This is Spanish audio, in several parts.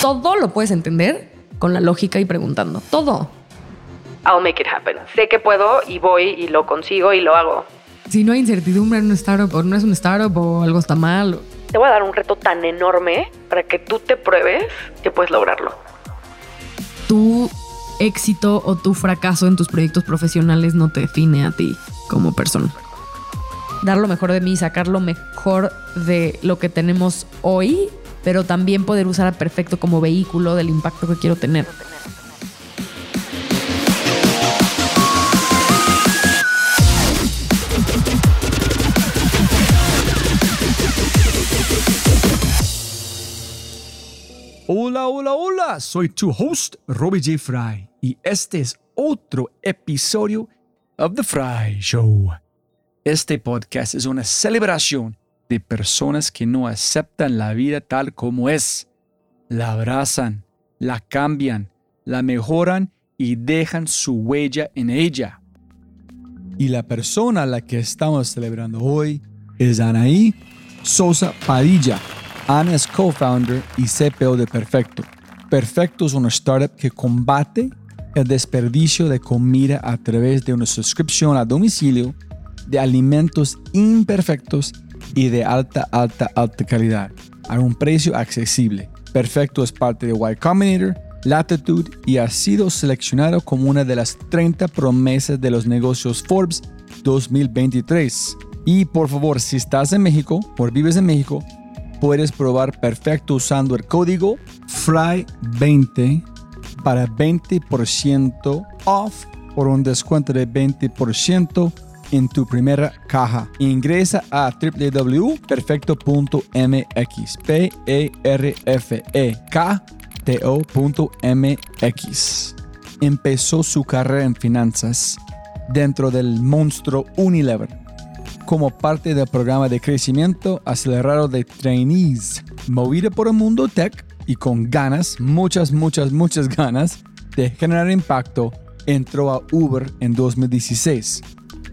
Todo lo puedes entender con la lógica y preguntando. Todo. I'll make it happen. Sé que puedo y voy y lo consigo y lo hago. Si no hay incertidumbre en un startup o no es un startup o algo está mal. Te voy a dar un reto tan enorme para que tú te pruebes que puedes lograrlo. Tu éxito o tu fracaso en tus proyectos profesionales no te define a ti como persona. Dar lo mejor de mí, sacar lo mejor de lo que tenemos hoy, pero también poder usar a perfecto como vehículo del impacto que quiero tener. Hola, hola, hola, soy tu host, Robbie J. Fry, y este es otro episodio of The Fry Show. Este podcast es una celebración de personas que no aceptan la vida tal como es. La abrazan, la cambian, la mejoran y dejan su huella en ella. Y la persona a la que estamos celebrando hoy es Anaí Sosa Padilla Ana es co-founder y CPO de Perfecto. Perfecto es una startup que combate el desperdicio de comida a través de una suscripción a domicilio de alimentos imperfectos y de alta, alta, alta calidad a un precio accesible. Perfecto es parte de Y Combinator, Latitude y ha sido seleccionado como una de las 30 promesas de los negocios Forbes 2023. Y por favor, si estás en México o vives en México, puedes probar perfecto usando el código FRY20 para 20% off por un descuento de 20% en tu primera caja. Ingresa a www.perfecto.mx. P E R F E K T O.mx. Empezó su carrera en finanzas dentro del monstruo Unilever como parte del programa de crecimiento acelerado de trainees, movida por el mundo tech y con ganas, muchas, muchas, muchas ganas de generar impacto, entró a Uber en 2016,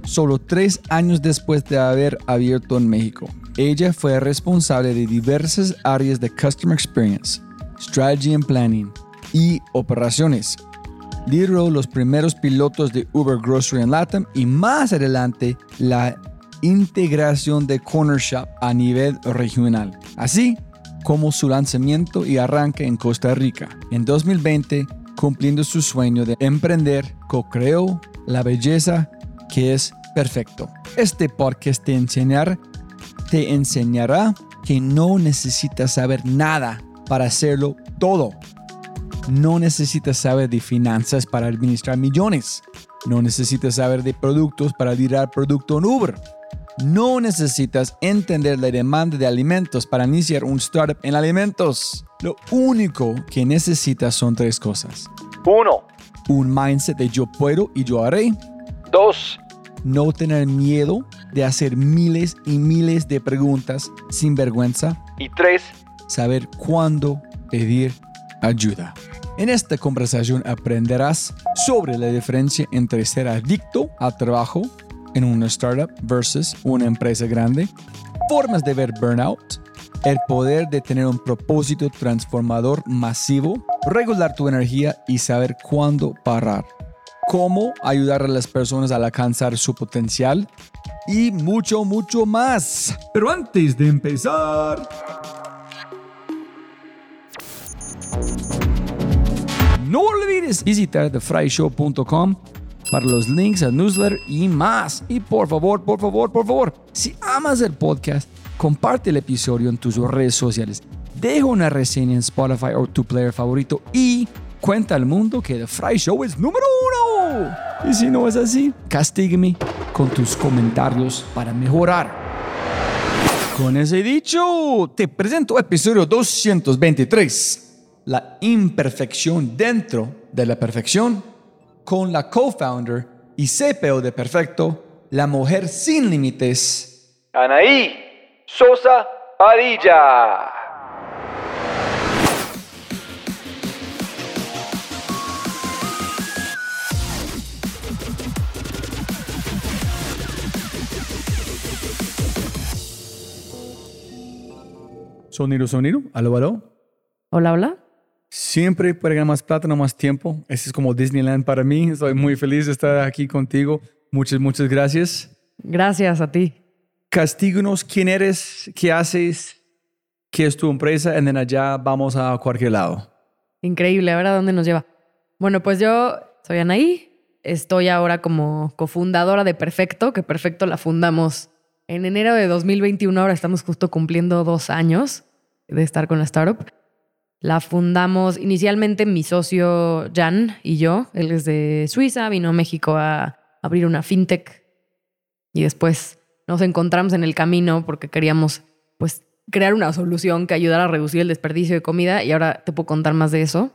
solo tres años después de haber abierto en México. Ella fue responsable de diversas áreas de Customer Experience, Strategy and Planning y operaciones. Lideró los primeros pilotos de Uber Grocery en Latam y más adelante la integración de Corner Shop a nivel regional, así como su lanzamiento y arranque en Costa Rica. En 2020, cumpliendo su sueño de emprender, co-creó la belleza que es perfecto. Este podcast te, enseñar, te enseñará que no necesitas saber nada para hacerlo todo. No necesitas saber de finanzas para administrar millones. No necesitas saber de productos para liderar producto en Uber. No necesitas entender la demanda de alimentos para iniciar un startup en alimentos. Lo único que necesitas son tres cosas. Uno. Un mindset de yo puedo y yo haré. Dos. No tener miedo de hacer miles y miles de preguntas sin vergüenza. Y tres. Saber cuándo pedir ayuda. En esta conversación aprenderás sobre la diferencia entre ser adicto al trabajo en una startup versus una empresa grande, formas de ver burnout, el poder de tener un propósito transformador masivo, regular tu energía y saber cuándo parar, cómo ayudar a las personas a alcanzar su potencial y mucho, mucho más. Pero antes de empezar... No olvides visitar thefryshow.com para los links al newsletter y más. Y por favor, por favor, por favor, si amas el podcast, comparte el episodio en tus redes sociales. Deja una reseña en Spotify o tu player favorito y cuenta al mundo que The Fry Show es número uno. Y si no es así, castígame con tus comentarios para mejorar. Con ese dicho, te presento episodio 223. La imperfección dentro de la perfección con la co-founder y CPO de Perfecto, la mujer sin límites, Anaí Sosa Padilla. Sonido, sonido. Aló, aló. Hola, hola. Siempre para ganar más plata, no más tiempo. Ese es como Disneyland para mí. Estoy muy feliz de estar aquí contigo. Muchas, muchas gracias. Gracias a ti. Castíganos quién eres, qué haces, qué es tu empresa, y de allá vamos a cualquier lado. Increíble, a ver a dónde nos lleva. Bueno, pues yo soy Anaí. Estoy ahora como cofundadora de Perfecto, que Perfecto la fundamos en enero de 2021. Ahora estamos justo cumpliendo dos años de estar con la startup. La fundamos inicialmente mi socio Jan y yo. Él es de Suiza, vino a México a abrir una fintech y después nos encontramos en el camino porque queríamos pues crear una solución que ayudara a reducir el desperdicio de comida y ahora te puedo contar más de eso.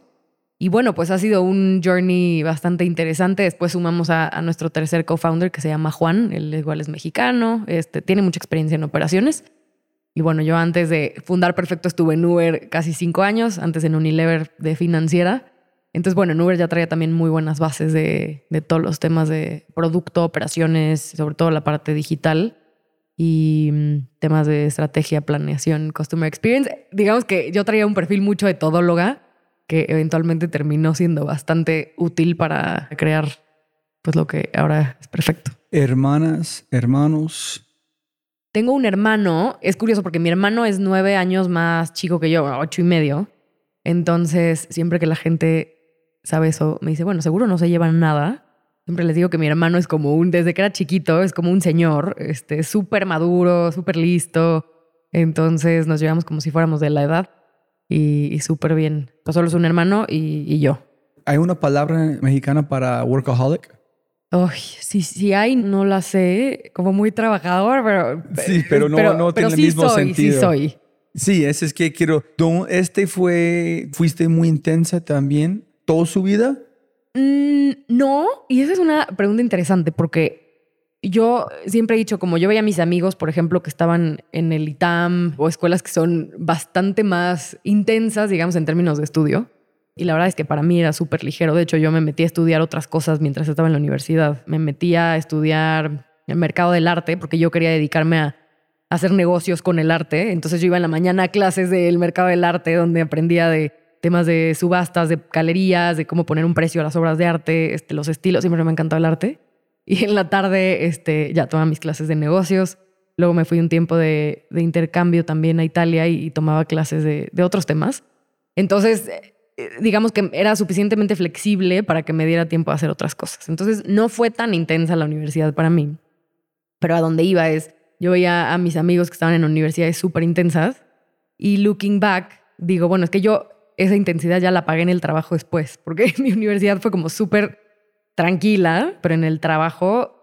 Y bueno, pues ha sido un journey bastante interesante. Después sumamos a, nuestro tercer co-founder que se llama Juan, él igual es mexicano, este, tiene mucha experiencia en operaciones. Y bueno, yo antes de fundar Perfecto estuve en Uber casi cinco años, antes en Unilever de financiera. Entonces, bueno, en Uber ya traía también muy buenas bases de, de todos los temas de producto, operaciones, sobre todo la parte digital y mm, temas de estrategia, planeación, customer experience. Digamos que yo traía un perfil mucho de todóloga que eventualmente terminó siendo bastante útil para crear pues lo que ahora es perfecto. Hermanas, hermanos. Tengo un hermano, es curioso porque mi hermano es nueve años más chico que yo, ocho y medio. Entonces, siempre que la gente sabe eso, me dice, bueno, seguro no se llevan nada. Siempre les digo que mi hermano es como un, desde que era chiquito, es como un señor, este, súper maduro, súper listo. Entonces nos llevamos como si fuéramos de la edad y, y súper bien. Pues solo es un hermano y, y yo. ¿Hay una palabra mexicana para workaholic? Ay, si, si hay, no la sé, como muy trabajador, pero... Sí, pero no- no tiene el sí mismo soy, sentido. Sí soy. Sí, ese es que quiero. Este fue, fuiste muy intensa también, toda su vida. Mm, no, y esa es una pregunta interesante porque yo siempre he dicho, como yo veía a mis amigos, por ejemplo, que estaban en el ITAM o escuelas que son bastante más intensas, digamos, en términos de estudio. Y la verdad es que para mí era súper ligero. De hecho, yo me metí a estudiar otras cosas mientras estaba en la universidad. Me metí a estudiar el mercado del arte porque yo quería dedicarme a hacer negocios con el arte. Entonces yo iba en la mañana a clases del mercado del arte donde aprendía de temas de subastas, de galerías, de cómo poner un precio a las obras de arte, este, los estilos. Siempre me ha encantado el arte. Y en la tarde este, ya tomaba mis clases de negocios. Luego me fui un tiempo de, intercambio también a Italia y, tomaba clases de, otros temas. Entonces, digamos que era suficientemente flexible para que me diera tiempo a hacer otras cosas. Entonces, no fue tan intensa la universidad para mí. Pero a donde iba es, yo veía a mis amigos que estaban en universidades súper intensas y looking back, digo, bueno, es que yo esa intensidad ya la pagué en el trabajo después, porque mi universidad fue como súper tranquila, pero en el trabajo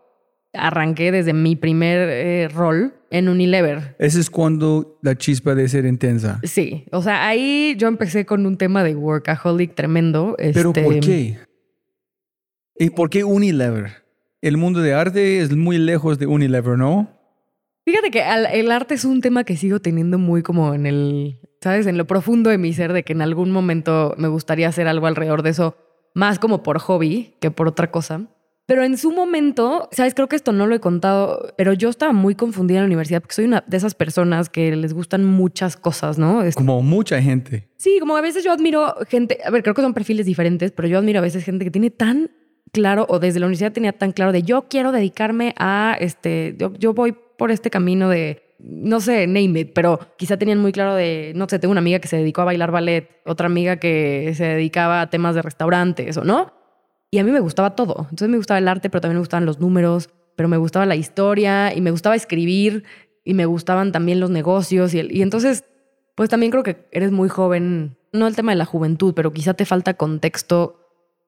arranqué desde mi primer eh, rol en Unilever. Ese es cuando la chispa de ser intensa. Sí, o sea, ahí yo empecé con un tema de workaholic tremendo. Pero este, ¿por qué? ¿Y por qué Unilever? El mundo de arte es muy lejos de Unilever, ¿no? Fíjate que el arte es un tema que sigo teniendo muy como en el, ¿sabes? En lo profundo de mi ser, de que en algún momento me gustaría hacer algo alrededor de eso, más como por hobby que por otra cosa. Pero en su momento, ¿sabes? Creo que esto no lo he contado, pero yo estaba muy confundida en la universidad porque soy una de esas personas que les gustan muchas cosas, ¿no? Es- Como mucha gente. Sí, como a veces yo admiro gente, a ver, creo que son perfiles diferentes, pero yo admiro a veces gente que tiene tan claro, o desde la universidad tenía tan claro de yo quiero dedicarme a, este, yo, yo voy por este camino de, no sé, name it, pero quizá tenían muy claro de, no sé, tengo una amiga que se dedicó a bailar ballet, otra amiga que se dedicaba a temas de restaurantes, ¿o no? Y a mí me gustaba todo. Entonces me gustaba el arte, pero también me gustaban los números, pero me gustaba la historia y me gustaba escribir y me gustaban también los negocios. Y, y entonces, pues también creo que eres muy joven, no el tema de la juventud, pero quizá te falta contexto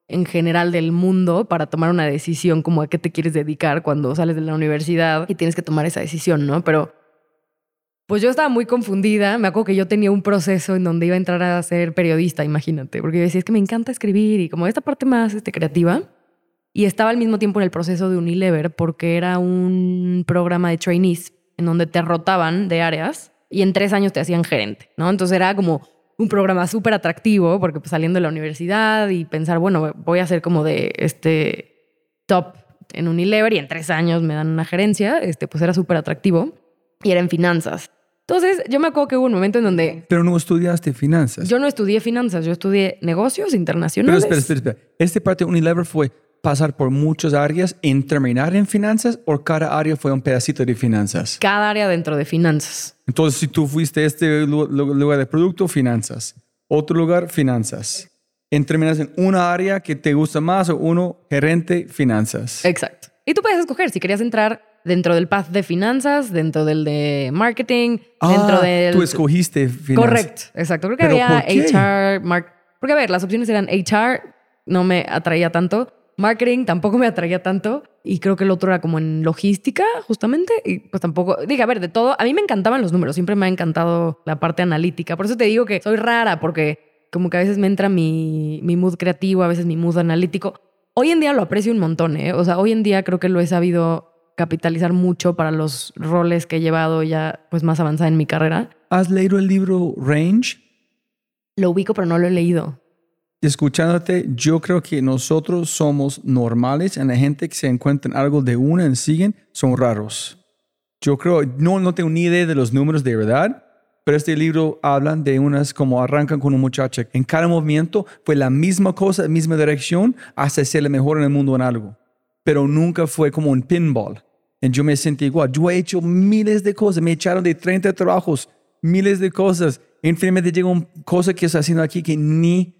en general del mundo para tomar una decisión como a qué te quieres dedicar cuando sales de la universidad y tienes que tomar esa decisión, ¿no? Pero pues yo estaba muy confundida. Me acuerdo que yo tenía un proceso en donde iba a entrar a ser periodista, imagínate, porque yo decía, es que me encanta escribir y como esta parte más este, creativa. Y estaba al mismo tiempo en el proceso de Unilever porque era un programa de trainees en donde te rotaban de áreas y en tres años te hacían gerente, ¿no? Entonces era como un programa súper atractivo porque pues, saliendo de la universidad y pensar, bueno, voy a ser como de este top en Unilever y en tres años me dan una gerencia, este, pues era súper atractivo y era en finanzas. Entonces, yo me acuerdo que hubo un momento en donde Pero no estudiaste finanzas. yo no estudié finanzas, yo estudié negocios Pero internacionales. espera, espera, espera. ¿Este parte de Unilever fue pasar por muchas áreas en terminar en finanzas o cada área fue un pedacito de finanzas? Cada área dentro de finanzas. Entonces, si tú fuiste a este lu- lu- lugar de producto, finanzas. Otro lugar, finanzas. En terminas en una área que te gusta más o uno, gerente, finanzas. Exacto. Y tú puedes escoger si querías entrar dentro del path de finanzas, dentro del de marketing, dentro Ah, del... Tú escogiste finanzas. Correcto, exacto. Creo que ¿Pero había? HR, mar- porque a ver, las opciones eran HR, no me atraía tanto, marketing tampoco me atraía tanto y creo que el otro era como en logística, justamente, y pues tampoco, dije, a ver, de todo, a mí me encantaban los números, siempre me ha encantado la parte analítica, por eso te digo que soy rara porque como que a veces me entra mi, mi mood creativo, a veces mi mood analítico. Hoy en día lo aprecio un montón, ¿eh? O sea, hoy en día creo que lo he sabido capitalizar mucho para los roles que he llevado ya pues más avanzada en mi carrera. ¿Has leído el libro Range? Lo ubico, pero no lo he leído. Escuchándote, yo creo que nosotros somos normales y la gente que se encuentra en algo de una en siguen son raros. Yo creo, no, no tengo ni idea de los números de verdad, pero este libro hablan de unas como arrancan con un muchacho. En cada movimiento fue la misma cosa, misma dirección, hasta ser la mejor en el mundo en algo. Pero nunca fue como un pinball. Y yo me sentí igual. Yo he hecho miles de cosas. Me echaron de 30 trabajos, miles de cosas. Y finalmente llega una cosa que está haciendo aquí que ni,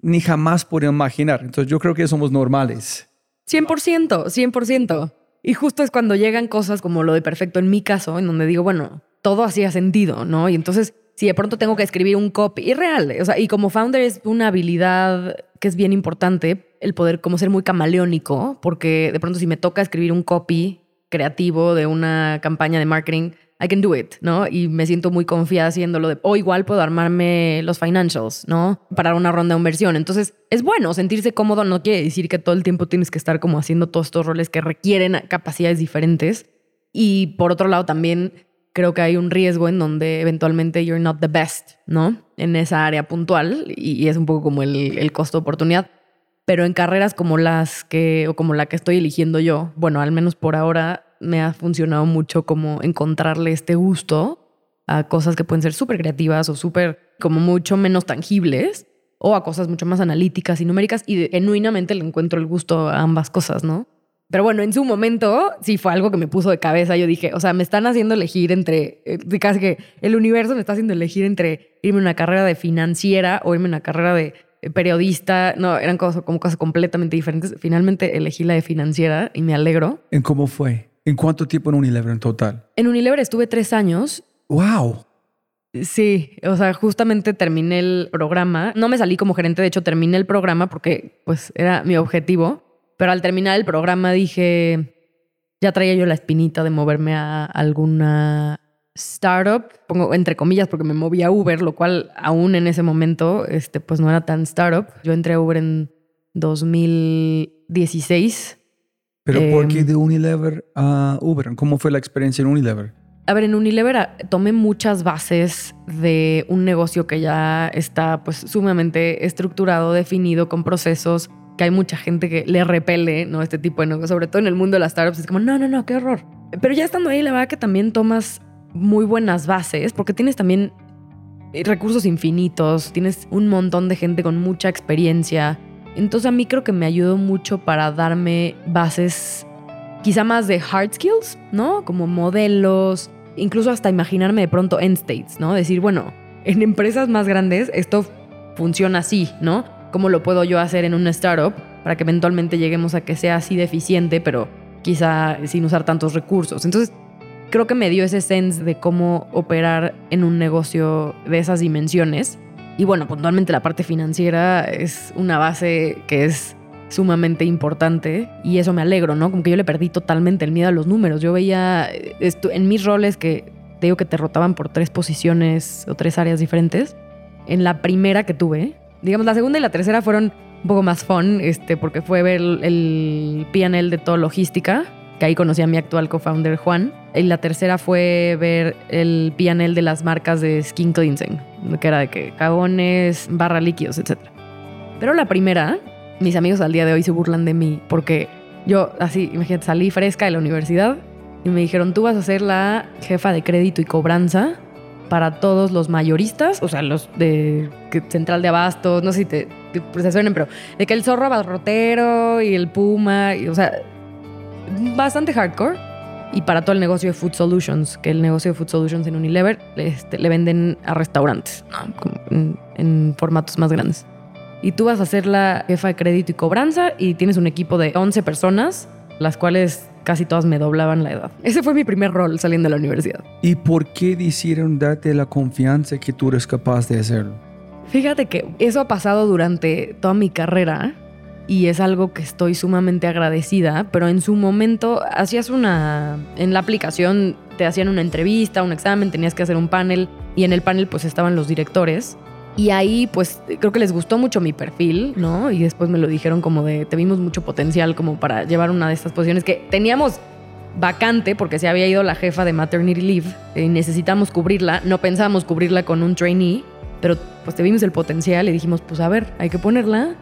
ni jamás podría imaginar. Entonces yo creo que somos normales. 100%, 100%. Y justo es cuando llegan cosas como lo de perfecto en mi caso, en donde digo, bueno, todo hacía sentido, ¿no? Y entonces, si de pronto tengo que escribir un copy, y real, o sea, y como founder es una habilidad que es bien importante, el poder como ser muy camaleónico, porque de pronto si me toca escribir un copy creativo de una campaña de marketing, I can do it, ¿no? Y me siento muy confiada haciéndolo. De, o igual puedo armarme los financials, ¿no? Para una ronda de inversión. Entonces, es bueno sentirse cómodo. No quiere decir que todo el tiempo tienes que estar como haciendo todos estos roles que requieren capacidades diferentes. Y por otro lado, también creo que hay un riesgo en donde eventualmente you're not the best, ¿no? En esa área puntual. Y, es un poco como el, el costo de oportunidad. Pero en carreras como las que, o como la que estoy eligiendo yo, bueno, al menos por ahora me ha funcionado mucho como encontrarle este gusto a cosas que pueden ser súper creativas o súper como mucho menos tangibles o a cosas mucho más analíticas y numéricas y genuinamente le encuentro el gusto a ambas cosas, ¿no? Pero bueno, en su momento sí fue algo que me puso de cabeza. Yo dije, o sea, me están haciendo elegir entre, eh, casi que el universo me está haciendo elegir entre irme a una carrera de financiera o irme a una carrera de eh, periodista. No, eran cosas, como cosas completamente diferentes. Finalmente elegí la de financiera y me alegro. ¿En cómo fue? ¿En cuánto tiempo en Unilever en total? En Unilever estuve tres años ¡Wow! Sí, o sea, justamente terminé el programa. No me salí como gerente, de hecho terminé el programa porque pues era mi objetivo. Pero al terminar el programa dije, ya traía yo la espinita de moverme a alguna startup, pongo entre comillas porque me moví a Uber, lo cual aún en ese momento este, pues no era tan startup. Yo entré a Uber en 2016. ¿Pero por qué Em, de Unilever a Uber? ¿Cómo fue la experiencia en Unilever? A ver, en Unilever ah, tomé muchas bases de un negocio que ya está pues sumamente estructurado, definido, con procesos, que hay mucha gente que le repele, ¿no? Este tipo de negocio, sobre todo en el mundo de las startups, es como, no, no, no, qué horror. Pero ya estando ahí, la verdad que también tomas muy buenas bases, porque tienes también eh, recursos infinitos, tienes un montón de gente con mucha experiencia. Entonces a mí creo que me ayudó mucho para darme bases quizá más de hard skills, ¿no? Como modelos, incluso hasta imaginarme de pronto end states, ¿no? Decir, bueno, en empresas más grandes esto funciona así, ¿no? ¿Cómo lo puedo yo hacer en una startup para que eventualmente lleguemos a que sea así de eficiente, pero quizá sin usar tantos recursos? Entonces, creo que me dio ese sense de cómo operar en un negocio de esas dimensiones. Y bueno, puntualmente la parte financiera es una base que es sumamente importante y eso me alegro, ¿no? Como que yo le perdí totalmente el miedo a los números. Yo veía eh, esto en mis roles que te digo que te rotaban por tres posiciones o tres áreas diferentes. En la primera que tuve, digamos, la segunda y la tercera fueron un poco más fun, este, porque fue ver el, PNL de todo logística, que ahí conocí a mi actual co-founder Juan. Y la tercera fue ver el PNL de las marcas de skin cleansing, que era de que cagones, barra líquidos, etc. Pero la primera, mis amigos al día de hoy se burlan de mí porque yo así, imagínate, salí fresca de la universidad y me dijeron, tú vas a ser la jefa de crédito y cobranza para todos los mayoristas, o sea, los de Central de Abastos, no sé si te, pues, suenen, pero de que el zorro abarrotero y el puma, o sea, bastante hardcore. Y para todo el negocio de Food Solutions, que el negocio de Food Solutions en Unilever este, le venden a restaurantes, ¿no? En, en formatos más grandes. Y tú vas a ser la jefa de crédito y cobranza y tienes un equipo de 11 personas, las cuales casi todas me doblaban la edad. Ese fue mi primer rol saliendo de la universidad. ¿Y por qué decidieron darte la confianza que tú eres capaz de hacerlo? Fíjate que eso ha pasado durante toda mi carrera y es algo que estoy sumamente agradecida, pero en su momento hacías una, en la aplicación te hacían una entrevista, un examen, tenías que hacer un panel y en el panel pues estaban los directores y ahí pues creo que les gustó mucho mi perfil, ¿no? Y después me lo dijeron como de, te vimos mucho potencial como para llevar una de estas posiciones que teníamos vacante porque se había ido la jefa de maternity leave y necesitamos cubrirla, no pensábamos cubrirla con un trainee, pero pues te vimos el potencial y dijimos, pues a ver, hay que ponerla,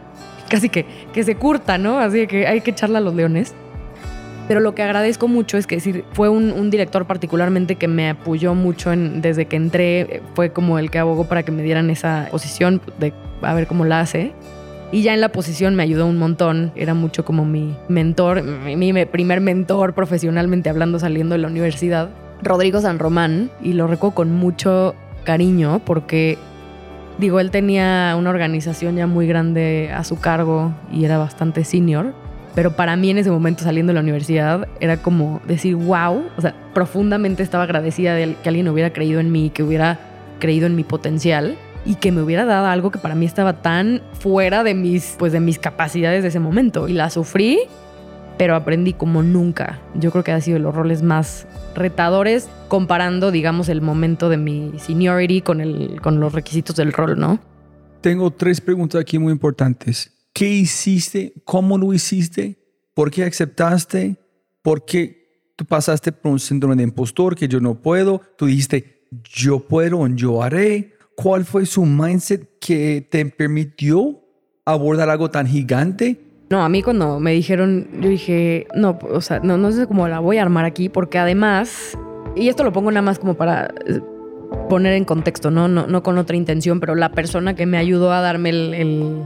casi que, que se curta, ¿no? Así que hay que echarla a los leones. Pero lo que agradezco mucho es que decir, fue un, director particularmente que me apoyó mucho en- desde que entré, fue como el que abogó para que me dieran esa posición de a ver cómo la hace. Y ya en la posición me ayudó un montón, era mucho como mi mentor, mi, mi primer mentor profesionalmente hablando saliendo de la universidad, Rodrigo San Román, y lo recuerdo con mucho cariño porque Digo, él tenía una organización ya muy grande a su cargo y era bastante senior, pero para mí en ese momento saliendo de la universidad era como decir, wow, o sea, profundamente estaba agradecida de que alguien hubiera creído en mí, que hubiera creído en mi potencial y que me hubiera dado algo que para mí estaba tan fuera de mis, pues de mis capacidades de ese momento. Y la sufrí, pero aprendí como nunca. Yo creo que ha sido de los roles más retadores comparando, digamos, el momento de mi seniority con, el, con los requisitos del rol, ¿no? Tengo tres preguntas aquí muy importantes. ¿Qué hiciste? ¿Cómo lo hiciste? ¿Por qué aceptaste? ¿Por qué tú pasaste por un síndrome de impostor que yo no puedo? Tú dijiste, yo puedo, yo haré. ¿Cuál fue su mindset que te permitió abordar algo tan gigante? No, a mí cuando me dijeron, yo dije, no, o sea, no, no sé cómo la voy a armar aquí, porque además, y esto lo pongo nada más como para eh, poner en contexto, ¿no? No, no con otra intención, pero la persona que me ayudó a darme el, el,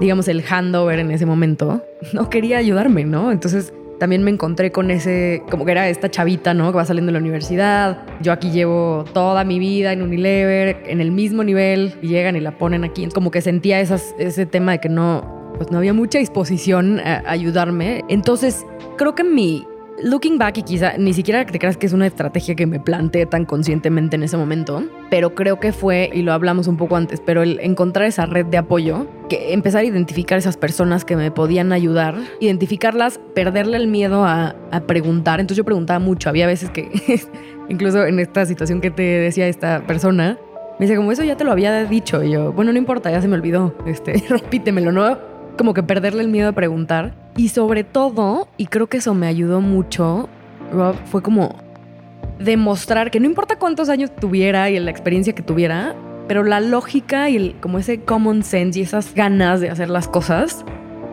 digamos, el handover en ese momento, no quería ayudarme, ¿no? Entonces también me encontré con ese, como que era esta chavita, ¿no? Que va saliendo de la universidad. Yo aquí llevo toda mi vida en Unilever, en el mismo nivel, llegan y la ponen aquí. Como que sentía esas, ese tema de que no, pues no había mucha disposición a ayudarme. Entonces, creo que mi looking back y quizá ni siquiera te creas que es una estrategia que me planteé tan conscientemente en ese momento, pero creo que fue, y lo hablamos un poco antes, pero el encontrar esa red de apoyo, que empezar a identificar esas personas que me podían ayudar, identificarlas, perderle el miedo a, a preguntar. Entonces yo preguntaba mucho, había veces que, incluso en esta situación que te decía esta persona, me dice, como eso ya te lo había dicho. Y yo, bueno, no importa, ya se me olvidó. Este, repítemelo, ¿no? Como que perderle el miedo a preguntar. Y sobre todo, y creo que eso me ayudó mucho, Rob, fue como demostrar que no importa cuántos años tuviera y la experiencia que tuviera, pero la lógica y el, como ese common sense y esas ganas de hacer las cosas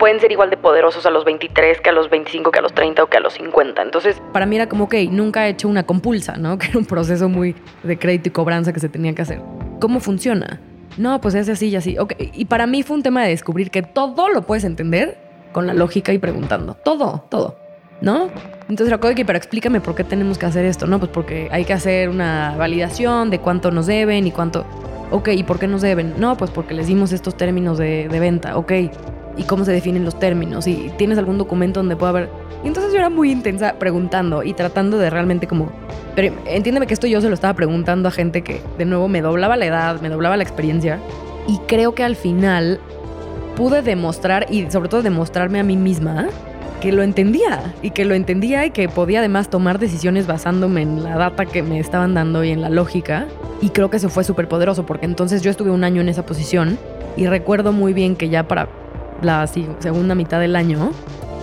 Pueden ser igual de poderosos a los 23 que a los 25, que a los 30 o que a los 50. Entonces, para mí era como, ok, nunca he hecho una compulsa, ¿no? Que era un proceso muy de crédito y cobranza que se tenía que hacer. ¿Cómo funciona? No, pues es así y así. Ok, y para mí fue un tema de descubrir que todo lo puedes entender con la lógica y preguntando. Todo, todo. ¿No? Entonces era como, ok, pero explícame por qué tenemos que hacer esto, ¿no? Pues porque hay que hacer una validación de cuánto nos deben y cuánto... Ok, ¿y por qué nos deben? No, pues porque les dimos estos términos de, de venta. Ok, ¿y cómo se definen los términos? ¿Y tienes algún documento donde pueda haber...? Y entonces yo era muy intensa preguntando y tratando de realmente como... Pero entiéndeme que esto yo se lo estaba preguntando a gente que de nuevo me doblaba la edad, me doblaba la experiencia. Y creo que al final pude demostrar y sobre todo demostrarme a mí misma que lo entendía y que lo entendía y que podía además tomar decisiones basándome en la data que me estaban dando y en la lógica. Y creo que eso fue súper poderoso porque entonces yo estuve un año en esa posición y recuerdo muy bien que ya para la sí, segunda mitad del año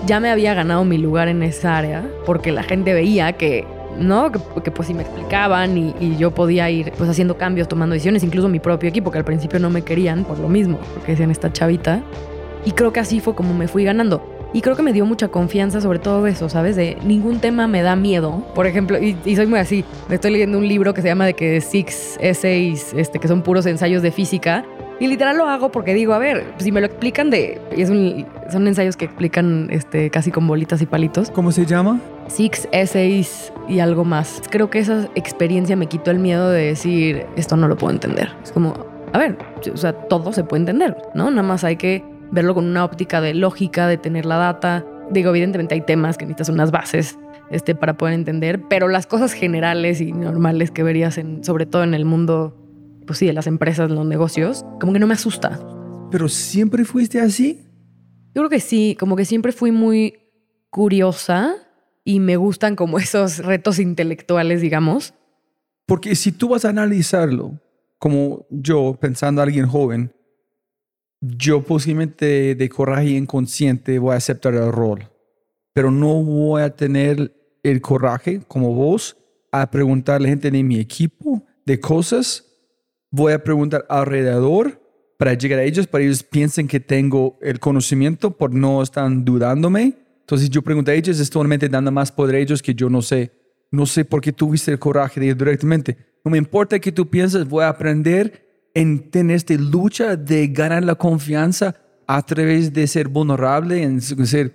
ya me había ganado mi lugar en esa área porque la gente veía que ¿no? Que, pues si me explicaban y, yo podía ir pues haciendo cambios, tomando decisiones, incluso mi propio equipo, que al principio no me querían por lo mismo, porque decían esta chavita. Y creo que así fue como me fui ganando. Y creo que me dio mucha confianza sobre todo eso, ¿sabes? De ningún tema me da miedo. Por ejemplo, y, y soy muy así, me estoy leyendo un libro que se llama de que Six Essays, este, que son puros ensayos de física. Y literal lo hago porque digo, a ver, si me lo explican de... Y es un- son ensayos que explican este, casi con bolitas y palitos. ¿Cómo se llama? Six essays y algo más. Creo que esa experiencia me quitó el miedo de decir, esto no lo puedo entender. Es como, a ver, o sea, todo se puede entender, ¿no? Nada más hay que verlo con una óptica de lógica, de tener la data. Digo, evidentemente hay temas que necesitas unas bases este, para poder entender, pero las cosas generales y normales que verías, en, sobre todo en el mundo, pues sí, de las empresas, los negocios, como que no me asusta. ¿Pero siempre fuiste así? Yo creo que sí, como que siempre fui muy curiosa y me gustan como esos retos intelectuales, digamos. Porque si tú vas a analizarlo, como yo, pensando a alguien joven, yo posiblemente de coraje inconsciente voy a aceptar el rol, pero no voy a tener el coraje como vos a preguntarle a gente de mi equipo de cosas. Voy a preguntar alrededor para llegar a ellos, para ellos piensen que tengo el conocimiento, por no están dudándome. Entonces yo pregunto a ellos, estoy solamente dando más poder a ellos que yo no sé. No sé por qué tuviste el coraje de ir directamente. No me importa que tú pienses, voy a aprender en tener esta lucha de ganar la confianza a través de ser vulnerable, en ser,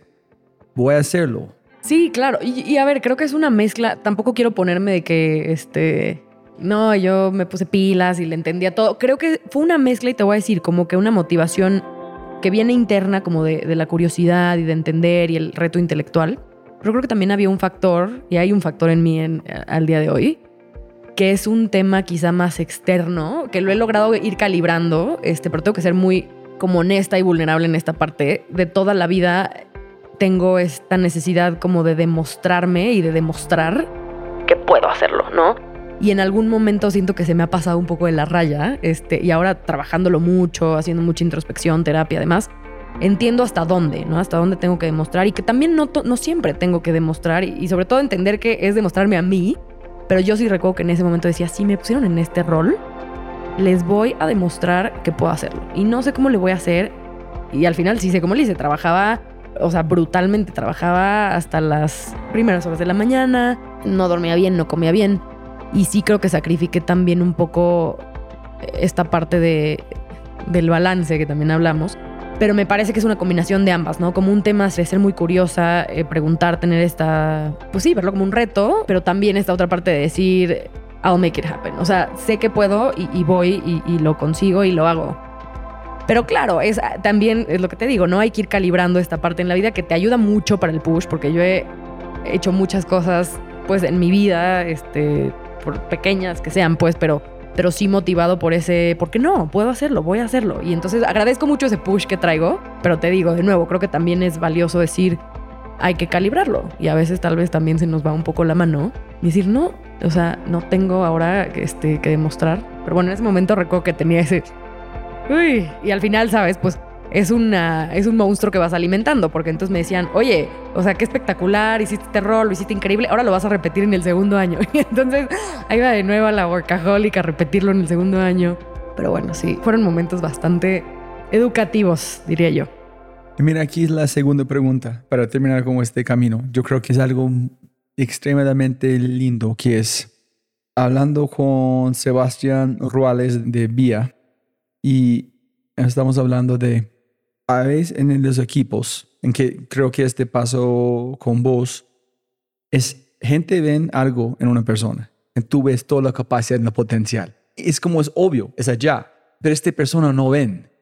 voy a hacerlo. Sí, claro. Y, y a ver, creo que es una mezcla. Tampoco quiero ponerme de que, este, no, yo me puse pilas y le entendía todo. Creo que fue una mezcla y te voy a decir como que una motivación que viene interna como de, la curiosidad y de entender y el reto intelectual. Pero creo que también había un factor, y hay un factor en mí en- al día de hoy, que es un tema quizá más externo, que lo he logrado ir calibrando, este, pero tengo que ser muy como honesta y vulnerable en esta parte. De toda la vida tengo esta necesidad como de demostrarme y de demostrar que puedo hacerlo, ¿no? Y en algún momento siento que se me ha pasado un poco de la raya, este, y ahora trabajándolo mucho, haciendo mucha introspección, terapia, además, entiendo hasta dónde, ¿no? Hasta dónde tengo que demostrar y que también no, no siempre tengo que demostrar y, y sobre todo entender que es demostrarme a mí, pero yo sí recuerdo que en ese momento decía, si me pusieron en este rol, les voy a demostrar que puedo hacerlo. Y no sé cómo le voy a hacer. Y al final sí sé cómo le hice. Trabajaba, o sea, brutalmente. Trabajaba hasta las primeras horas de la mañana. No dormía bien, no comía bien. Y sí creo que sacrifiqué también un poco esta parte de, del balance que también hablamos. Pero me parece que es una combinación de ambas, ¿no? Como un tema de ser muy curiosa, eh, preguntar, tener esta, pues sí, verlo como un reto, pero también esta otra parte de decir, I'll make it happen. O sea, sé que puedo y, voy y, y lo consigo y lo hago. Pero claro, es también es lo que te digo, no hay que ir calibrando esta parte en la vida que te ayuda mucho para el push, porque yo he hecho muchas cosas, pues en mi vida, este, por pequeñas que sean, pues, pero, pero sí motivado por ese, porque no, puedo hacerlo, voy a hacerlo. Y entonces agradezco mucho ese push que traigo, pero te digo, de nuevo, creo que también es valioso decir, hay que calibrarlo. Y a veces tal vez también se nos va un poco la mano y decir, no, o sea, no tengo ahora este, que demostrar. Pero bueno, en ese momento recuerdo que tenía ese... Uy, y al final, ¿sabes? Pues es, una, es un monstruo que vas alimentando, porque entonces me decían, oye, o sea, qué espectacular, hiciste este rol, lo hiciste increíble, ahora lo vas a repetir en el segundo año. Y entonces ahí va de nuevo a la workaholic a repetirlo en el segundo año. Pero bueno, sí, fueron momentos bastante educativos, diría yo. Y mira, aquí es la segunda pregunta para terminar con este camino. Yo creo que es algo extremadamente lindo, que es hablando con Sebastián Ruales de Vía y estamos hablando de veces en los equipos, en que creo que este paso con vos es gente ven algo en una persona, tú ves toda la capacidad y el potencial. Es como es obvio, es allá, pero esta persona no ven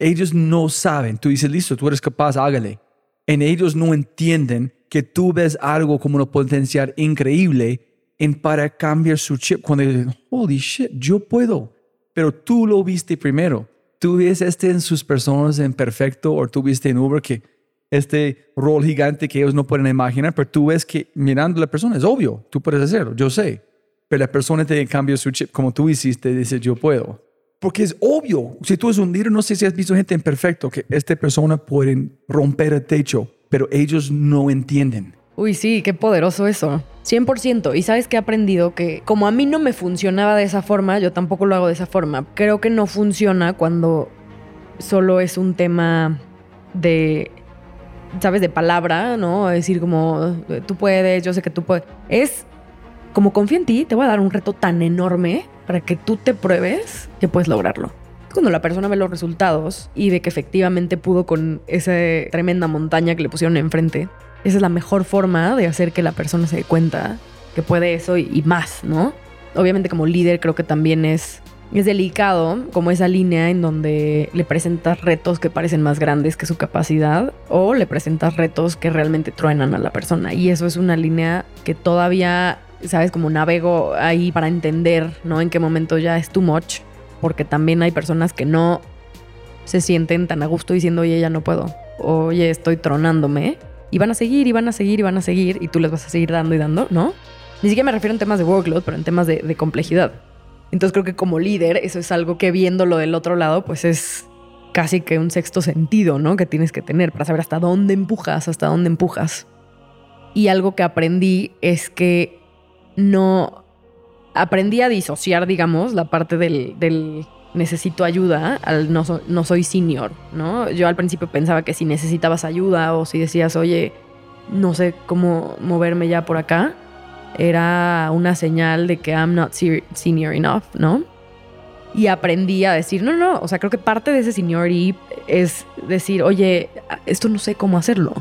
ellos no saben. Tú dices, listo, tú eres capaz, hágale. En ellos no entienden que tú ves algo como un potencial increíble en para cambiar su chip. Cuando dicen, holy shit, yo puedo. Pero tú lo viste primero. Tú ves este en sus personas en perfecto o tú viste en Uber que este rol gigante que ellos no pueden imaginar, pero tú ves que mirando a la persona es obvio, tú puedes hacerlo, yo sé. Pero la persona te cambia su chip como tú hiciste, dice, yo puedo. Porque es obvio, si tú eres un líder, no sé si has visto gente imperfecto, que esta persona pueden romper el techo, pero ellos no entienden. Uy, sí, qué poderoso eso. 100%. Y sabes que he aprendido que como a mí no me funcionaba de esa forma, yo tampoco lo hago de esa forma. Creo que no funciona cuando solo es un tema de sabes, de palabra, ¿no? Decir como, tú puedes, yo sé que tú puedes. Es como confío en ti, te voy a dar un reto tan enorme para que tú te pruebes que puedes lograrlo. Cuando la persona ve los resultados y ve que efectivamente pudo con esa tremenda montaña que le pusieron enfrente, esa es la mejor forma de hacer que la persona se dé cuenta que puede eso y, más, ¿no? Obviamente como líder creo que también es es delicado como esa línea en donde le presentas retos que parecen más grandes que su capacidad o le presentas retos que realmente truenan a la persona. Y eso es una línea que todavía, sabes, como navego ahí para entender, ¿no? En qué momento ya es too much, porque también hay personas que no se sienten tan a gusto diciendo, oye, ya no puedo, oye, estoy tronándome. Y van a seguir, y van a seguir, y van a seguir, y tú les vas a seguir dando y dando, ¿no? Ni siquiera me refiero en temas de workload, pero en temas de, complejidad. Entonces creo que como líder eso es algo que viéndolo del otro lado pues es casi que un sexto sentido, ¿no? Que tienes que tener para saber hasta dónde empujas, hasta dónde empujas. Y algo que aprendí es que no aprendí a disociar, digamos, la parte del necesito ayuda al no, no soy senior, ¿no? Yo al principio pensaba que si necesitabas ayuda o si decías, oye, no sé cómo moverme ya por acá, era una señal de que I'm not se- senior enough, ¿no? Y aprendí a decir, no, no, o sea, creo que parte de ese seniority es decir, oye, esto no sé cómo hacerlo,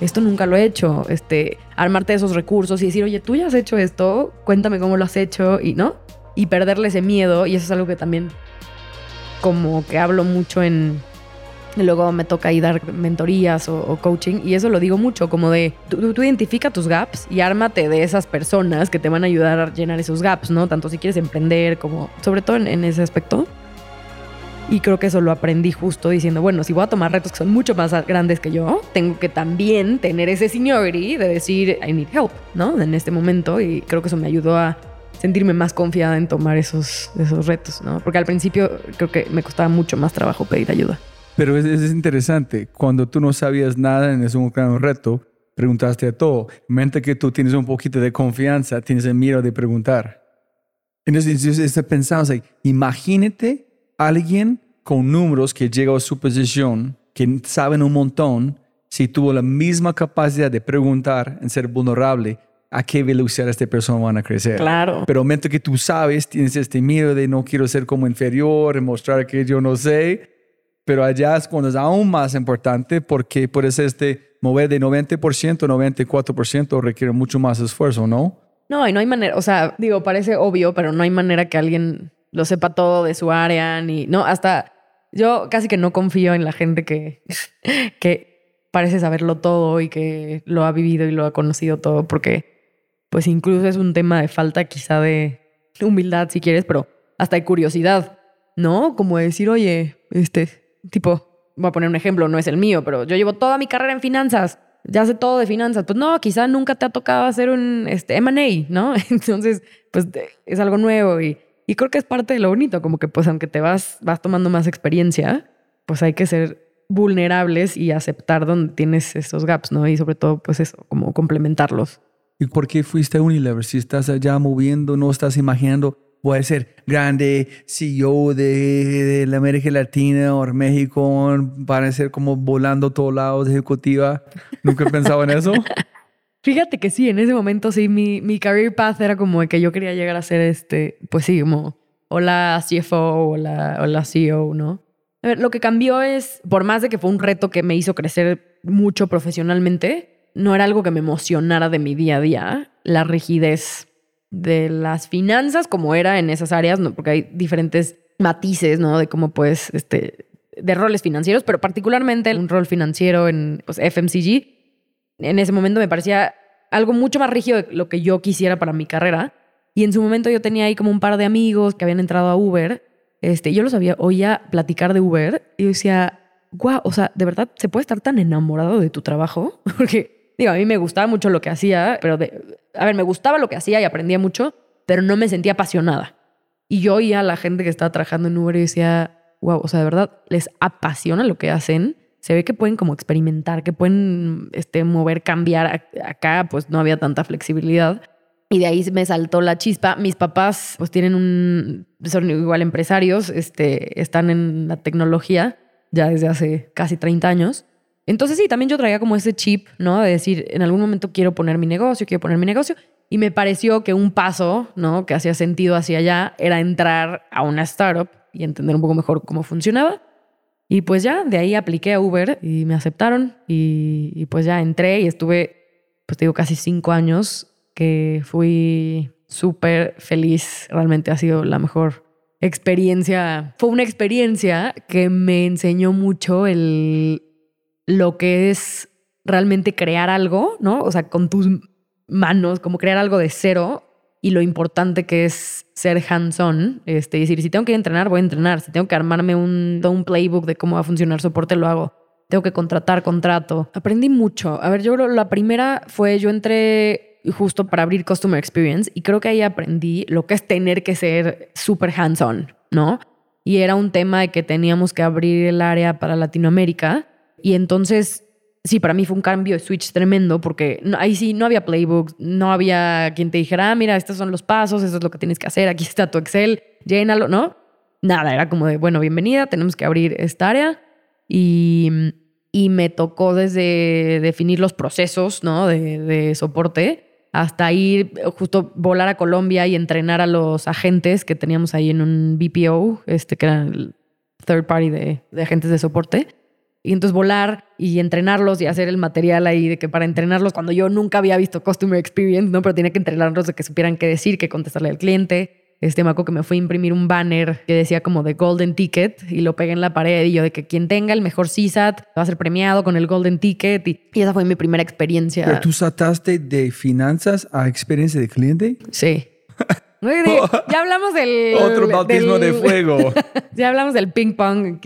esto nunca lo he hecho, este, armarte esos recursos y decir, oye, tú ya has hecho esto, cuéntame cómo lo has hecho y, ¿no? Y perderle ese miedo, y eso es algo que también como que hablo mucho en, luego me toca ahí dar mentorías o, coaching y eso lo digo mucho, como de tú identifica tus gaps y ármate de esas personas que te van a ayudar a llenar esos gaps, ¿no? Tanto si quieres emprender como sobre todo en, en ese aspecto. Y creo que eso lo aprendí justo diciendo, bueno, si voy a tomar retos que son mucho más grandes que yo, tengo que también tener ese seniority de decir, I need help, ¿no? En este momento y creo que eso me ayudó a sentirme más confiada en tomar esos, esos retos, ¿no? Porque al principio creo que me costaba mucho más trabajo pedir ayuda. Pero es, es interesante, cuando tú no sabías nada en ese gran reto, preguntaste a todo. Mente que tú tienes un poquito de confianza, tienes el miedo de preguntar. Entonces, estoy pensando, imagínate alguien con números que llega a su posición, que saben un montón, si tuvo la misma capacidad de preguntar, en ser vulnerable, a qué velocidad esta persona van a crecer. Claro. Pero momento que tú sabes, tienes este miedo de no quiero ser como inferior, mostrar que yo no sé. Pero allá es cuando es aún más importante porque por eso este mover de 90%, 94% requiere mucho más esfuerzo, ¿no? No, y no hay manera, o sea, digo, parece obvio, pero no hay manera que alguien lo sepa todo de su área, ni, no, hasta yo casi que no confío en la gente que, que parece saberlo todo y que lo ha vivido y lo ha conocido todo, porque pues incluso es un tema de falta quizá de humildad, si quieres, pero hasta de curiosidad, ¿no? Como decir, oye, este, tipo, voy a poner un ejemplo, no es el mío, pero yo llevo toda mi carrera en finanzas ya sé todo de finanzas. Pues no, quizá nunca te ha tocado hacer un este, M&A, ¿no? Entonces, pues es algo nuevo y, y creo que es parte de lo bonito, como que pues aunque te vas, vas tomando más experiencia, pues hay que ser vulnerables y aceptar donde tienes esos gaps, ¿no? Y sobre todo, pues eso, como complementarlos. ¿Y por qué fuiste a Unilever? Si estás allá moviendo, no estás imaginando, voy a ser grande CEO de, de la América Latina o México, para ser como volando a todos lados, ejecutiva. ¿Nunca he pensado en eso? Fíjate que sí, en ese momento sí, mi, mi career path era como de que yo quería llegar a ser este, pues sí, como o la CFO o la, o la CEO, ¿no? A ver, lo que cambió es, por más de que fue un reto que me hizo crecer mucho profesionalmente, no era algo que me emocionara de mi día a día, la rigidez de las finanzas como era en esas áreas, ¿no? porque hay diferentes matices, ¿no? De cómo puedes, este, de roles financieros, pero particularmente un rol financiero en pues, FMCG, en ese momento me parecía algo mucho más rígido de lo que yo quisiera para mi carrera. Y en su momento yo tenía ahí como un par de amigos que habían entrado a Uber. Este, yo los había, oía platicar de Uber y yo decía, guau, o sea, ¿de verdad se puede estar tan enamorado de tu trabajo? Porque, a mí me gustaba mucho lo que hacía, pero, de, a ver, me gustaba lo que hacía y aprendía mucho, pero no me sentía apasionada. Y yo oía a la gente que estaba trabajando en Uber y decía, wow, o sea, de verdad, les apasiona lo que hacen. Se ve que pueden como experimentar, que pueden este, mover, cambiar. Acá pues no había tanta flexibilidad. Y de ahí me saltó la chispa. Mis papás pues tienen un, son igual empresarios, este, están en la tecnología ya desde hace casi 30 años. Entonces sí, también yo traía como ese chip, ¿no? De decir, en algún momento quiero poner mi negocio, quiero poner mi negocio. Y me pareció que un paso, ¿no? Que hacía sentido hacia allá era entrar a una startup y entender un poco mejor cómo funcionaba. Y pues ya, de ahí apliqué a Uber y me aceptaron y, y pues ya entré y estuve, pues te digo, casi cinco años que fui súper feliz. Realmente ha sido la mejor experiencia. Fue una experiencia que me enseñó mucho el lo que es realmente crear algo, ¿no? O sea, con tus manos, como crear algo de cero y lo importante que es ser hands-on. Este, decir, si tengo que entrenar, voy a entrenar. Si tengo que armarme un, un playbook de cómo va a funcionar soporte, lo hago. Tengo que contratar contrato. Aprendí mucho. A ver, yo creo la primera fue, yo entré justo para abrir Customer Experience y creo que ahí aprendí lo que es tener que ser súper hands-on, ¿no? Y era un tema de que teníamos que abrir el área para Latinoamérica y entonces sí, para mí fue un cambio de switch tremendo porque ahí sí no había playbooks, no había quien te dijera, ah, mira, estos son los pasos, eso es lo que tienes que hacer, aquí está tu Excel, llénalo, ¿no? Nada, era como de, bueno, bienvenida, tenemos que abrir esta área y, y me tocó desde definir los procesos, ¿no? De, soporte hasta ir justo volar a Colombia y entrenar a los agentes que teníamos ahí en un BPO, este que era el third party de, de agentes de soporte. Y entonces volar y entrenarlos y hacer el material ahí de que para entrenarlos, cuando yo nunca había visto Customer Experience, ¿no? Pero tenía que entrenarlos de que supieran qué decir, qué contestarle al cliente. Este, acuerdo que me fui a imprimir un banner que decía como de Golden Ticket y lo pegué en la pared y yo de que quien tenga el mejor CSAT va a ser premiado con el Golden Ticket y, y esa fue mi primera experiencia. ¿Pero tú saltaste de finanzas a experiencia de cliente? Sí. ya hablamos del... Otro bautismo del- de fuego. ya hablamos del ping pong.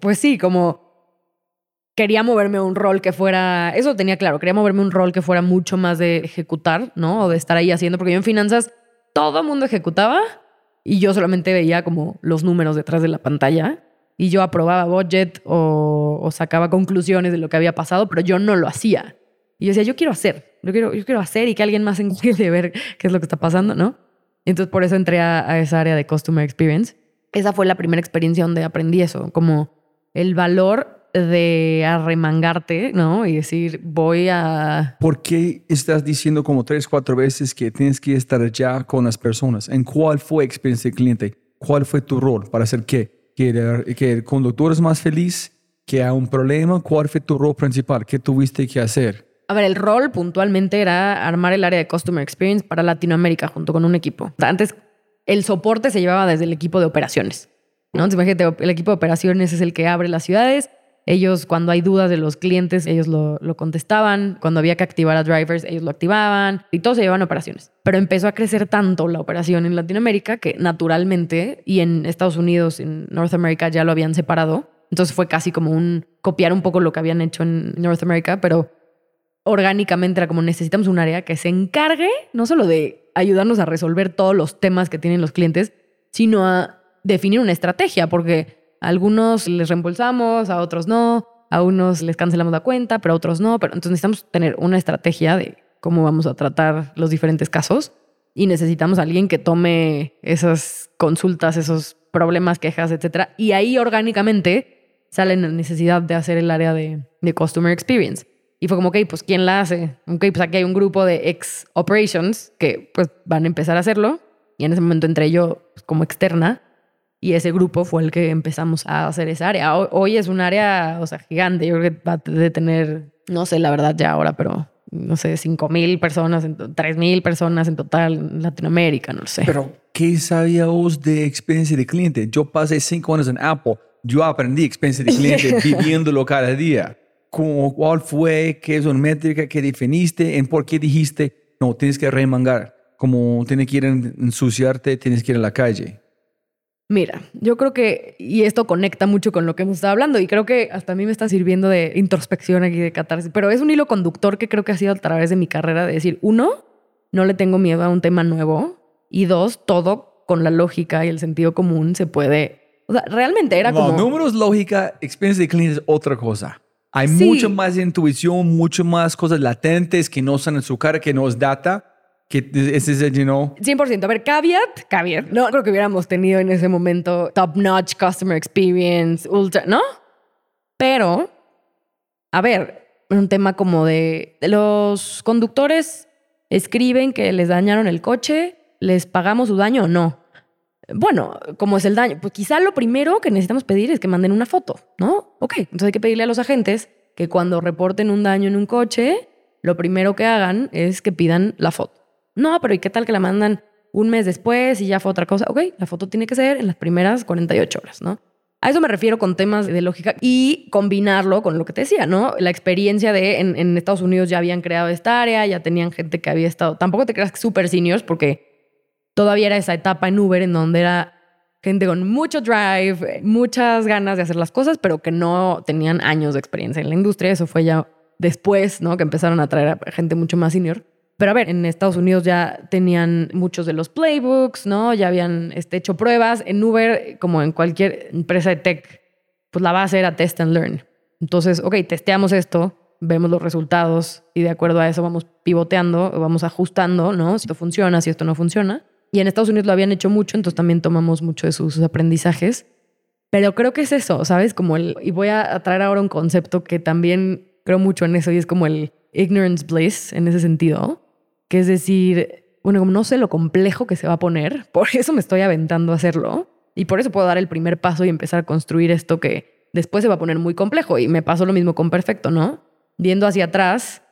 Pues sí, como quería moverme a un rol que fuera, eso tenía claro, quería moverme a un rol que fuera mucho más de ejecutar, ¿no? O de estar ahí haciendo, porque yo en finanzas todo el mundo ejecutaba y yo solamente veía como los números detrás de la pantalla y yo aprobaba budget o, o sacaba conclusiones de lo que había pasado, pero yo no lo hacía. Y yo decía, yo quiero hacer, yo quiero, yo quiero hacer y que alguien más encargue de ver qué es lo que está pasando, ¿no? Entonces por eso entré a, a esa área de Customer Experience. Esa fue la primera experiencia donde aprendí eso, como el valor de arremangarte, ¿no? Y decir, voy a... ¿Por qué estás diciendo como tres, cuatro veces que tienes que estar ya con las personas? ¿En cuál fue experiencia de cliente? ¿Cuál fue tu rol para hacer qué? ¿Que, el- que el conductor es más feliz? ¿Que hay un problema? ¿Cuál fue tu rol principal? ¿Qué tuviste que hacer? A ver, el rol puntualmente era armar el área de Customer Experience para Latinoamérica junto con un equipo. Antes el soporte se llevaba desde el equipo de operaciones, ¿no? Entonces, imagínate, el equipo de operaciones es el que abre las ciudades. Ellos, cuando hay dudas de los clientes, ellos lo, lo contestaban. Cuando había que activar a drivers, ellos lo activaban. Y todo se llevaban operaciones. Pero empezó a crecer tanto la operación en Latinoamérica que naturalmente, y en Estados Unidos, en North America, ya lo habían separado. Entonces fue casi como un copiar un poco lo que habían hecho en North America, pero orgánicamente era como necesitamos un área que se encargue no solo de ayudarnos a resolver todos los temas que tienen los clientes, sino a definir una estrategia, porque a algunos les reembolsamos, a otros no, a unos les cancelamos la cuenta, pero a otros no. Pero entonces necesitamos tener una estrategia de cómo vamos a tratar los diferentes casos y necesitamos a alguien que tome esas consultas, esos problemas, quejas, etcétera. Y ahí orgánicamente sale la necesidad de hacer el área de, de Customer Experience. Y fue como, ok, pues ¿quién la hace? Ok, pues aquí hay un grupo de ex operations que pues van a empezar a hacerlo. Y en ese momento entré yo pues, como externa y ese grupo fue el que empezamos a hacer esa área. Hoy, es un área, o sea, gigante. Yo creo que va a tener, no sé la verdad ya ahora, pero no sé, 5 mil personas, 3 mil personas en total en Latinoamérica, no lo sé. Pero, ¿qué sabía vos de experiencia de cliente? Yo pasé cinco años en Apple. Yo aprendí experiencia de cliente viviéndolo cada día. ¿Cómo, ¿Cuál fue? ¿Qué es una métrica que definiste? ¿En por qué dijiste, no, tienes que remangar? Como tienes que ir a ensuciarte, tienes que ir a la calle. Mira, yo creo que, y esto conecta mucho con lo que hemos estado hablando, y creo que hasta a mí me está sirviendo de introspección aquí, de catarsis, pero es un hilo conductor que creo que ha sido a través de mi carrera de decir, uno, no le tengo miedo a un tema nuevo, y dos, todo con la lógica y el sentido común se puede, o sea, realmente era No, como... números, lógica, experiencia de cliente es otra cosa. Hay Sí. mucho más intuición, mucho más cosas latentes que no están en su cara, que no es data, que es, es, you know, 100%. A ver, caveat, caveat. No creo que hubiéramos tenido en ese momento top notch customer experience, ultra, ¿no? Pero a ver, un tema como de, de los conductores escriben que les dañaron el coche, ¿les pagamos su daño o no? Bueno, como es el daño? Pues quizá lo primero que necesitamos pedir es que manden una foto, ¿no? Ok, entonces hay que pedirle a los agentes que cuando reporten un daño en un coche, lo primero que hagan es que pidan la foto. No, pero ¿y qué tal que la mandan un mes después y ya fue otra cosa? Ok, la foto tiene que ser en las primeras 48 horas, ¿no? A eso me refiero con temas de lógica y combinarlo con lo que te decía, ¿no? La experiencia de en, en Estados Unidos ya habían creado esta área, ya tenían gente que había estado, tampoco te creas que super seniors porque todavía era esa etapa en Uber en donde era gente con mucho drive, muchas ganas de hacer las cosas, pero que no tenían años de experiencia en la industria. Eso fue ya después, ¿no? Que empezaron a traer a gente mucho más senior. Pero a ver, en Estados Unidos ya tenían muchos de los playbooks, ¿no? Ya habían este, hecho pruebas. En Uber, como en cualquier empresa de tech, pues la base era test and learn. Entonces, ok, testeamos esto, vemos los resultados y de acuerdo a eso vamos pivoteando, vamos ajustando, ¿no? Si esto funciona, si esto no funciona. Y en Estados Unidos lo habían hecho mucho, entonces también tomamos mucho de sus aprendizajes. Pero creo que es eso, ¿sabes? Como el, y voy a traer ahora un concepto que también creo mucho en eso y es como el ignorance bliss en ese sentido que es decir, bueno, no sé lo complejo que se va a poner, por eso me estoy aventando a hacerlo y por eso puedo dar el primer paso y empezar a construir esto que después se va a poner muy complejo y me pasó lo mismo con Perfecto, ¿no? Viendo hacia atrás,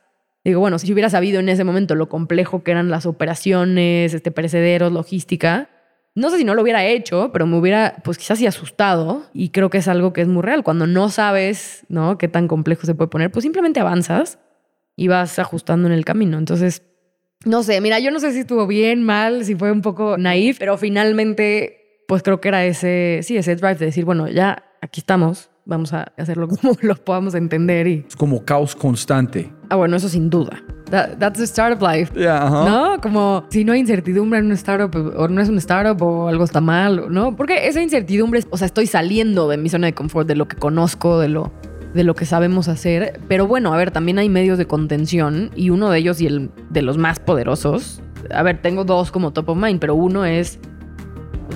digo, bueno, si hubiera sabido en ese momento lo complejo que eran las operaciones, este perecederos, logística, no sé si no lo hubiera hecho, pero me hubiera, pues quizás sí asustado. Y creo que es algo que es muy real. Cuando no sabes, ¿no? Qué tan complejo se puede poner, pues simplemente avanzas y vas ajustando en el camino. Entonces, no sé, mira, yo no sé si estuvo bien, mal, si fue un poco naif, pero finalmente, pues creo que era ese, sí, ese drive de decir, bueno, ya aquí estamos, vamos a hacerlo como lo podamos entender y... Es como caos constante. Ah, bueno, eso sin duda. that's the startup life. Yeah, ajá. ¿No? Como si no hay incertidumbre en un startup o no es un startup o algo está mal, ¿no? Porque esa incertidumbre, o sea, estoy saliendo de mi zona de confort, de lo que conozco, de lo de lo que sabemos hacer. Pero bueno, a ver, también hay medios de contención y uno de ellos y el de los más poderosos. A ver, tengo dos como top of mind, pero uno es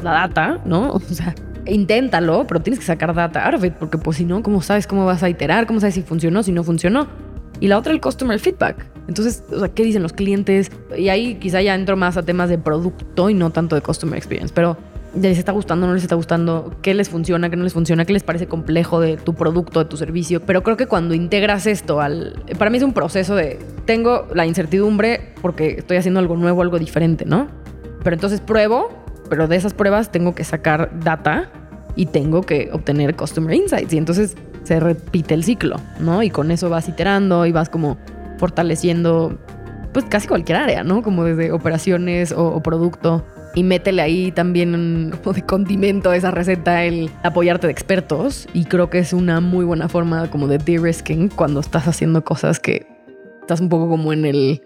la data, ¿no? O sea, inténtalo, pero tienes que sacar data out of it, porque pues si no, ¿cómo sabes cómo vas a iterar? ¿Cómo sabes si funcionó, si no funcionó? Y la otra, el customer feedback. Entonces, o sea, ¿qué dicen los clientes? Y ahí quizá ya entro más a temas de producto y no tanto de customer experience, pero les está gustando, no les está gustando, qué les funciona, qué no les funciona, qué les parece complejo de tu producto, de tu servicio. Pero creo que cuando integras esto al... Para mí es un proceso de... Tengo la incertidumbre porque estoy haciendo algo nuevo, algo diferente, ¿no? Pero entonces pruebo, pero de esas pruebas tengo que sacar data y tengo que obtener customer insights. Y entonces se repite el ciclo, ¿no? Y con eso vas iterando y vas como fortaleciendo, pues casi cualquier área, ¿no? Como desde operaciones o, o producto y métele ahí también como de condimento a esa receta el apoyarte de expertos y creo que es una muy buena forma como de de-risking cuando estás haciendo cosas que estás un poco como en el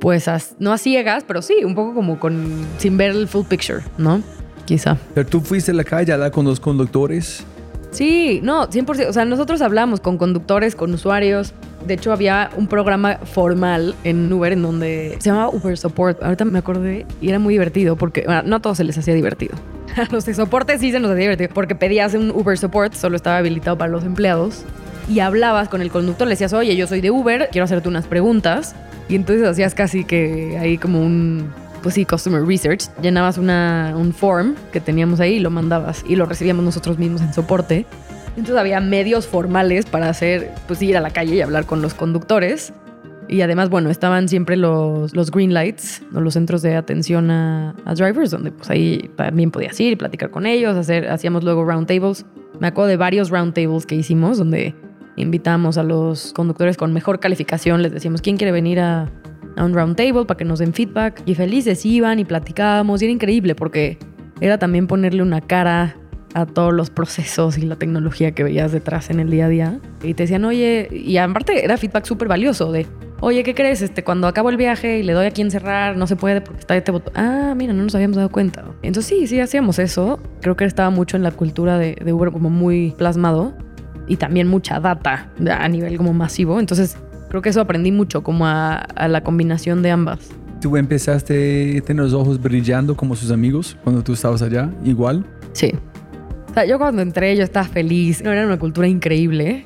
pues no a ciegas, pero sí, un poco como con sin ver el full picture, ¿no? Quizá. Pero tú fuiste a la calle a hablar con los conductores. Sí, no, 100%. O sea, nosotros hablamos con conductores, con usuarios. De hecho, había un programa formal en Uber en donde se llamaba Uber Support. Ahorita me acordé y era muy divertido porque bueno, no a todos se les hacía divertido. A los de soporte sí se nos hacía divertido porque pedías un Uber Support, solo estaba habilitado para los empleados. Y hablabas con el conductor, le decías, oye, yo soy de Uber, quiero hacerte unas preguntas. Y entonces hacías casi que ahí como un pues sí, Customer Research, llenabas una, un form que teníamos ahí y lo mandabas y lo recibíamos nosotros mismos en soporte. Entonces había medios formales para hacer, pues ir a la calle y hablar con los conductores. Y además, bueno, estaban siempre los, los green lights, los centros de atención a, a, drivers, donde pues ahí también podías ir y platicar con ellos, hacer, hacíamos luego round tables. Me acuerdo de varios round tables que hicimos, donde invitamos a los conductores con mejor calificación, les decíamos, ¿quién quiere venir a, a un round table para que nos den feedback. Y felices iban y platicábamos y era increíble porque era también ponerle una cara a todos los procesos y la tecnología que veías detrás en el día a día. Y te decían, oye, y aparte era feedback súper valioso de, oye, ¿qué crees? Este, cuando acabo el viaje y le doy aquí en cerrar, no se puede porque está este botón. Ah, mira, no nos habíamos dado cuenta. Entonces sí, sí hacíamos eso. Creo que estaba mucho en la cultura de, de Uber como muy plasmado y también mucha data a nivel como masivo. Entonces Creo que eso aprendí mucho, como a, la combinación de ambas. ¿Tú empezaste a tener los ojos brillando como sus amigos cuando tú estabas allá? ¿Igual? Sí. O sea, yo cuando entré yo estaba feliz. No, era una cultura increíble.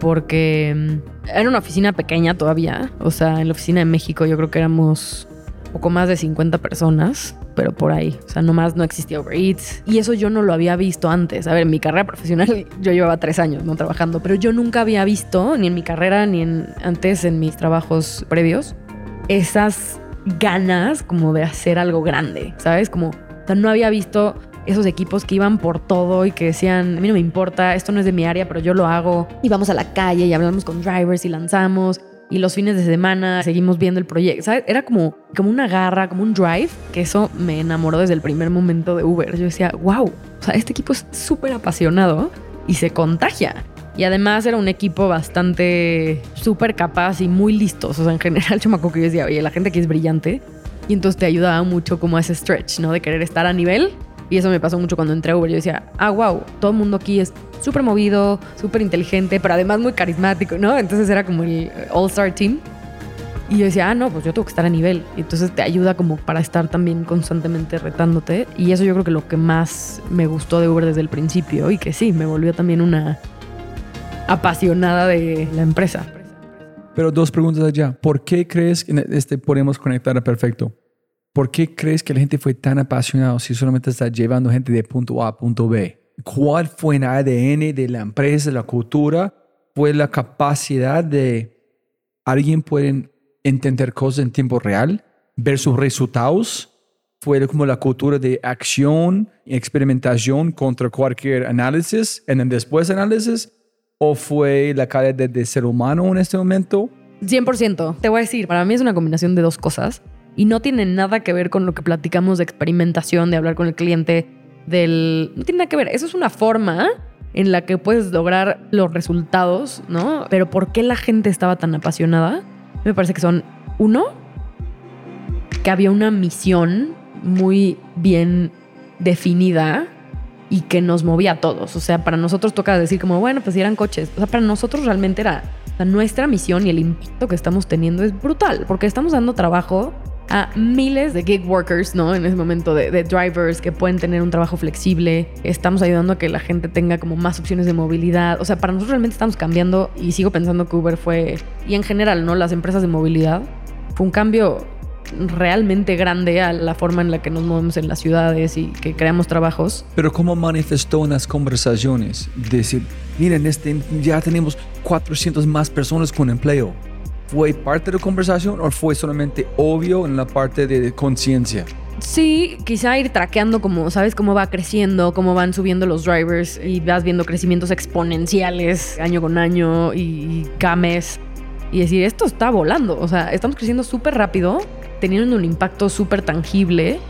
porque mm, era una oficina pequeña todavía. O sea, en la oficina de México yo creo que éramos poco más de 50 personas, pero por ahí. O sea, nomás no existía Uber Eats. Y eso yo no lo había visto antes. A ver, en mi carrera profesional yo llevaba tres años no trabajando, pero yo nunca había visto, ni en mi carrera, ni en, antes en mis trabajos previos, esas ganas como de hacer algo grande, ¿sabes? Como, o sea, no había visto esos equipos que iban por todo y que decían, a mí no me importa, esto no es de mi área, pero yo lo hago. Y vamos a la calle y hablamos con drivers y lanzamos. Y los fines de semana seguimos viendo el proyecto. ¿sabes? Era como, como una garra, como un drive, que eso me enamoró desde el primer momento de Uber. Yo decía, wow, o sea, este equipo es súper apasionado y se contagia. Y además era un equipo bastante súper capaz y muy listos. O sea, en general yo que yo decía, oye, la gente aquí es brillante. Y entonces te ayudaba mucho como a ese stretch, ¿no? De querer estar a nivel y eso me pasó mucho cuando entré a Uber. Yo decía, ah, wow, todo el mundo aquí es súper movido, súper inteligente, pero además muy carismático, ¿no? Entonces era como el All-Star Team. Y yo decía, ah, no, pues yo tengo que estar a nivel. Y entonces te ayuda como para estar también constantemente retándote. Y eso yo creo que lo que más me gustó de Uber desde el principio y que sí, me volvió también una apasionada de la empresa. Pero dos preguntas allá. ¿Por qué crees que este podemos conectar a perfecto? ¿Por qué crees que la gente fue tan apasionada si solamente está llevando gente de punto A a punto B? ¿Cuál fue el ADN de la empresa, la cultura? ¿Fue la capacidad de alguien puede entender cosas en tiempo real, ver sus resultados? ¿Fue como la cultura de acción, experimentación contra cualquier análisis, en el después análisis? ¿O fue la calidad de, de ser humano en este momento? 100%. Te voy a decir, para mí es una combinación de dos cosas y no tiene nada que ver con lo que platicamos de experimentación, de hablar con el cliente, del... No tiene nada que ver, eso es una forma en la que puedes lograr los resultados, ¿no? Pero ¿por qué la gente estaba tan apasionada? Me parece que son, uno, que había una misión muy bien definida y que nos movía a todos. O sea, para nosotros toca decir como, bueno, pues eran coches. O sea, para nosotros realmente era, nuestra misión y el impacto que estamos teniendo es brutal, porque estamos dando trabajo a miles de gig workers, ¿no? En ese momento de, drivers que pueden tener un trabajo flexible. Estamos ayudando a que la gente tenga como más opciones de movilidad. O sea, para nosotros realmente estamos cambiando y sigo pensando que Uber fue, y en general, ¿no? Las empresas de movilidad, fue un cambio realmente grande a la forma en la que nos movemos en las ciudades y que creamos trabajos. Pero ¿cómo manifestó en las conversaciones? Decir, miren, este, ya tenemos 400 más personas con empleo ¿Fue parte de la conversación o fue solamente obvio en la parte de conciencia? Sí, quizá ir traqueando como, ¿sabes? Cómo va creciendo, cómo van subiendo los drivers y vas viendo crecimientos exponenciales año con año y cada. Y decir, esto está volando. O sea, estamos creciendo súper rápido, teniendo un impacto súper tangible.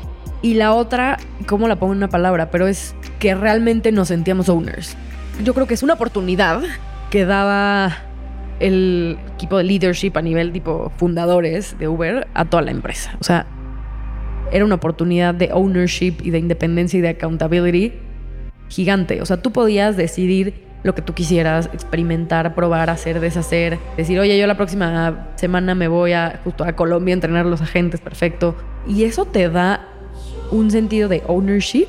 Y la otra, ¿cómo la pongo en una palabra? Pero es que realmente nos sentíamos owners. Yo creo que es una oportunidad que daba el equipo de leadership a nivel tipo fundadores de Uber a toda la empresa. O sea, era una oportunidad de ownership y de independencia y de accountability gigante. O sea, tú podías decidir lo que tú quisieras, experimentar, probar, hacer, deshacer, decir, oye, yo la próxima semana me voy a justo a Colombia a entrenar a los agentes, perfecto. Y eso te da un sentido de ownership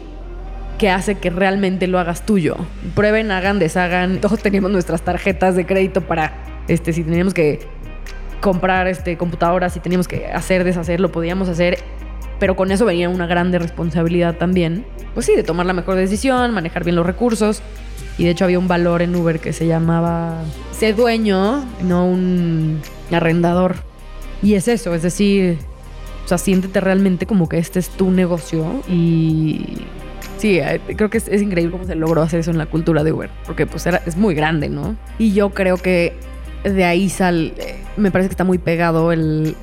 que hace que realmente lo hagas tuyo. Prueben, hagan, deshagan. Todos teníamos nuestras tarjetas de crédito para este, si teníamos que comprar este, computadoras, si teníamos que hacer, deshacer, lo podíamos hacer, pero con eso venía una grande responsabilidad también. Pues sí, de tomar la mejor decisión, manejar bien los recursos. Y de hecho había un valor en Uber que se llamaba ser dueño, no un arrendador. Y es eso, es decir, o sea, siéntete realmente como que este es tu negocio y sí, eh, creo que es, increíble cómo se logró hacer eso en la cultura de Uber, porque pues era, es muy grande, ¿no? Y yo creo que de ahí sal, me parece que está muy pegado el,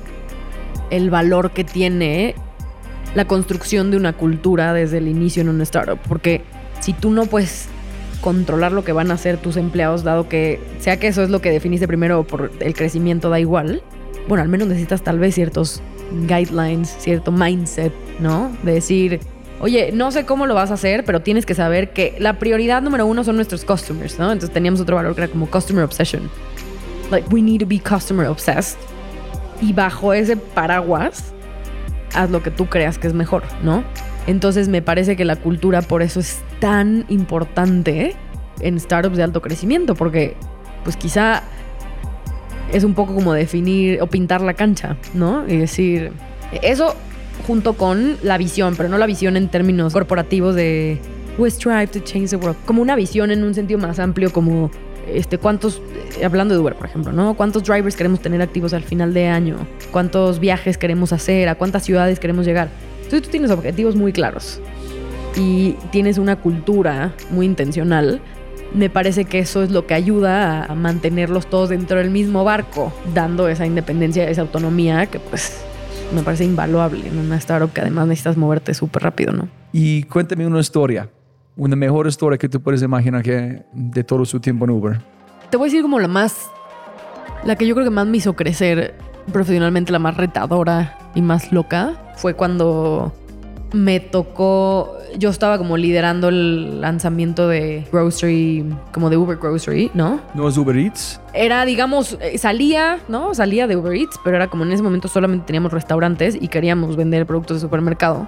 el valor que tiene la construcción de una cultura desde el inicio en un startup. Porque si tú no puedes controlar lo que van a hacer tus empleados, dado que sea que eso es lo que definiste primero por el crecimiento, da igual. Bueno, al menos necesitas tal vez ciertos guidelines, cierto mindset, ¿no? De decir, oye, no sé cómo lo vas a hacer, pero tienes que saber que la prioridad número uno son nuestros customers, ¿no? Entonces teníamos otro valor que era como customer obsession like we need to be customer obsessed. Y bajo ese paraguas, haz lo que tú creas que es mejor, ¿no? Entonces me parece que la cultura por eso es tan importante en startups de alto crecimiento, porque pues quizá es un poco como definir o pintar la cancha, ¿no? Y decir, eso junto con la visión, pero no la visión en términos corporativos de we strive to change the world, como una visión en un sentido más amplio, como este, cuántos, eh, hablando de Uber, por ejemplo, ¿no? ¿Cuántos drivers queremos tener activos al final de año? ¿Cuántos viajes queremos hacer? ¿A cuántas ciudades queremos llegar? Entonces tú tienes objetivos muy claros y tienes una cultura muy intencional. Me parece que eso es lo que ayuda a mantenerlos todos dentro del mismo barco, dando esa independencia, esa autonomía que pues me parece invaluable en una startup que además necesitas moverte súper rápido, ¿no? Y cuéntame una historia, una mejor historia que tú puedes imaginar que de todo su tiempo en Uber. Te voy a decir como la más, la que yo creo que más me hizo crecer profesionalmente, la más retadora y más loca, fue cuando me tocó, yo estaba como liderando el lanzamiento de Grocery, como de Uber Grocery, ¿no? ¿No es Uber Eats? Era, digamos, eh, salía, ¿no? Salía de Uber Eats, pero era como en ese momento solamente teníamos restaurantes y queríamos vender productos de supermercado.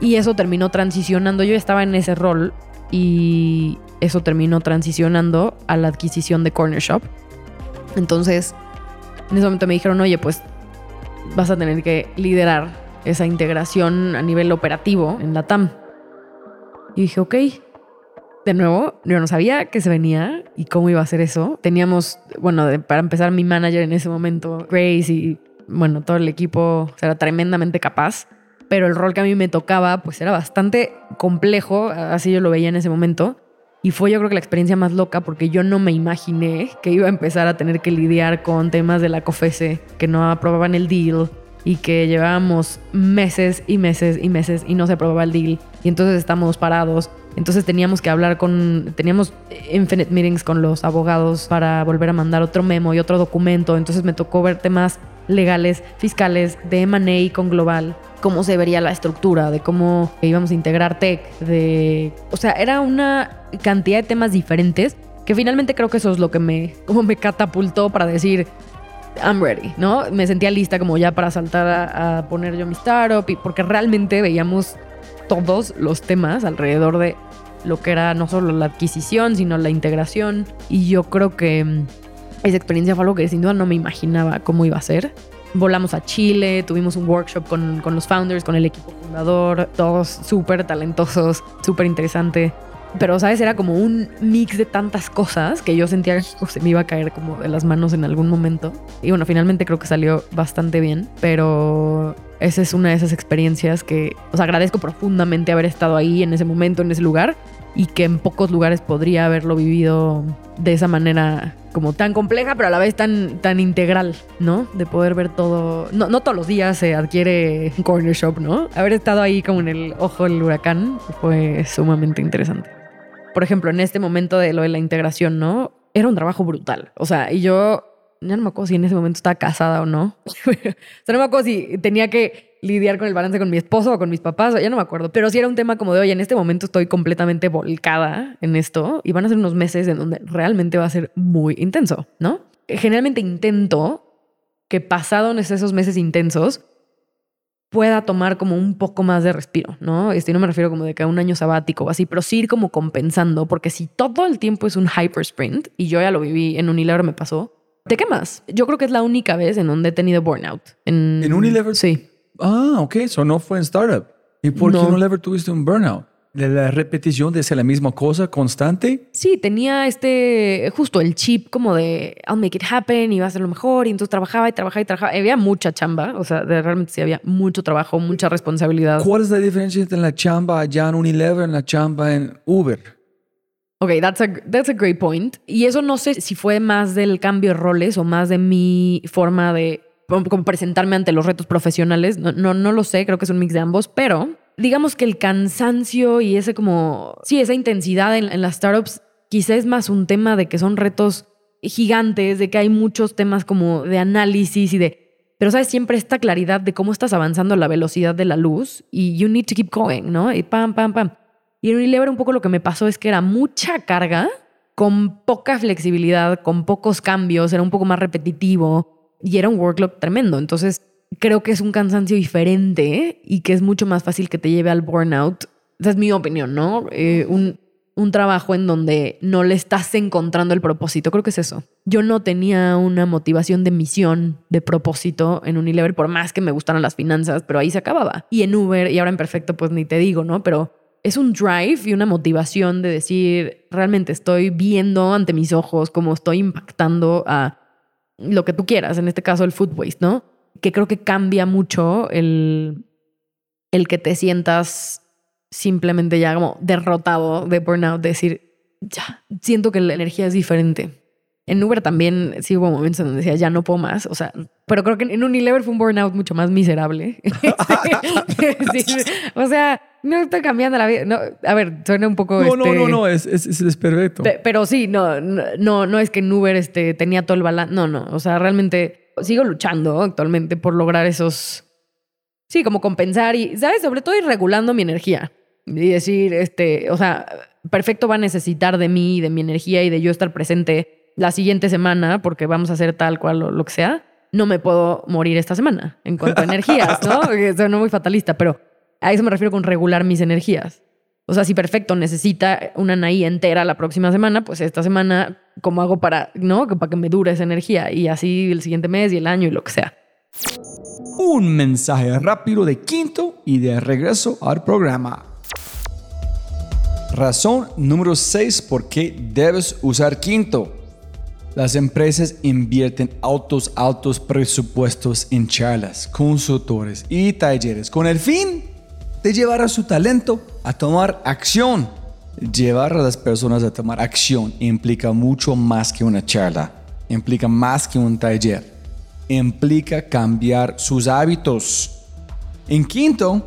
Y eso terminó transicionando, yo estaba en ese rol y eso terminó transicionando a la adquisición de Corner Shop. Entonces, en ese momento me dijeron, oye, pues vas a tener que liderar esa integración a nivel operativo en la TAM. Y dije, ok. De nuevo, yo no sabía qué se venía y cómo iba a ser eso. Teníamos, bueno, para empezar, mi manager en ese momento, Grace, y bueno, todo el equipo era tremendamente capaz. Pero el rol que a mí me tocaba, pues era bastante complejo, así yo lo veía en ese momento. Y fue yo creo que la experiencia más loca porque yo no me imaginé que iba a empezar a tener que lidiar con temas de la COFESE que no aprobaban el deal y que llevábamos meses y meses y meses y no se aprobaba el deal y entonces estábamos parados. Entonces teníamos que hablar con, teníamos infinite meetings con los abogados para volver a mandar otro memo y otro documento. Entonces me tocó ver temas legales, fiscales, de M&A con Global, cómo se vería la estructura, de cómo íbamos a integrar tech, de... O sea, era una cantidad de temas diferentes que finalmente creo que eso es lo que me, como me catapultó para decir, I'm ready, ¿no? Me sentía lista como ya para saltar a, a poner yo mi startup y porque realmente veíamos todos los temas alrededor de lo que era no solo la adquisición, sino la integración. Y yo creo que mm, esa experiencia fue algo que sin duda no me imaginaba cómo iba a ser. Volamos a Chile, tuvimos un workshop con, con los founders, con el equipo fundador, todos súper talentosos, súper interesante. Pero, ¿sabes? Era como un mix de tantas cosas que yo sentía que se me iba a caer como de las manos en algún momento. Y bueno, finalmente creo que salió bastante bien, pero esa es una de esas experiencias que, o sea, agradezco profundamente haber estado ahí en ese momento, en ese lugar, y que en pocos lugares podría haberlo vivido de esa manera como tan compleja, pero a la vez tan, tan integral, ¿no? De poder ver todo. No, no todos los días se adquiere un corner shop, ¿no? Haber estado ahí como en el ojo del huracán fue sumamente interesante. Por ejemplo, en este momento de lo de la integración, ¿no? Era un trabajo brutal. O sea, y yo ya no me acuerdo si en ese momento estaba casada o no. o sea, no me acuerdo si tenía que lidiar con el balance con mi esposo o con mis papás, ya no me acuerdo. Pero sí era un tema como de, oye, en este momento estoy completamente volcada en esto y van a ser unos meses en donde realmente va a ser muy intenso, ¿no? Generalmente intento que pasado esos meses intensos pueda tomar como un poco más de respiro, ¿no? Este, no me refiero como de que a un año sabático o así, pero sí ir como compensando, porque si todo el tiempo es un hyper sprint, y yo ya lo viví en Unilever, me pasó, te quemas. Yo creo que es la única vez en donde he tenido burnout. ¿En, ¿En Unilever? Sí. Ah, ok, eso no fue en startup. ¿Y por qué No. Unilever tuviste un burnout? ¿De la repetición de hacer la misma cosa constante? Sí, tenía este, justo el chip como de I'll make it happen y va a ser lo mejor. Y entonces trabajaba y trabajaba y trabajaba. Había mucha chamba, o sea, de- realmente sí había mucho trabajo, mucha responsabilidad. ¿Cuál es la diferencia entre la chamba allá en Unilever y la chamba en Uber? Ok, that's a, that's a great point. Y eso no sé si fue más del cambio de roles o más de mi forma de como presentarme ante los retos profesionales. No, no, no lo sé, creo que es un mix de ambos, pero digamos que el cansancio y ese como, sí, esa intensidad en, en las startups quizá es más un tema de que son retos gigantes, de que hay muchos temas como de análisis y de... Pero sabes, siempre esta claridad de cómo estás avanzando a la velocidad de la luz y you need to keep going, ¿no? Y pam, pam, pam. Y en Unilever un poco lo que me pasó es que era mucha carga con poca flexibilidad, con pocos cambios, era un poco más repetitivo y era un workload tremendo. Entonces creo que es un cansancio diferente y que es mucho más fácil que te lleve al burnout. Esa es mi opinión, ¿no? Eh, un, un trabajo en donde no le estás encontrando el propósito. Creo que es eso. Yo no tenía una motivación de misión, de propósito en Unilever, por más que me gustaran las finanzas, pero ahí se acababa. Y en Uber y ahora en Perfecto, pues ni te digo, ¿no? Pero es un drive y una motivación de decir, realmente estoy viendo ante mis ojos cómo estoy impactando a lo que tú quieras, en este caso el food waste, ¿no? Que creo que cambia mucho el, el que te sientas simplemente ya como derrotado de burnout, de decir, ya, siento que la energía es diferente. En Uber también sí hubo momentos en donde decía, ya no puedo más. O sea, pero creo que en Unilever fue un burnout mucho más miserable. O sea, no estoy cambiando la vida. No, a ver, suena un poco. No, no, este, no, no, es, es, es perfecto. Pe- Pero sí, no, no, no es que en Uber este, tenía todo el balance. No, no. O sea, realmente sigo luchando actualmente por lograr esos. Sí, como compensar y, ¿sabes? Sobre todo ir regulando mi energía. Y decir, este, o sea, perfecto va a necesitar de mí, de mi energía y de yo estar presente la siguiente semana porque vamos a hacer tal cual o lo que sea. No me puedo morir esta semana en cuanto a energías, ¿no? Suena muy fatalista, pero a eso me refiero con regular mis energías. O sea, si perfecto necesita una Anaí entera la próxima semana, pues esta semana, ¿cómo hago para, no? Para que me dure esa energía y así el siguiente mes y el año y lo que sea. Un mensaje rápido de quinto y de regreso al programa. Razón número 6 por qué debes usar quinto. Las empresas invierten altos, altos presupuestos en charlas, consultores y talleres con el fin de llevar a su talento a tomar acción. Llevar a las personas a tomar acción implica mucho más que una charla, implica más que un taller, implica cambiar sus hábitos. En quinto,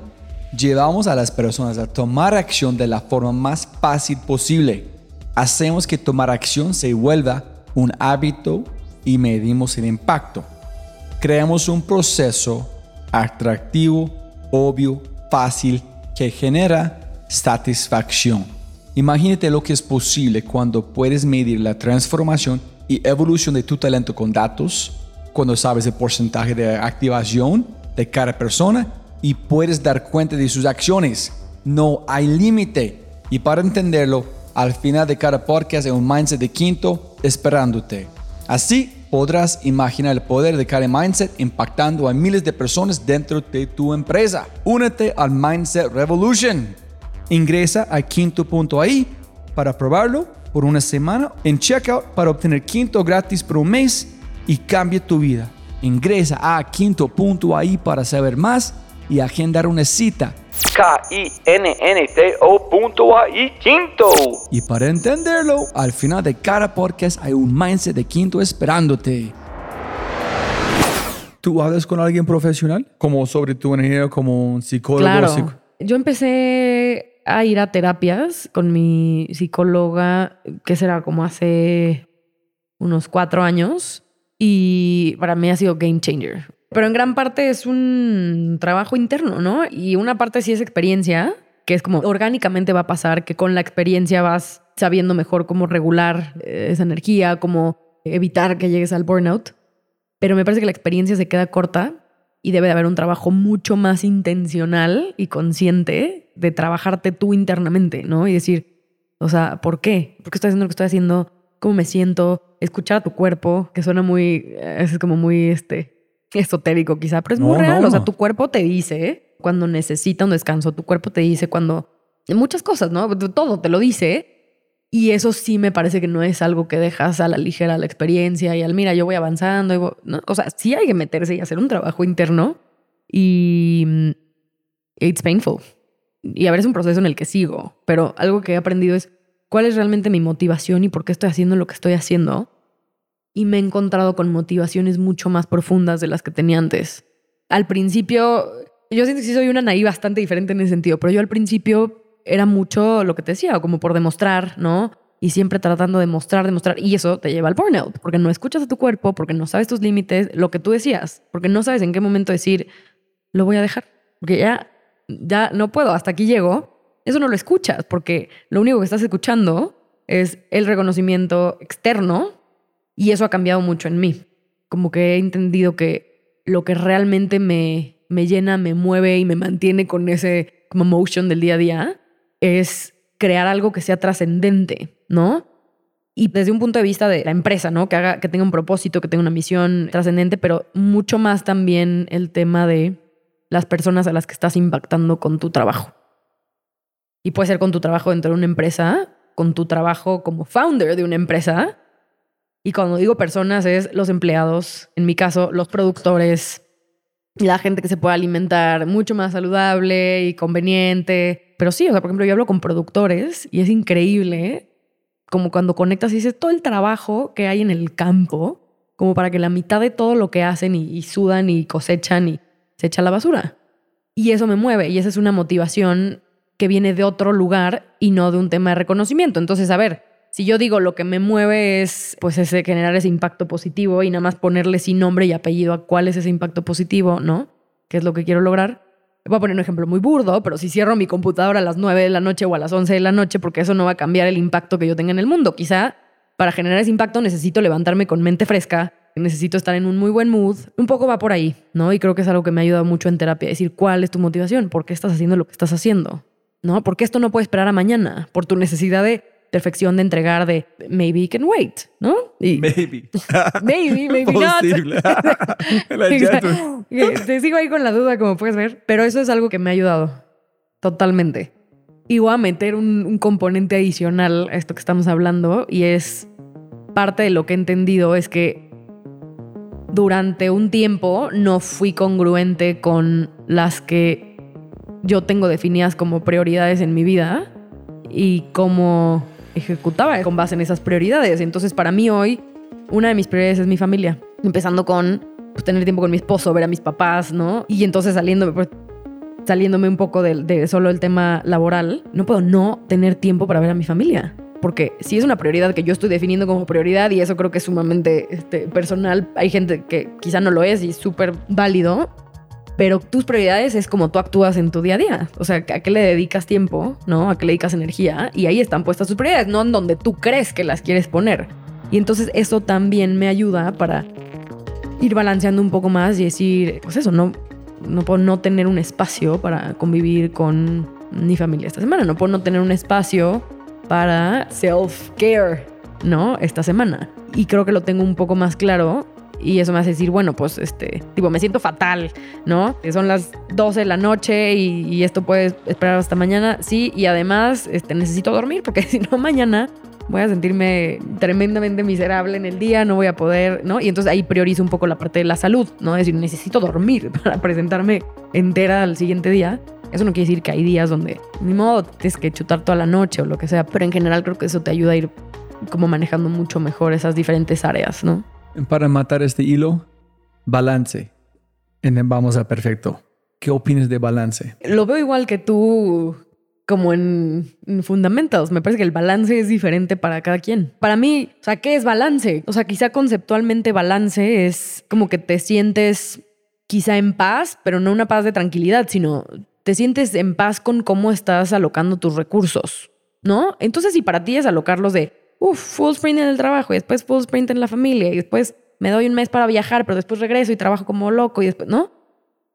llevamos a las personas a tomar acción de la forma más fácil posible. Hacemos que tomar acción se vuelva un hábito y medimos el impacto. Creamos un proceso atractivo, obvio, fácil, que genera satisfacción. Imagínate lo que es posible cuando puedes medir la transformación y evolución de tu talento con datos, cuando sabes el porcentaje de activación de cada persona y puedes dar cuenta de sus acciones. No hay límite. Y para entenderlo, al final de cada podcast hay un mindset de quinto esperándote. Así podrás imaginar el poder de cada mindset impactando a miles de personas dentro de tu empresa. Únete al Mindset Revolution. Ingresa a quinto.ai para probarlo por una semana en checkout para obtener quinto gratis por un mes y cambie tu vida. Ingresa a quinto.ai para saber más y agendar una cita. K-I-N-N-T-O punto ahí, quinto. Y para entenderlo, al final de cada podcast hay un mindset de quinto esperándote. ¿Tú hablas con alguien profesional? Como sobre tu energía, como un psicólogo. Claro. psico- Yo empecé a ir a terapias con mi psicóloga, que será como hace unos cuatro años, y para mí ha sido game changer. Pero en gran parte es un trabajo interno, ¿no? Y una parte sí es experiencia, que es como orgánicamente va a pasar, que con la experiencia vas sabiendo mejor cómo regular eh, esa energía, cómo evitar que llegues al burnout. Pero me parece que la experiencia se queda corta y debe de haber un trabajo mucho más intencional y consciente de trabajarte tú internamente, ¿no? Y decir, o sea, ¿por qué? ¿Por qué estoy haciendo lo que estoy haciendo? ¿Cómo me siento? Escuchar a tu cuerpo, que suena muy, eh, es como muy, este, esotérico quizá, pero es muy real. no. O sea, tu cuerpo te dice cuando necesita un descanso, tu cuerpo te dice cuando... Muchas cosas, ¿no? Todo te lo dice. Y eso sí me parece que no es algo que dejas a la ligera la experiencia y al mira, yo voy avanzando. y voy- ¿no? O sea, sí hay que meterse y hacer un trabajo interno y mm, it's painful. Y a ver, es un proceso en el que sigo, pero algo que he aprendido es cuál es realmente mi motivación y por qué estoy haciendo lo que estoy haciendo. Y me he encontrado con motivaciones mucho más profundas de las que tenía antes. Al principio, yo siento que sí soy una naí bastante diferente en ese sentido, pero yo al principio era mucho lo que te decía, como por demostrar, ¿no? Y siempre tratando de mostrar, demostrar. Y eso te lleva al burnout, porque no escuchas a tu cuerpo, porque no sabes tus límites, lo que tú decías, porque no sabes en qué momento decir, lo voy a dejar, porque ya, ya no puedo, hasta aquí llego. Eso no lo escuchas, porque lo único que estás escuchando es el reconocimiento externo y eso ha cambiado mucho en mí. Como que he entendido que lo que realmente me, me llena, me mueve y me mantiene con ese como motion del día a día es crear algo que sea trascendente, ¿no? Y desde un punto de vista de la empresa, ¿no? Que haga, que tenga un propósito, que tenga una misión trascendente, pero mucho más también el tema de las personas a las que estás impactando con tu trabajo. Y puede ser con tu trabajo dentro de una empresa, con tu trabajo como founder de una empresa. Y cuando digo personas es los empleados, en mi caso, los productores, la gente que se puede alimentar mucho más saludable y conveniente. Pero sí, o sea, por ejemplo, yo hablo con productores y es increíble como cuando conectas y dices todo el trabajo que hay en el campo, como para que la mitad de todo lo que hacen y, y sudan y cosechan y se echa a la basura. Y eso me mueve y esa es una motivación que viene de otro lugar y no de un tema de reconocimiento. Entonces, a ver, si yo digo lo que me mueve es pues ese generar ese impacto positivo y nada más ponerle sin nombre y apellido a cuál es ese impacto positivo, ¿no? ¿Qué es lo que quiero lograr? Voy a poner un ejemplo muy burdo, pero si cierro mi computadora a las 9 de la noche o a las 11 de la noche, porque eso no va a cambiar el impacto que yo tenga en el mundo. Quizá para generar ese impacto necesito levantarme con mente fresca, necesito estar en un muy buen mood. Un poco va por ahí, ¿no? Y creo que es algo que me ha ayudado mucho en terapia, decir cuál es tu motivación, por qué estás haciendo lo que estás haciendo, ¿no? Porque esto no puede esperar a mañana, por tu necesidad de perfección de entregar de maybe can wait, ¿no? Y, maybe. maybe, maybe Posible. not. Te sigo ahí con la duda, como puedes ver, pero eso es algo que me ha ayudado totalmente. Y voy a meter un, un componente adicional a esto que estamos hablando y es parte de lo que he entendido es que durante un tiempo no fui congruente con las que yo tengo definidas como prioridades en mi vida y cómo ejecutaba con base en esas prioridades. Entonces, para mí hoy, una de mis prioridades es mi familia. Empezando con pues, tener tiempo con mi esposo, ver a mis papás, ¿no? Y entonces saliéndome, pues, saliéndome un poco de, de, solo el tema laboral, no puedo no tener tiempo para ver a mi familia. Porque si es una prioridad que yo estoy definiendo como prioridad y eso creo que es sumamente este, personal, hay gente que quizá no lo es y es súper válido, pero tus prioridades es como tú actúas en tu día a día. O sea, a qué le dedicas tiempo, ¿no? A qué le dedicas energía. Y ahí están puestas tus prioridades, no en donde tú crees que las quieres poner. Y entonces eso también me ayuda para ir balanceando un poco más y decir, pues eso, no, no puedo no tener un espacio para convivir con mi familia esta semana. No puedo no tener un espacio para self-care, ¿no? Esta semana. Y creo que lo tengo un poco más claro y eso me hace decir, bueno, pues este, tipo, me siento fatal, ¿no? Son las 12 de la noche y, esto puede esperar hasta mañana, sí, y además este, necesito dormir porque si no mañana voy a sentirme tremendamente miserable en el día, no voy a poder, ¿no? Y entonces ahí priorizo un poco la parte de la salud, ¿no? Es decir, necesito dormir para presentarme entera al siguiente día. Eso no quiere decir que hay días donde, ni modo, tienes que chutar toda la noche o lo que sea, pero en general creo que eso te ayuda a ir como manejando mucho mejor esas diferentes áreas, ¿no? Para matar este hilo, balance. En Vamos a Perfecto. ¿Qué opinas de balance? Lo veo igual que tú, como en, en Fundamentals. Me parece que el balance es diferente para cada quien. Para mí, o sea, ¿qué es balance? O sea, quizá conceptualmente balance es como que te sientes quizá en paz, pero no una paz de tranquilidad, sino te sientes en paz con cómo estás alocando tus recursos, ¿no? Entonces, si para ti es alocarlos de Uf, full sprint en el trabajo y después full sprint en la familia y después me doy un mes para viajar, pero después regreso y trabajo como loco y después, ¿no?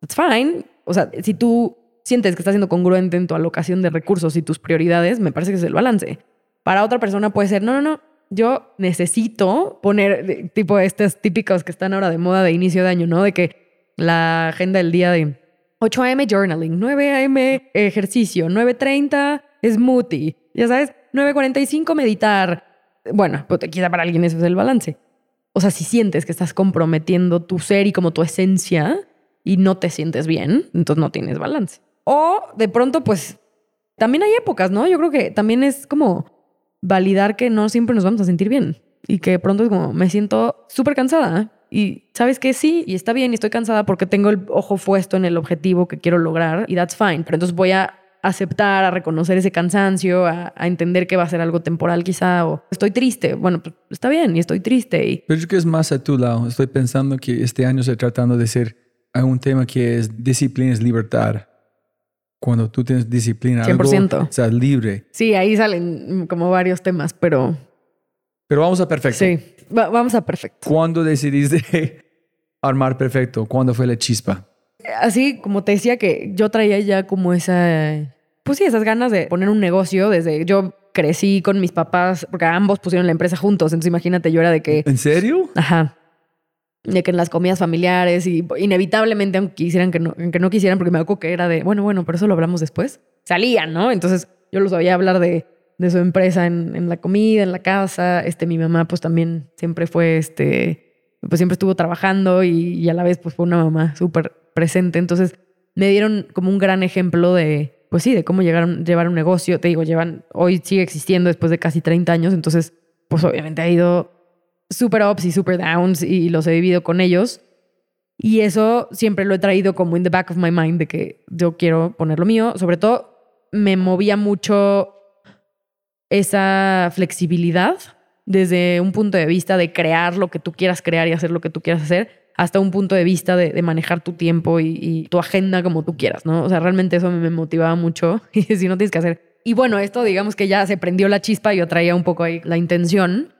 It's fine. O sea, si tú sientes que estás siendo congruente en tu alocación de recursos y tus prioridades, me parece que es el balance. Para otra persona puede ser, no, no, no, yo necesito poner, tipo, estos típicos que están ahora de moda de inicio de año, ¿no? De que la agenda del día de 8 a.m. journaling, 9 a.m. ejercicio, 9.30 smoothie, ya sabes, 9.45 meditar, bueno, pues quizá para alguien eso es el balance. O sea, si sientes que estás comprometiendo tu ser y como tu esencia y no te sientes bien, entonces no tienes balance. O de pronto, pues también hay épocas, ¿no? Yo creo que también es como validar que no siempre nos vamos a sentir bien y que de pronto es como me siento súper cansada y sabes que sí, y está bien, y estoy cansada porque tengo el ojo puesto en el objetivo que quiero lograr y that's fine. Pero entonces voy a aceptar, a reconocer ese cansancio, a, entender que va a ser algo temporal quizá, o estoy triste. Bueno, pues está bien, y estoy triste. Y... Pero yo que es más a tu lado. Estoy pensando que este año estoy tratando de ser un tema que es disciplina es libertad. Cuando tú tienes disciplina, 100%. algo, estás libre. Sí, ahí salen como varios temas, pero... Pero vamos a perfecto. Sí, vamos a perfecto. ¿Cuándo decidiste armar perfecto? ¿Cuándo fue la chispa? Así como te decía que yo traía ya como esa pues sí, esas ganas de poner un negocio desde yo crecí con mis papás, porque ambos pusieron la empresa juntos, entonces imagínate, yo era de que, ¿En serio? ajá, de que en las comidas familiares y inevitablemente, aunque quisieran que no, aunque no quisieran, porque me acuerdo que era de, bueno, bueno, pero eso lo hablamos después, salían, ¿no? Entonces yo los oía hablar de, de su empresa en, en la comida, en la casa, este, mi mamá pues también siempre fue, este, pues siempre estuvo trabajando y, y a la vez pues fue una mamá súper presente, entonces me dieron como un gran ejemplo de, pues sí, de cómo llegar, llevar un negocio. Te digo, llevan, hoy sigue existiendo después de casi 30 años, entonces, pues obviamente ha ido super ups y super downs y los he vivido con ellos. Y eso siempre lo he traído como in the back of my mind de que yo quiero poner lo mío. Sobre todo, me movía mucho esa flexibilidad desde un punto de vista de crear lo que tú quieras crear y hacer lo que tú quieras hacer hasta un punto de vista de, de manejar tu tiempo y, y, tu agenda como tú quieras, ¿no? O sea, realmente eso me motivaba mucho y si no tienes que hacer. Y bueno, esto digamos que ya se prendió la chispa, yo traía un poco ahí la intención.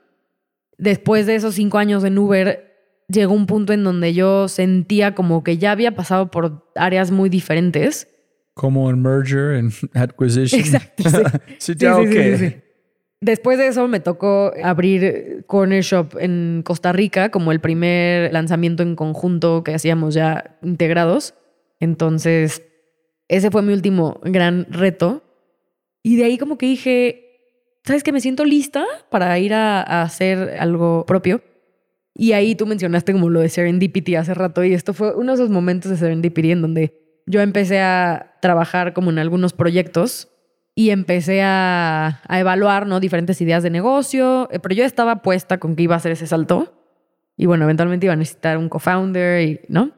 Después de esos cinco años en Uber, llegó un punto en donde yo sentía como que ya había pasado por áreas muy diferentes. Como en merger and acquisition. Exacto. Sí, sí, ya, sí, ok. sí, sí, sí. Después de eso me tocó abrir Corner Shop en Costa Rica como el primer lanzamiento en conjunto que hacíamos ya integrados. Entonces, ese fue mi último gran reto. Y de ahí como que dije, ¿sabes qué? Me siento lista para ir a, a hacer algo propio. Y ahí tú mencionaste como lo de Serendipity hace rato y esto fue uno de esos momentos de Serendipity en donde yo empecé a trabajar como en algunos proyectos y empecé a, a, evaluar ¿no? diferentes ideas de negocio, eh, pero yo estaba puesta con que iba a hacer ese salto. Y bueno, eventualmente iba a necesitar un co-founder, ¿no?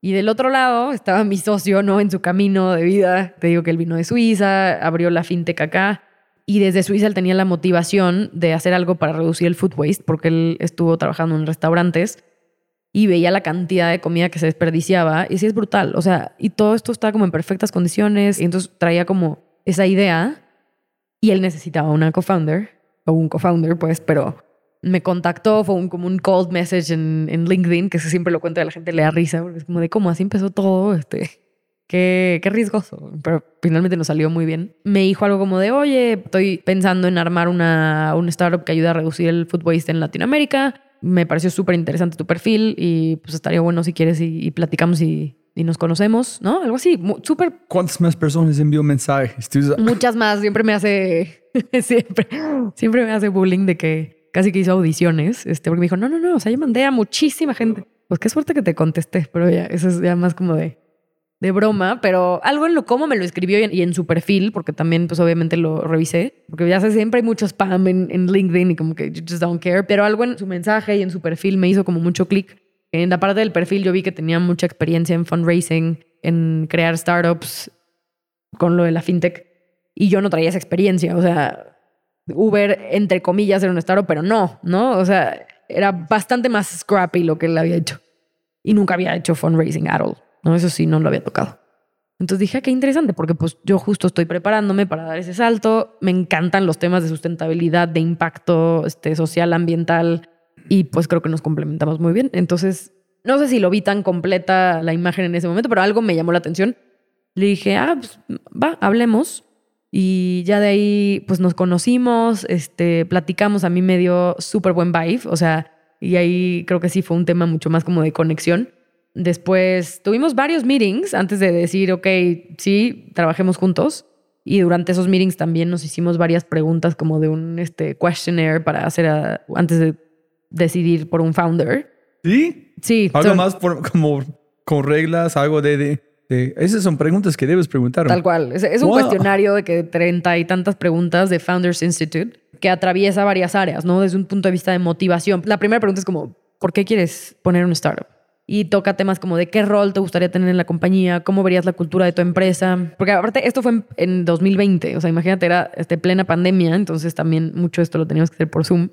Y del otro lado estaba mi socio, ¿no? En su camino de vida. Te digo que él vino de Suiza, abrió la fintech acá. Y desde Suiza él tenía la motivación de hacer algo para reducir el food waste, porque él estuvo trabajando en restaurantes y veía la cantidad de comida que se desperdiciaba. Y sí es brutal. O sea, y todo esto estaba como en perfectas condiciones. Y entonces traía como esa idea y él necesitaba una co-founder o un co-founder, pues, pero me contactó, fue un, como un cold message en, en LinkedIn, que siempre lo cuento a la gente le da risa, porque es como de cómo así empezó todo, este, qué, qué riesgoso, pero finalmente nos salió muy bien. Me dijo algo como de, oye, estoy pensando en armar una, startup que ayuda a reducir el waste en Latinoamérica. Me pareció súper interesante tu perfil y pues estaría bueno si quieres y, y platicamos y, y nos conocemos, ¿no? Algo así, súper... ¿Cuántas más personas envió mensajes? Muchas más, siempre me hace, siempre, siempre me hace bullying de que casi que hizo audiciones, este, porque me dijo, no, no, no, o sea, yo mandé a muchísima gente. Pues qué suerte que te contesté, pero ya, eso es ya más como de, de broma, pero algo en lo cómo me lo escribió y en, y en, su perfil, porque también pues obviamente lo revisé, porque ya sé, siempre hay mucho spam en, en LinkedIn y como que you just don't care, pero algo en su mensaje y en su perfil me hizo como mucho clic. En la parte del perfil yo vi que tenía mucha experiencia en fundraising, en crear startups con lo de la fintech. Y yo no traía esa experiencia. O sea, Uber, entre comillas, era un startup, pero no, ¿no? O sea, era bastante más scrappy lo que él había hecho. Y nunca había hecho fundraising at all. ¿no? Eso sí, no lo había tocado. Entonces dije, ah, qué interesante, porque pues yo justo estoy preparándome para dar ese salto. Me encantan los temas de sustentabilidad, de impacto este, social, ambiental, y pues creo que nos complementamos muy bien. Entonces, no sé si lo vi tan completa la imagen en ese momento, pero algo me llamó la atención. Le dije, ah, pues va, hablemos. Y ya de ahí, pues nos conocimos, este, platicamos. A mí me dio súper buen vibe, o sea, y ahí creo que sí fue un tema mucho más como de conexión. Después tuvimos varios meetings antes de decir, ok, sí, trabajemos juntos. Y durante esos meetings también nos hicimos varias preguntas como de un este, questionnaire para hacer a, antes de decidir por un founder. ¿Sí? Sí. Algo son- más por- como con reglas, algo de, de, de- Esas son preguntas que debes preguntar. Tal cual. Es, es un Wow. cuestionario de que treinta y tantas preguntas de Founders Institute que atraviesa varias áreas, ¿no? Desde un punto de vista de motivación. La primera pregunta es como, ¿por qué quieres poner un startup? Y toca temas como de qué rol te gustaría tener en la compañía, cómo verías la cultura de tu empresa. Porque aparte, esto fue en, en 2020. O sea, imagínate, era este, plena pandemia, entonces también mucho de esto lo teníamos que hacer por Zoom.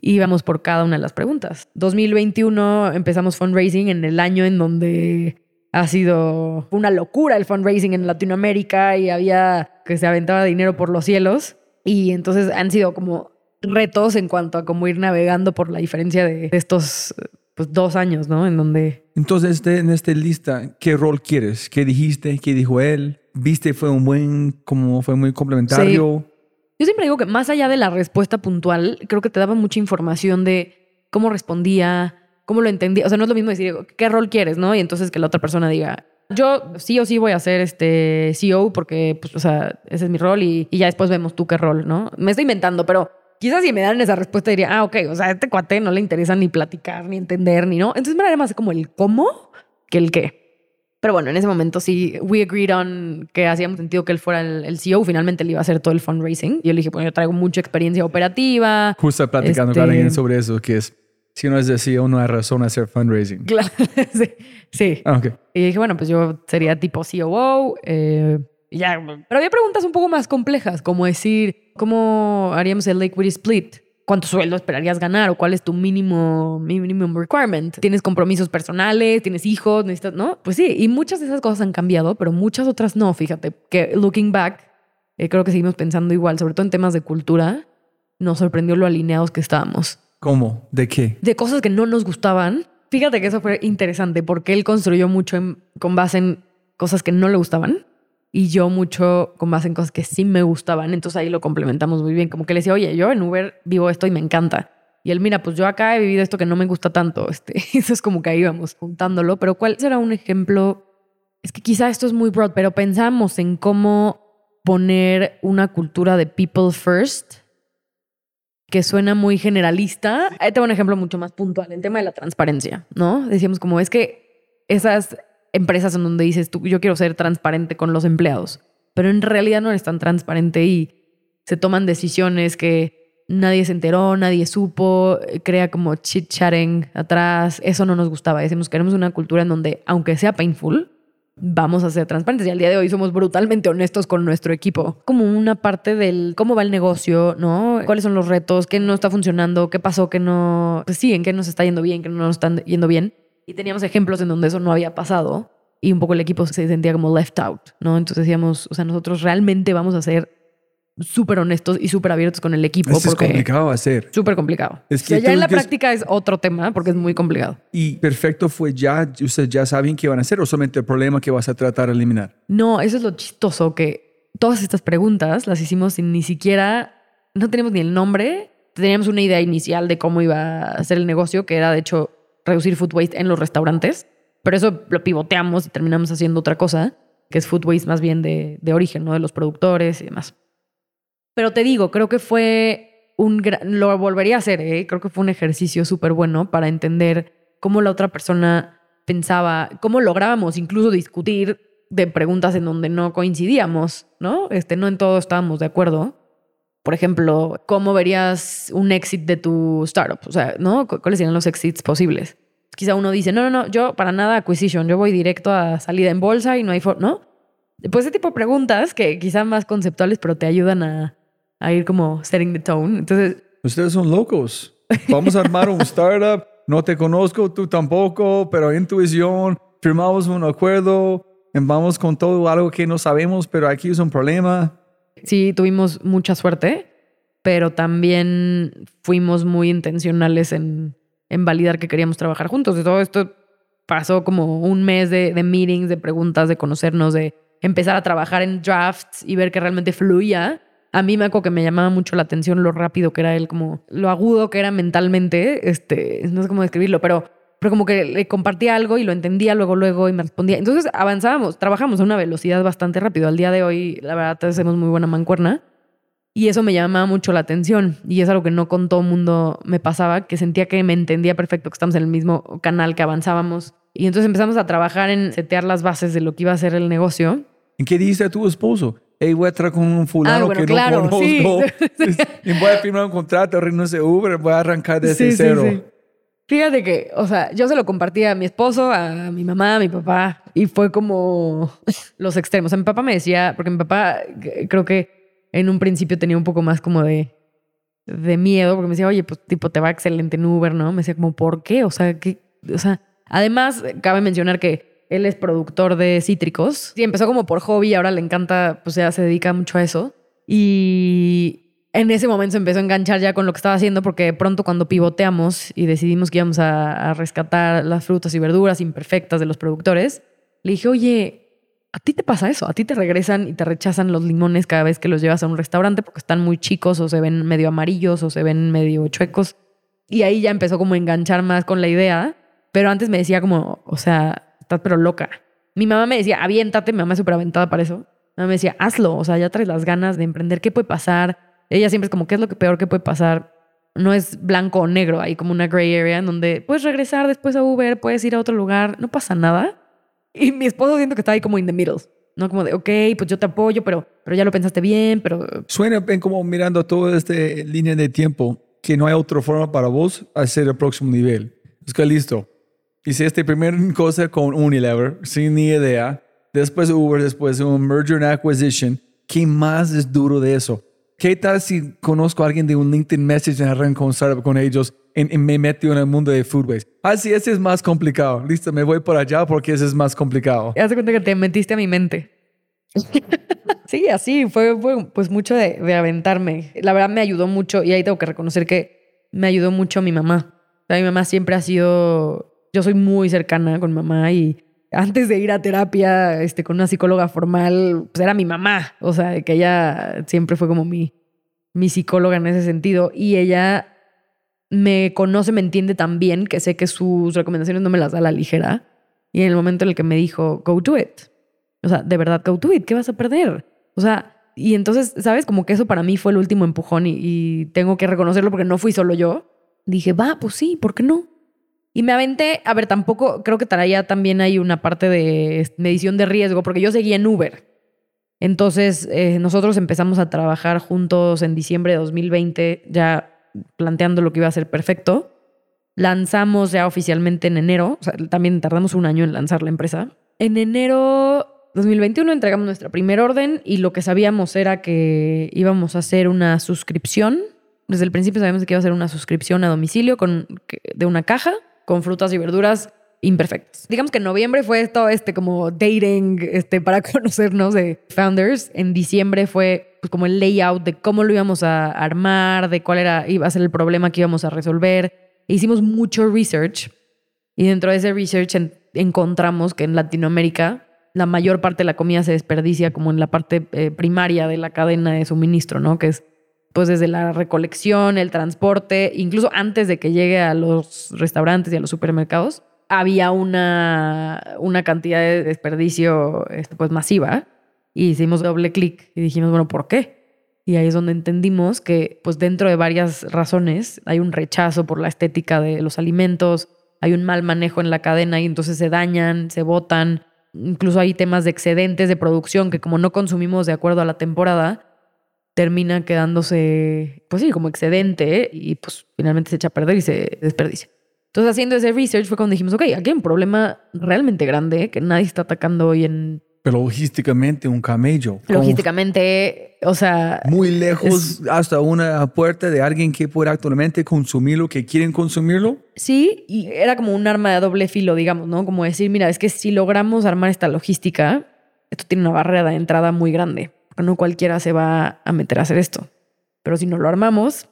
Íbamos por cada una de las preguntas. 2021 empezamos fundraising en el año en donde ha sido una locura el fundraising en Latinoamérica y había que se aventaba dinero por los cielos. Y entonces han sido como retos en cuanto a cómo ir navegando por la diferencia de estos pues, dos años, ¿no? En donde Entonces, este- en esta lista, ¿qué rol quieres? ¿Qué dijiste? ¿Qué dijo él? viste fue un buen, como fue muy complementario. Yo siempre digo que más allá de la respuesta puntual, creo que te daba mucha información de cómo respondía, cómo lo entendía. O sea, no es lo mismo decir, ¿qué rol quieres? ¿No? Y entonces que la otra persona diga, yo sí o sí voy a ser este CEO porque, pues, o sea, ese es mi rol y, y ya después vemos tú qué rol, ¿no? Me estoy inventando, pero quizás si me dan esa respuesta diría, ah, ok, o sea, a este cuate no le interesa ni platicar, ni entender, ni no. Entonces me daría más como el cómo que el qué. Pero bueno, en ese momento sí, we agreed on que hacíamos sentido que él fuera el, el CEO. Finalmente él iba a hacer todo el fundraising. Y yo le dije, pues yo traigo mucha experiencia operativa. Justo platicando Este- con alguien sobre eso, que es, si no es de CEO, no hay razón a hacer fundraising. Claro, sí. sí. Ah, ok. Y dije, bueno, pues yo sería tipo COO. eh, y ya. Pero había preguntas un poco más complejas, como decir, ¿cómo haríamos el liquidity split? ¿Cuánto sueldo esperarías ganar? ¿O cuál es tu mínimo minimum requirement? ¿Tienes compromisos personales? ¿Tienes hijos? ¿Necesitas? ¿No? Pues sí, y muchas de esas cosas han cambiado, pero muchas otras no. Fíjate que looking back, eh, creo que seguimos pensando igual, sobre todo en temas de cultura. Nos sorprendió lo alineados que estábamos ¿Cómo? ¿De qué? de cosas que no nos gustaban. Fíjate que eso fue interesante porque él construyó mucho en- con base en cosas que no le gustaban y yo mucho con base en cosas que sí me gustaban. Entonces ahí lo complementamos muy bien. Como que le decía, oye, yo en Uber vivo esto y me encanta. Y él, mira, pues yo acá he vivido esto que no me gusta tanto. Este, eso es como que ahí íbamos juntándolo. Pero ¿cuál será un ejemplo? Es que quizá esto es muy broad, pero pensamos en cómo poner una cultura de people first que suena muy generalista. Ahí te voy a un ejemplo mucho más puntual, el tema de la transparencia, ¿no? Decíamos como es que esas empresas en donde dices tú, yo quiero ser transparente con los empleados, pero en realidad no eres tan transparente y se toman decisiones que nadie se enteró, nadie supo, crea como chit-chatting atrás, eso no nos gustaba. Decimos, queremos una cultura en donde, aunque sea painful, vamos a ser transparentes. Y al día de hoy somos brutalmente honestos con nuestro equipo. Como una parte del cómo va el negocio, ¿no? ¿Cuáles son los retos? ¿Qué no está funcionando? ¿Qué pasó? ¿Qué no? Pues sí, en qué nos está yendo bien, qué no nos está yendo bien. Y teníamos ejemplos en donde eso no había pasado y un poco el equipo se sentía como left out, ¿no? Entonces decíamos, o sea, nosotros realmente vamos a ser súper honestos y súper abiertos con el equipo. Esto es porque complicado hacer. Súper complicado. Es O sea, ya en la práctica es otro tema porque es muy complicado. Y perfecto fue ya, ustedes ya saben qué van a hacer o solamente el problema que vas a tratar de eliminar. No, eso es lo chistoso, que todas estas preguntas las hicimos sin ni siquiera, no teníamos ni el nombre, teníamos una idea inicial de cómo iba a ser el negocio, que era de hecho reducir food waste en los restaurantes, pero eso lo pivoteamos y terminamos haciendo otra cosa, que es food waste más bien de, de origen, ¿no? De los productores y demás. Pero te digo, creo que fue un gran, lo volvería a hacer, ¿eh? creo que fue un ejercicio súper bueno para entender cómo la otra persona pensaba, cómo lográbamos incluso discutir de preguntas en donde no coincidíamos, ¿no? Este, no en todo estábamos de acuerdo. Por ejemplo, ¿cómo verías un exit de tu startup? O sea, ¿no? ¿Cu- ¿Cuáles serían los exits posibles? Quizá uno dice, no, no, no, yo para nada acquisition, yo voy directo a salida en bolsa y no hay, for- ¿no? Pues ese tipo de preguntas que quizá más conceptuales, pero te ayudan a, a ir como setting the tone. Entonces, Ustedes son locos. Vamos a armar un startup. No te conozco, tú tampoco, pero intuición. Firmamos un acuerdo. Vamos con todo algo que no sabemos, pero aquí es un problema. Sí tuvimos mucha suerte, pero también fuimos muy intencionales en, en validar que queríamos trabajar juntos. Y todo esto pasó como un mes de, de meetings, de preguntas, de conocernos, de empezar a trabajar en drafts y ver que realmente fluía. A mí me acuerdo que me llamaba mucho la atención lo rápido que era él, como lo agudo que era mentalmente, este, no sé cómo describirlo, pero, pero como que le compartía algo y lo entendía luego, luego y me respondía. Entonces avanzábamos, trabajamos a una velocidad bastante rápido. Al día de hoy, la verdad, hacemos muy buena mancuerna. Y eso me llamaba mucho la atención. Y es algo que no con todo mundo me pasaba, que sentía que me entendía perfecto, que estamos en el mismo canal, que avanzábamos. Y entonces empezamos a trabajar en setear las bases de lo que iba a ser el negocio. ¿En qué dice a tu esposo? Hey, voy a traer con un fulano Ah, bueno, que claro, no sí. conozco. y voy a firmar un contrato, renuncio de Uber, voy a arrancar desde Sí, sí, cero. sí. Fíjate que, o sea, yo se lo compartía a mi esposo, a mi mamá, a mi papá, y fue como los extremos. O sea, mi papá me decía, porque mi papá eh, creo que en un principio tenía un poco más como de, de miedo, porque me decía, oye, pues tipo, te va excelente en Uber, ¿no? Me decía como, ¿por qué? O sea, que, o sea, además, cabe mencionar que él es productor de cítricos. Sí, empezó como por hobby, ahora le encanta, pues ya se dedica mucho a eso. Y en ese momento se empezó a enganchar ya con lo que estaba haciendo porque pronto cuando pivoteamos y decidimos que íbamos a, a rescatar las frutas y verduras imperfectas de los productores, le dije, oye, a ti te pasa eso, a ti te regresan y te rechazan los limones cada vez que los llevas a un restaurante porque están muy chicos o se ven medio amarillos o se ven medio chuecos. Y ahí ya empezó como a enganchar más con la idea, pero antes me decía como, o sea, estás pero loca. Mi mamá me decía, aviéntate, mi mamá es súper aventada para eso. Mi mamá me decía, hazlo, o sea, ya traes las ganas de emprender, ¿qué puede pasar? Ella siempre es como, ¿qué es lo que peor que puede pasar? No es blanco o negro, hay como una gray area en donde puedes regresar después a Uber, puedes ir a otro lugar, no pasa nada. Y mi esposo siento que está ahí como in the middle. No como de, ok, pues yo te apoyo, pero, pero ya lo pensaste bien, pero... Suena como mirando toda esta línea de tiempo, que no hay otra forma para vos hacer el próximo nivel. Es que listo. Hice esta primera cosa con Unilever, sin ni idea. Después Uber, después un merger and acquisition. ¿Qué más es duro de eso? ¿Qué tal si conozco a alguien de un LinkedIn Message y arranco un startup con ellos y, me meto en el mundo de food waste? Ah, sí, ese es más complicado. Listo, me voy por allá porque ese es más complicado. Haz cuenta que te metiste a mi mente. sí, así fue, pues mucho de, de, aventarme. La verdad me ayudó mucho y ahí tengo que reconocer que me ayudó mucho mi mamá. mi mamá siempre ha sido, yo soy muy cercana con mamá y antes de ir a terapia este, con una psicóloga formal, pues era mi mamá. O sea, que ella siempre fue como mi, mi psicóloga en ese sentido. Y ella me conoce, me entiende tan bien que sé que sus recomendaciones no me las da a la ligera. Y en el momento en el que me dijo, go to it. O sea, de verdad, go to it, ¿qué vas a perder? O sea, y entonces, ¿sabes? Como que eso para mí fue el último empujón y, y tengo que reconocerlo porque no fui solo yo. Dije, va, pues sí, ¿por qué no? Y me aventé, a ver, tampoco, creo que traía también hay una parte de medición de riesgo, porque yo seguía en Uber. Entonces, eh, nosotros empezamos a trabajar juntos en diciembre de 2020, ya planteando lo que iba a ser perfecto. Lanzamos ya oficialmente en enero, o sea, también tardamos un año en lanzar la empresa. En enero 2021 entregamos nuestra primera orden y lo que sabíamos era que íbamos a hacer una suscripción. Desde el principio sabíamos que iba a ser una suscripción a domicilio con, de una caja con frutas y verduras imperfectas. Digamos que en noviembre fue todo este como dating este, para conocernos de founders. En diciembre fue pues, como el layout de cómo lo íbamos a armar, de cuál era, iba a ser el problema que íbamos a resolver. hicimos mucho research y dentro de ese research encontramos que en Latinoamérica la mayor parte de la comida se desperdicia como en la parte eh, primaria de la cadena de suministro, ¿no? Que pues desde la recolección, el transporte, incluso antes de que llegue a los restaurantes y a los supermercados, había una, una cantidad de desperdicio este, pues masiva. Y hicimos doble clic y dijimos, bueno, ¿por qué? Y ahí es donde entendimos que pues dentro de varias razones hay un rechazo por la estética de los alimentos, hay un mal manejo en la cadena y entonces se dañan, se botan. Incluso hay temas de excedentes de producción que como no consumimos de acuerdo a la temporada, termina quedándose, pues sí, como excedente y pues finalmente se echa a perder y se desperdicia. Entonces, haciendo ese research fue cuando dijimos, ok, aquí hay un problema realmente grande que nadie está atacando hoy en... Pero logísticamente, un camello. Logísticamente, o sea... Muy lejos hasta una puerta de alguien que puede actualmente consumirlo, que quieren consumirlo. Sí, y era como un arma de doble filo, digamos, ¿no? Como decir, mira, es que si logramos armar esta logística, esto tiene una barrera de entrada muy grande no cualquiera se va a meter a hacer esto. Pero si no lo armamos,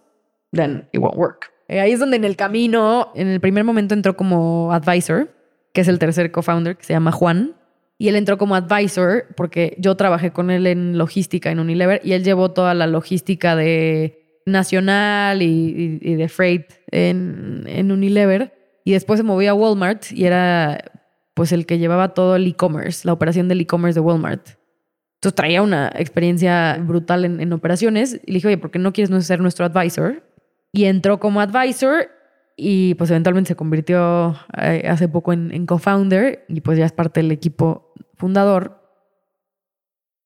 then it won't work. Eh, ahí es donde en el camino, en el primer momento entró como advisor, que es el tercer co-founder, que se llama Juan. Y él entró como advisor porque yo trabajé con él en logística en Unilever y él llevó toda la logística de nacional y, de freight en, en Unilever. Y después se movió a Walmart y era pues el que llevaba todo el e-commerce, la operación del e-commerce de Walmart. Entonces traía una experiencia brutal en, operaciones y le dije, oye, ¿por qué no quieres ser nuestro advisor? Y entró como advisor y pues eventualmente se convirtió eh, hace poco en, en co-founder y pues ya es parte del equipo fundador.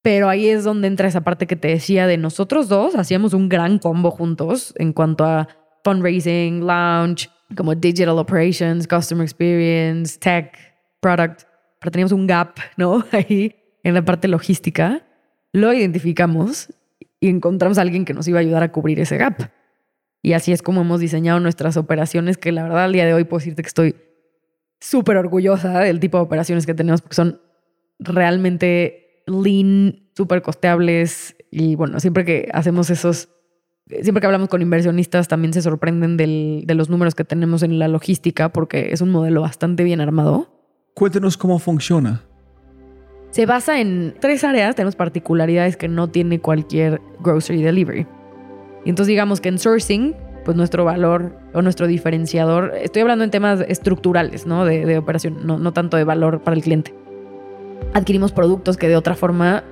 Pero ahí es donde entra esa parte que te decía de nosotros dos, hacíamos un gran combo juntos en cuanto a fundraising, launch, como digital operations, customer experience, tech, product, pero teníamos un gap, ¿no? Ahí en la parte logística, lo identificamos y encontramos a alguien que nos iba a ayudar a cubrir ese gap. Y así es como hemos diseñado nuestras operaciones, que la verdad al día de hoy puedo decirte que estoy súper orgullosa del tipo de operaciones que tenemos, porque son realmente lean, súper costeables. Y bueno, siempre que hacemos esos, siempre que hablamos con inversionistas, también se sorprenden de los números que tenemos en la logística, porque es un modelo bastante bien armado. Cuéntenos cómo funciona. Se basa en tres áreas, tenemos particularidades que no tiene cualquier grocery delivery. Y entonces digamos que en sourcing, pues nuestro valor o nuestro diferenciador, estoy hablando en temas estructurales, ¿no? De, operación, no, no tanto de valor para el cliente. Adquirimos productos que de otra forma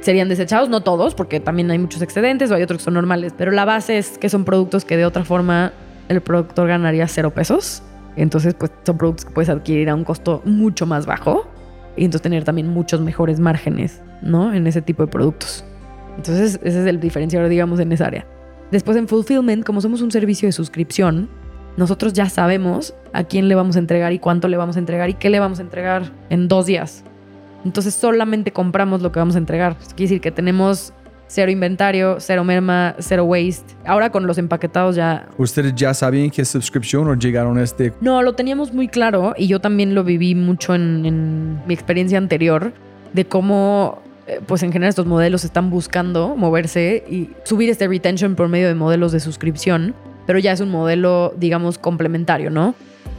serían desechados, no todos, porque también hay muchos excedentes o hay otros que son normales, pero la base es que son productos que de otra forma el productor ganaría cero pesos. Entonces, pues son productos que puedes adquirir a un costo mucho más bajo y entonces tener también muchos mejores márgenes, ¿no? En ese tipo de productos. Entonces, ese es el diferenciador, digamos, en esa área. Después en fulfillment, como somos un servicio de suscripción, nosotros ya sabemos a quién le vamos a entregar y cuánto le vamos a entregar y qué le vamos a entregar en dos días. Entonces solamente compramos lo que vamos a entregar. Quiere decir que tenemos cero inventario, cero merma, cero waste. Ahora con los empaquetados ya... ¿Ustedes ya sabían que es suscripción o llegaron a este? No, lo teníamos muy claro y yo también lo viví mucho en, en mi experiencia anterior de cómo eh, pues en general estos modelos están buscando moverse y subir este retention por medio de modelos de suscripción, pero ya es un modelo, digamos, complementario, ¿no?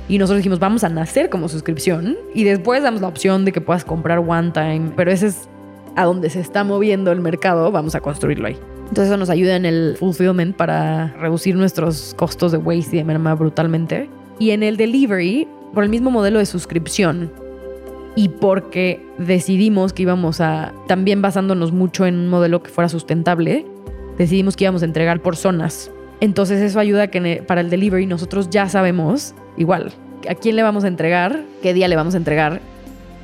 Y nosotros dijimos, vamos a nacer como suscripción y después damos la opción de que puedas comprar one time, pero ese es a donde se está moviendo el mercado, vamos a construirlo ahí. Entonces eso nos ayuda en el fulfillment para reducir nuestros costos de waste y de merma brutalmente. Y en el delivery, por el mismo modelo de suscripción y porque decidimos que íbamos a, también basándonos mucho en un modelo que fuera sustentable, decidimos que íbamos a entregar por zonas. Entonces eso ayuda que para el delivery nosotros ya sabemos igual a quién le vamos a entregar, qué día le vamos a entregar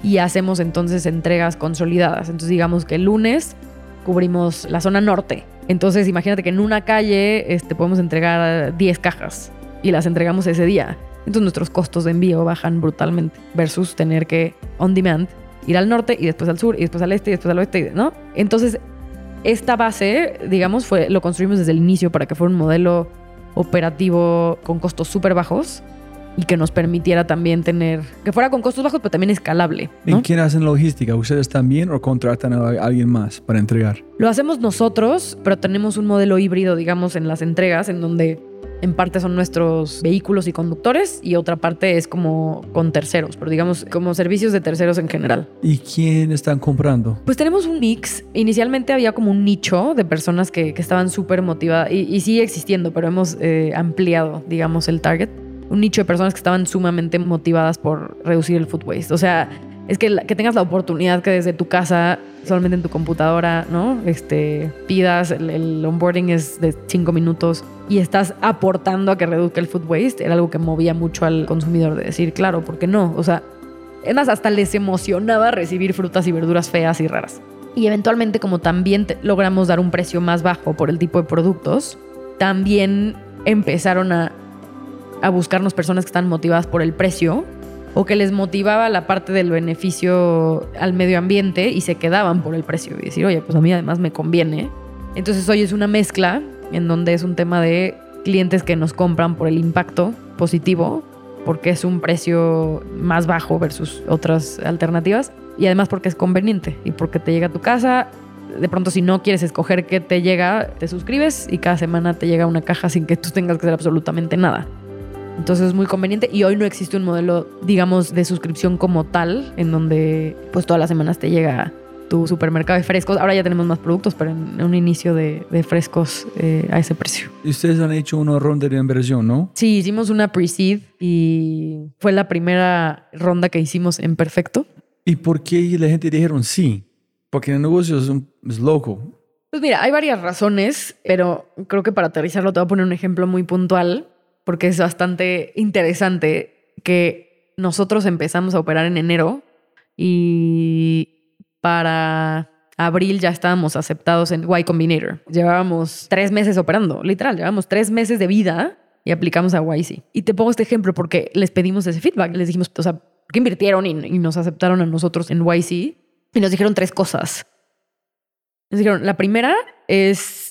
y hacemos entonces entregas consolidadas. Entonces digamos que el lunes cubrimos la zona norte. Entonces imagínate que en una calle este, podemos entregar 10 cajas y las entregamos ese día. Entonces nuestros costos de envío bajan brutalmente versus tener que on demand ir al norte y después al sur y después al este y después al oeste, ¿no? Entonces esta base, digamos, fue lo construimos desde el inicio para que fuera un modelo operativo con costos súper bajos y que nos permitiera también tener, que fuera con costos bajos, pero también escalable. ¿no? ¿Y quién hacen logística? ¿Ustedes también o contratan a alguien más para entregar? Lo hacemos nosotros, pero tenemos un modelo híbrido, digamos, en las entregas, en donde en parte son nuestros vehículos y conductores y otra parte es como con terceros, pero digamos como servicios de terceros en general. ¿Y quién están comprando? Pues tenemos un mix. Inicialmente había como un nicho de personas que, que estaban súper motivadas y, y, sigue existiendo, pero hemos eh, ampliado, digamos, el target un nicho de personas que estaban sumamente motivadas por reducir el food waste. O sea, es que, que tengas la oportunidad que desde tu casa, solamente en tu computadora, ¿no? Este, pidas, el, onboarding es de cinco minutos y estás aportando a que reduzca el food waste, era algo que movía mucho al consumidor de decir, claro, ¿por qué no? O sea, es hasta les emocionaba recibir frutas y verduras feas y raras. Y eventualmente, como también logramos dar un precio más bajo por el tipo de productos, también empezaron a a buscarnos personas que están motivadas por el precio o que les motivaba la parte del beneficio al medio ambiente y se quedaban por el precio y decir, oye, pues a mí además me conviene. Entonces hoy es una mezcla en donde es un tema de clientes que nos compran por el impacto positivo, porque es un precio más bajo versus otras alternativas y además porque es conveniente y porque te llega a tu casa. De pronto si no quieres escoger qué te llega, te suscribes y cada semana te llega una caja sin que tú tengas que hacer absolutamente nada. Entonces es muy conveniente y hoy no existe un modelo, digamos, de suscripción como tal, en donde pues todas las semanas te llega tu supermercado de frescos. Ahora ya tenemos más productos, pero en un inicio de, de frescos eh, a ese precio. Y ustedes han hecho una ronda de inversión, ¿no? Sí, hicimos una pre-seed y fue la primera ronda que hicimos en Perfecto. ¿Y por qué la gente dijeron sí? Porque el negocio es, un, es loco. Pues mira, hay varias razones, pero creo que para aterrizarlo te voy a poner un ejemplo muy puntual porque es bastante interesante que nosotros empezamos a operar en enero y para abril ya estábamos aceptados en Y Combinator. Llevábamos tres meses operando, literal, llevábamos tres meses de vida y aplicamos a YC. Y te pongo este ejemplo porque les pedimos ese feedback, les dijimos, o sea, ¿qué invirtieron y, y nos aceptaron a nosotros en YC? Y nos dijeron tres cosas. Nos dijeron, la primera es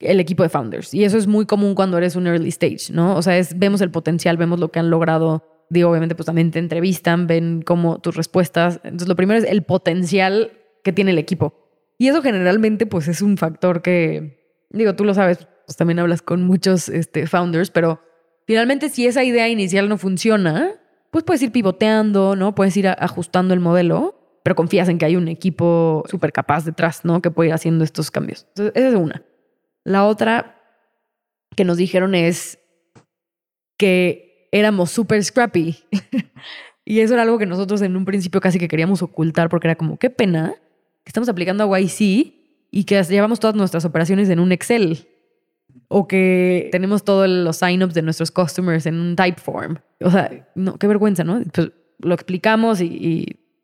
el equipo de founders. Y eso es muy común cuando eres un early stage, ¿no? O sea, es, vemos el potencial, vemos lo que han logrado. Digo, obviamente, pues también te entrevistan, ven cómo tus respuestas. Entonces, lo primero es el potencial que tiene el equipo. Y eso generalmente, pues es un factor que, digo, tú lo sabes, pues también hablas con muchos este, founders, pero finalmente si esa idea inicial no funciona, pues puedes ir pivoteando, ¿no? Puedes ir ajustando el modelo. pero confías en que hay un equipo súper capaz detrás, ¿no? Que puede ir haciendo estos cambios. Entonces, esa es una. La otra que nos dijeron es que éramos súper scrappy. y eso era algo que nosotros en un principio casi que queríamos ocultar porque era como, qué pena que estamos aplicando a YC y que llevamos todas nuestras operaciones en un Excel. O que tenemos todos los sign-ups de nuestros customers en un Typeform. O sea, no, qué vergüenza, ¿no? Pues lo explicamos y,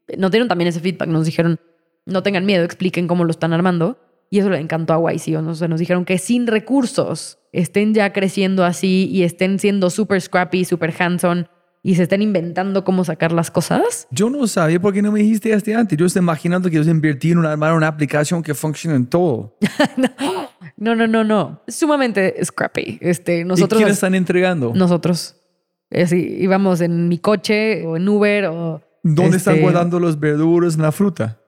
y nos dieron también ese feedback. Nos dijeron, no tengan miedo, expliquen cómo lo están armando. Y eso le encantó a YC. O sea, nos dijeron que sin recursos estén ya creciendo así y estén siendo súper scrappy, súper hands-on y se estén inventando cómo sacar las cosas. Yo no sabía por qué no me dijiste esto antes. Yo estoy imaginando que ellos invirtieron en armar una aplicación que funcione en todo. no, no, no, no. Sumamente scrappy. Este, nosotros, ¿Y quién están entregando? Nosotros. Así, íbamos en mi coche o en Uber o... ¿Dónde están este, guardando los verduras la fruta?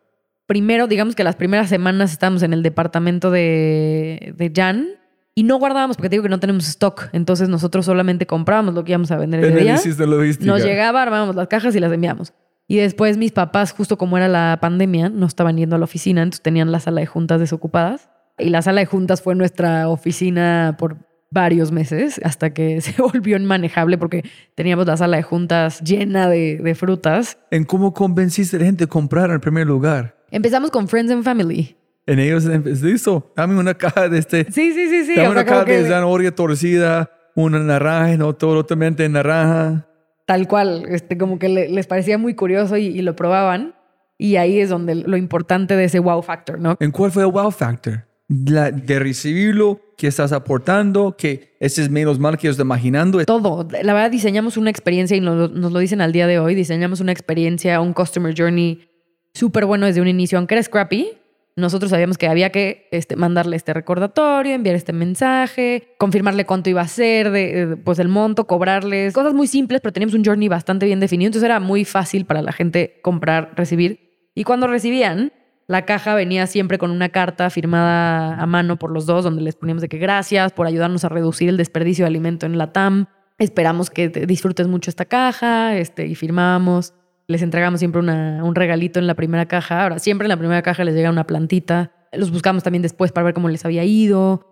Primero, digamos que las primeras semanas estábamos en el departamento de, de Jan y no guardábamos porque te digo que no tenemos stock. Entonces nosotros solamente comprábamos lo que íbamos a vender ese día. De logística. Nos llegaba, armábamos las cajas y las enviamos. Y después mis papás, justo como era la pandemia, no estaban yendo a la oficina, entonces tenían la sala de juntas desocupadas. Y la sala de juntas fue nuestra oficina por varios meses hasta que se volvió inmanejable porque teníamos la sala de juntas llena de, de frutas. ¿En cómo convenciste a la gente a comprar en primer lugar? Empezamos con Friends and Family. En ellos, listo, dame una caja de este. Sí, sí, sí, sí. Dame o sea, una caja que- de zanahoria torcida, una naranja, no totalmente naranja. Tal cual, este, como que le- les parecía muy curioso y, y lo probaban. Y ahí es donde lo importante de ese wow factor, ¿no? ¿En cuál fue el wow factor? De recibirlo, que estás aportando, que ese es menos mal que yo estoy imaginando. Todo. La verdad, diseñamos una experiencia y nos, nos lo dicen al día de hoy. Diseñamos una experiencia, un customer journey súper bueno desde un inicio, aunque era scrappy. Nosotros sabíamos que había que este, mandarle este recordatorio, enviar este mensaje, confirmarle cuánto iba a ser, de, de, pues el monto, cobrarles, cosas muy simples, pero teníamos un journey bastante bien definido, entonces era muy fácil para la gente comprar, recibir. Y cuando recibían, la caja venía siempre con una carta firmada a mano por los dos, donde les poníamos de que gracias por ayudarnos a reducir el desperdicio de alimento en la TAM. Esperamos que te disfrutes mucho esta caja, este, y firmamos. Les entregamos siempre una- un regalito en la primera caja. Ahora, siempre en la primera caja les llega una plantita. Los buscamos también después para ver cómo les había ido.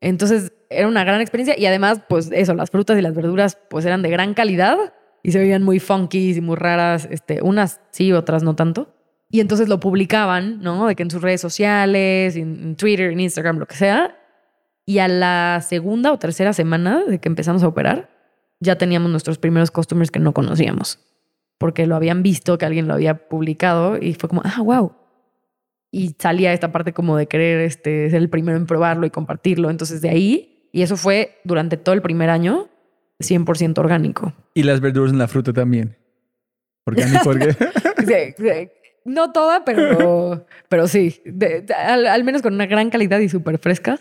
Entonces, era una gran experiencia. Y además, pues eso, las frutas y las verduras, pues eran de gran calidad y se veían muy funky y muy raras. Este, unas sí, otras no tanto. Y entonces lo publicaban, ¿no? De que en sus redes sociales, en, en Twitter, en Instagram, lo que sea. Y a la segunda o tercera semana de que empezamos a operar, ya teníamos nuestros primeros customers que no conocíamos. Porque lo habían visto, que alguien lo había publicado y fue como, ah, wow. Y salía esta parte como de querer este, ser el primero en probarlo y compartirlo. Entonces de ahí, y eso fue durante todo el primer año, 100% orgánico. Y las verduras en la fruta también. Orgánico, porque Sí, sí. No toda, pero, pero sí. De- de- al, al menos con una gran calidad y súper frescas.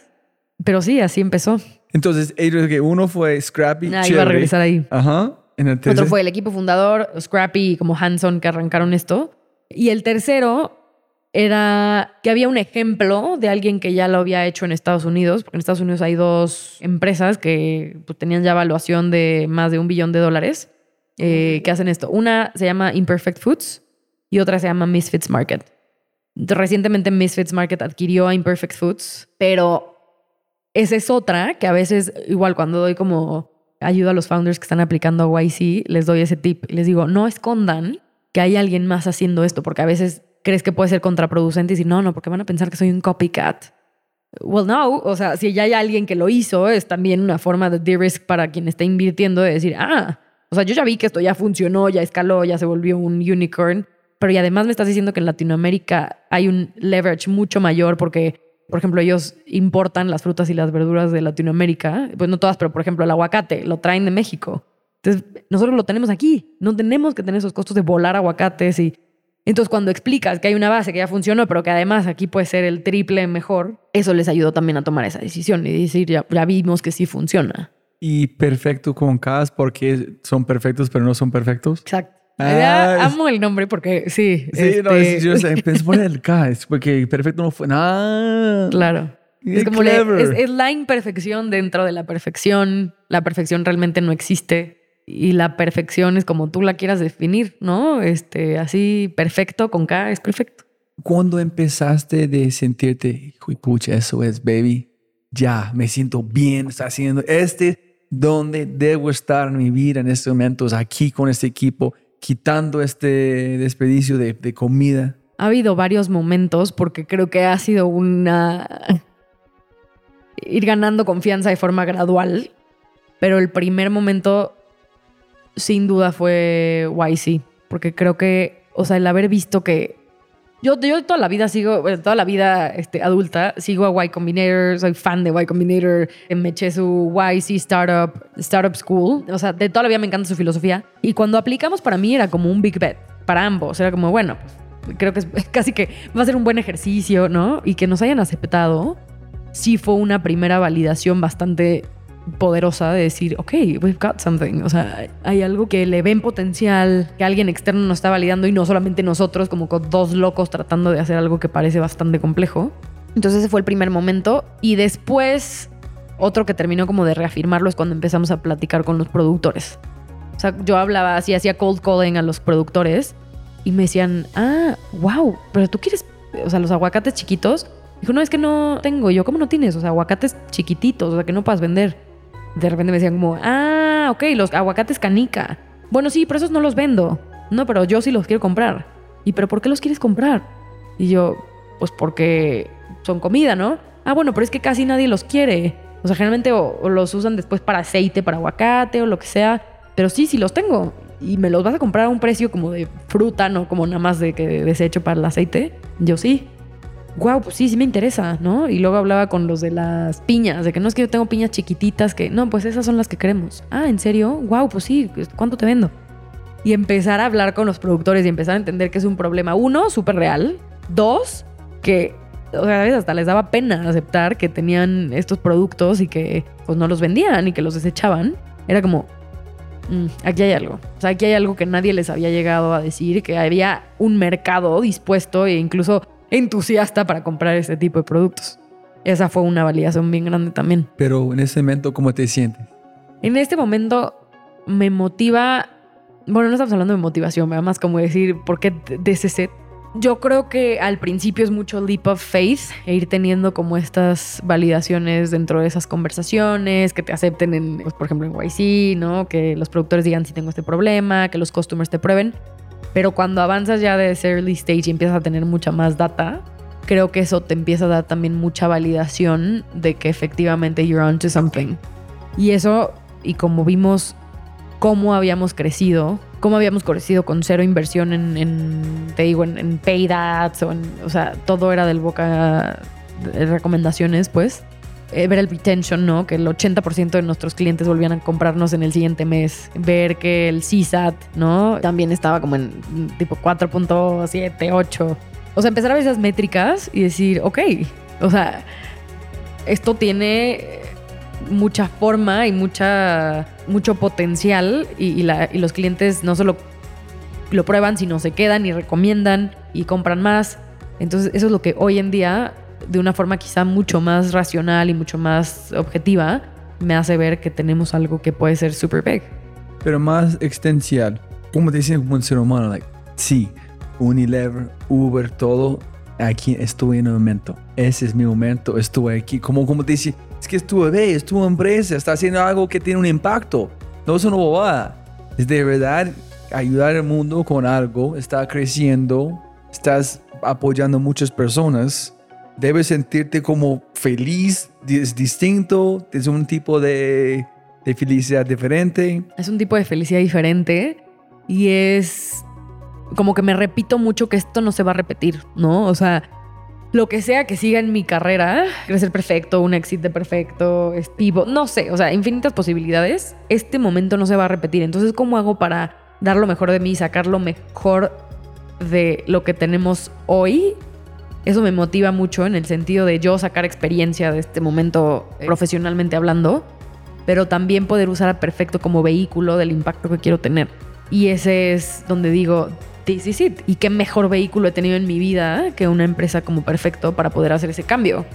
Pero sí, así empezó. Entonces, uno fue Scrappy, Ah, iba a regresar ahí. Ajá. En el Otro fue el equipo fundador, Scrappy y como Hanson que arrancaron esto. Y el tercero era que había un ejemplo de alguien que ya lo había hecho en Estados Unidos, porque en Estados Unidos hay dos empresas que pues, tenían ya evaluación de más de un billón de dólares eh, que hacen esto. Una se llama Imperfect Foods y otra se llama Misfits Market. Recientemente Misfits Market adquirió a Imperfect Foods, pero esa es otra que a veces, igual cuando doy como ayuda a los founders que están aplicando a YC, les doy ese tip. Les digo, no escondan que hay alguien más haciendo esto, porque a veces crees que puede ser contraproducente y decir, no, no, porque van a pensar que soy un copycat. Well, no, o sea, si ya hay alguien que lo hizo, es también una forma de de-risk para quien está invirtiendo de decir, ah, o sea, yo ya vi que esto ya funcionó, ya escaló, ya se volvió un unicorn, pero y además me estás diciendo que en Latinoamérica hay un leverage mucho mayor porque, por ejemplo, ellos importan las frutas y las verduras de Latinoamérica, pues no todas, pero por ejemplo el aguacate lo traen de México. Entonces, nosotros lo tenemos aquí, no tenemos que tener esos costos de volar aguacates y entonces, cuando explicas que hay una base que ya funcionó, pero que además aquí puede ser el triple mejor, eso les ayudó también a tomar esa decisión y decir, ya, ya vimos que sí funciona. Y perfecto con Cas porque son perfectos, pero no son perfectos. Exacto. Ah, amo el nombre porque sí. Sí, no, este, es, yo sé, pensé poner el K, es porque perfecto no fue nada. Claro. Es como le- es, es la imperfección dentro de la perfección. La perfección realmente no existe. y la perfección es como tú la quieras definir, ¿no? Este, así perfecto con K es perfecto. ¿Cuándo empezaste de sentirte, pucha, eso es, baby? Ya, me siento bien, está haciendo este, donde debo estar en mi vida en estos momentos, aquí con este equipo, quitando este desperdicio de, de comida. Ha habido varios momentos porque creo que ha sido una... ir ganando confianza de forma gradual, pero el primer momento sin duda fue YC, porque creo que, o sea, el haber visto que yo, yo toda la vida sigo, toda la vida este, adulta, sigo a Y Combinator, soy fan de Y Combinator, me eché su YC Startup, Startup School, o sea, de toda la vida me encanta su filosofía. Y cuando aplicamos para mí era como un big bet, para ambos, era como, bueno, pues, creo que es casi que va a ser un buen ejercicio, ¿no? Y que nos hayan aceptado, sí fue una primera validación bastante poderosa de decir, ok, we've got something. O sea, hay algo que le ven potencial, que alguien externo nos está validando y no solamente nosotros, como dos locos tratando de hacer algo que parece bastante complejo. Entonces ese fue el primer momento. Y después, otro que terminó como de reafirmarlo es cuando empezamos a platicar con los productores. O sea, yo hablaba así, hacía cold calling a los productores y me decían, ah, wow, pero tú quieres, o sea, los aguacates chiquitos. Dijo, no, es que no tengo. Yo, ¿cómo no tienes? O sea, aguacates chiquititos, o sea, que no puedas vender de repente me decían como, ah, ok, los aguacates canica. Bueno, sí, pero esos no los vendo. No, pero yo sí los quiero comprar. ¿Y pero por qué los quieres comprar? Y yo, pues porque son comida, ¿no? Ah, bueno, pero es que casi nadie los quiere. O sea, generalmente los usan después para aceite, para aguacate o lo que sea. Pero sí, sí los tengo. Y me los vas a comprar a un precio como de fruta, no como nada más de que desecho para el aceite. Yo sí wow, pues sí, sí me interesa, ¿no? Y luego hablaba con los de las piñas, de que no es que yo tengo piñas chiquititas, que no, pues esas son las que queremos. Ah, ¿en serio? Wow, pues sí, ¿cuánto te vendo? Y empezar a hablar con los productores y empezar a entender que es un problema, uno, súper real, dos, que a veces hasta les daba pena aceptar que tenían estos productos y que pues no los vendían y que los desechaban. Era como, mm, aquí hay algo. O sea, aquí hay algo que nadie les había llegado a decir, que había un mercado dispuesto e incluso entusiasta para comprar este tipo de productos. Esa fue una validación bien grande también. Pero en ese momento, ¿cómo te sientes? En este momento me motiva, bueno, no estamos hablando de motivación, más como decir, ¿por qué set? Yo creo que al principio es mucho leap of faith e ir teniendo como estas validaciones dentro de esas conversaciones, que te acepten en, pues, por ejemplo, en YC, ¿no? Que los productores digan si tengo este problema, que los customers te prueben. Pero cuando avanzas ya de ese early stage y empiezas a tener mucha más data, creo que eso te empieza a dar también mucha validación de que efectivamente you're onto something. Y eso, y como vimos cómo habíamos crecido, cómo habíamos crecido con cero inversión en, te digo, en, en paid ads, o, o sea, todo era del boca de recomendaciones, pues ver el retention, ¿no? Que el 80% de nuestros clientes volvían a comprarnos en el siguiente mes. Ver que el CSAT, ¿no? También estaba como en tipo 4.7, 8. O sea, empezar a ver esas métricas y decir, ok, o sea, esto tiene mucha forma y mucha, mucho potencial y, y los clientes no solo lo prueban, sino se quedan y recomiendan y compran más. Entonces, eso es lo que hoy en día de una forma quizá mucho más racional y mucho más objetiva, me hace ver que tenemos algo que puede ser super big. Pero más extensial, como te dicen como un ser humano, like, sí, Unilever, Uber, todo, aquí estuve en el momento. Ese es mi momento, estuve aquí. Como, como te dice, es que es tu bebé, es tu empresa, está haciendo algo que tiene un impacto. No es una bobada. Es de verdad ayudar al mundo con algo, está creciendo, estás apoyando a muchas personas debes sentirte como feliz, es distinto, es un tipo de, felicidad diferente. Es un tipo de felicidad diferente y es como que me repito mucho que esto no se va a repetir, ¿no? O sea, lo que sea que siga en mi carrera, crecer perfecto, un éxito perfecto, estivo, no sé, o sea, infinitas posibilidades, este momento no se va a repetir. Entonces, ¿cómo hago para dar lo mejor de mí, sacar lo mejor de lo que tenemos hoy eso me motiva mucho en el sentido de yo sacar experiencia de este momento eh, profesionalmente hablando, pero también poder usar a perfecto como vehículo del impacto que quiero tener. Y ese es donde digo, this is it. Y qué mejor vehículo he tenido en mi vida que una empresa como perfecto para poder hacer ese cambio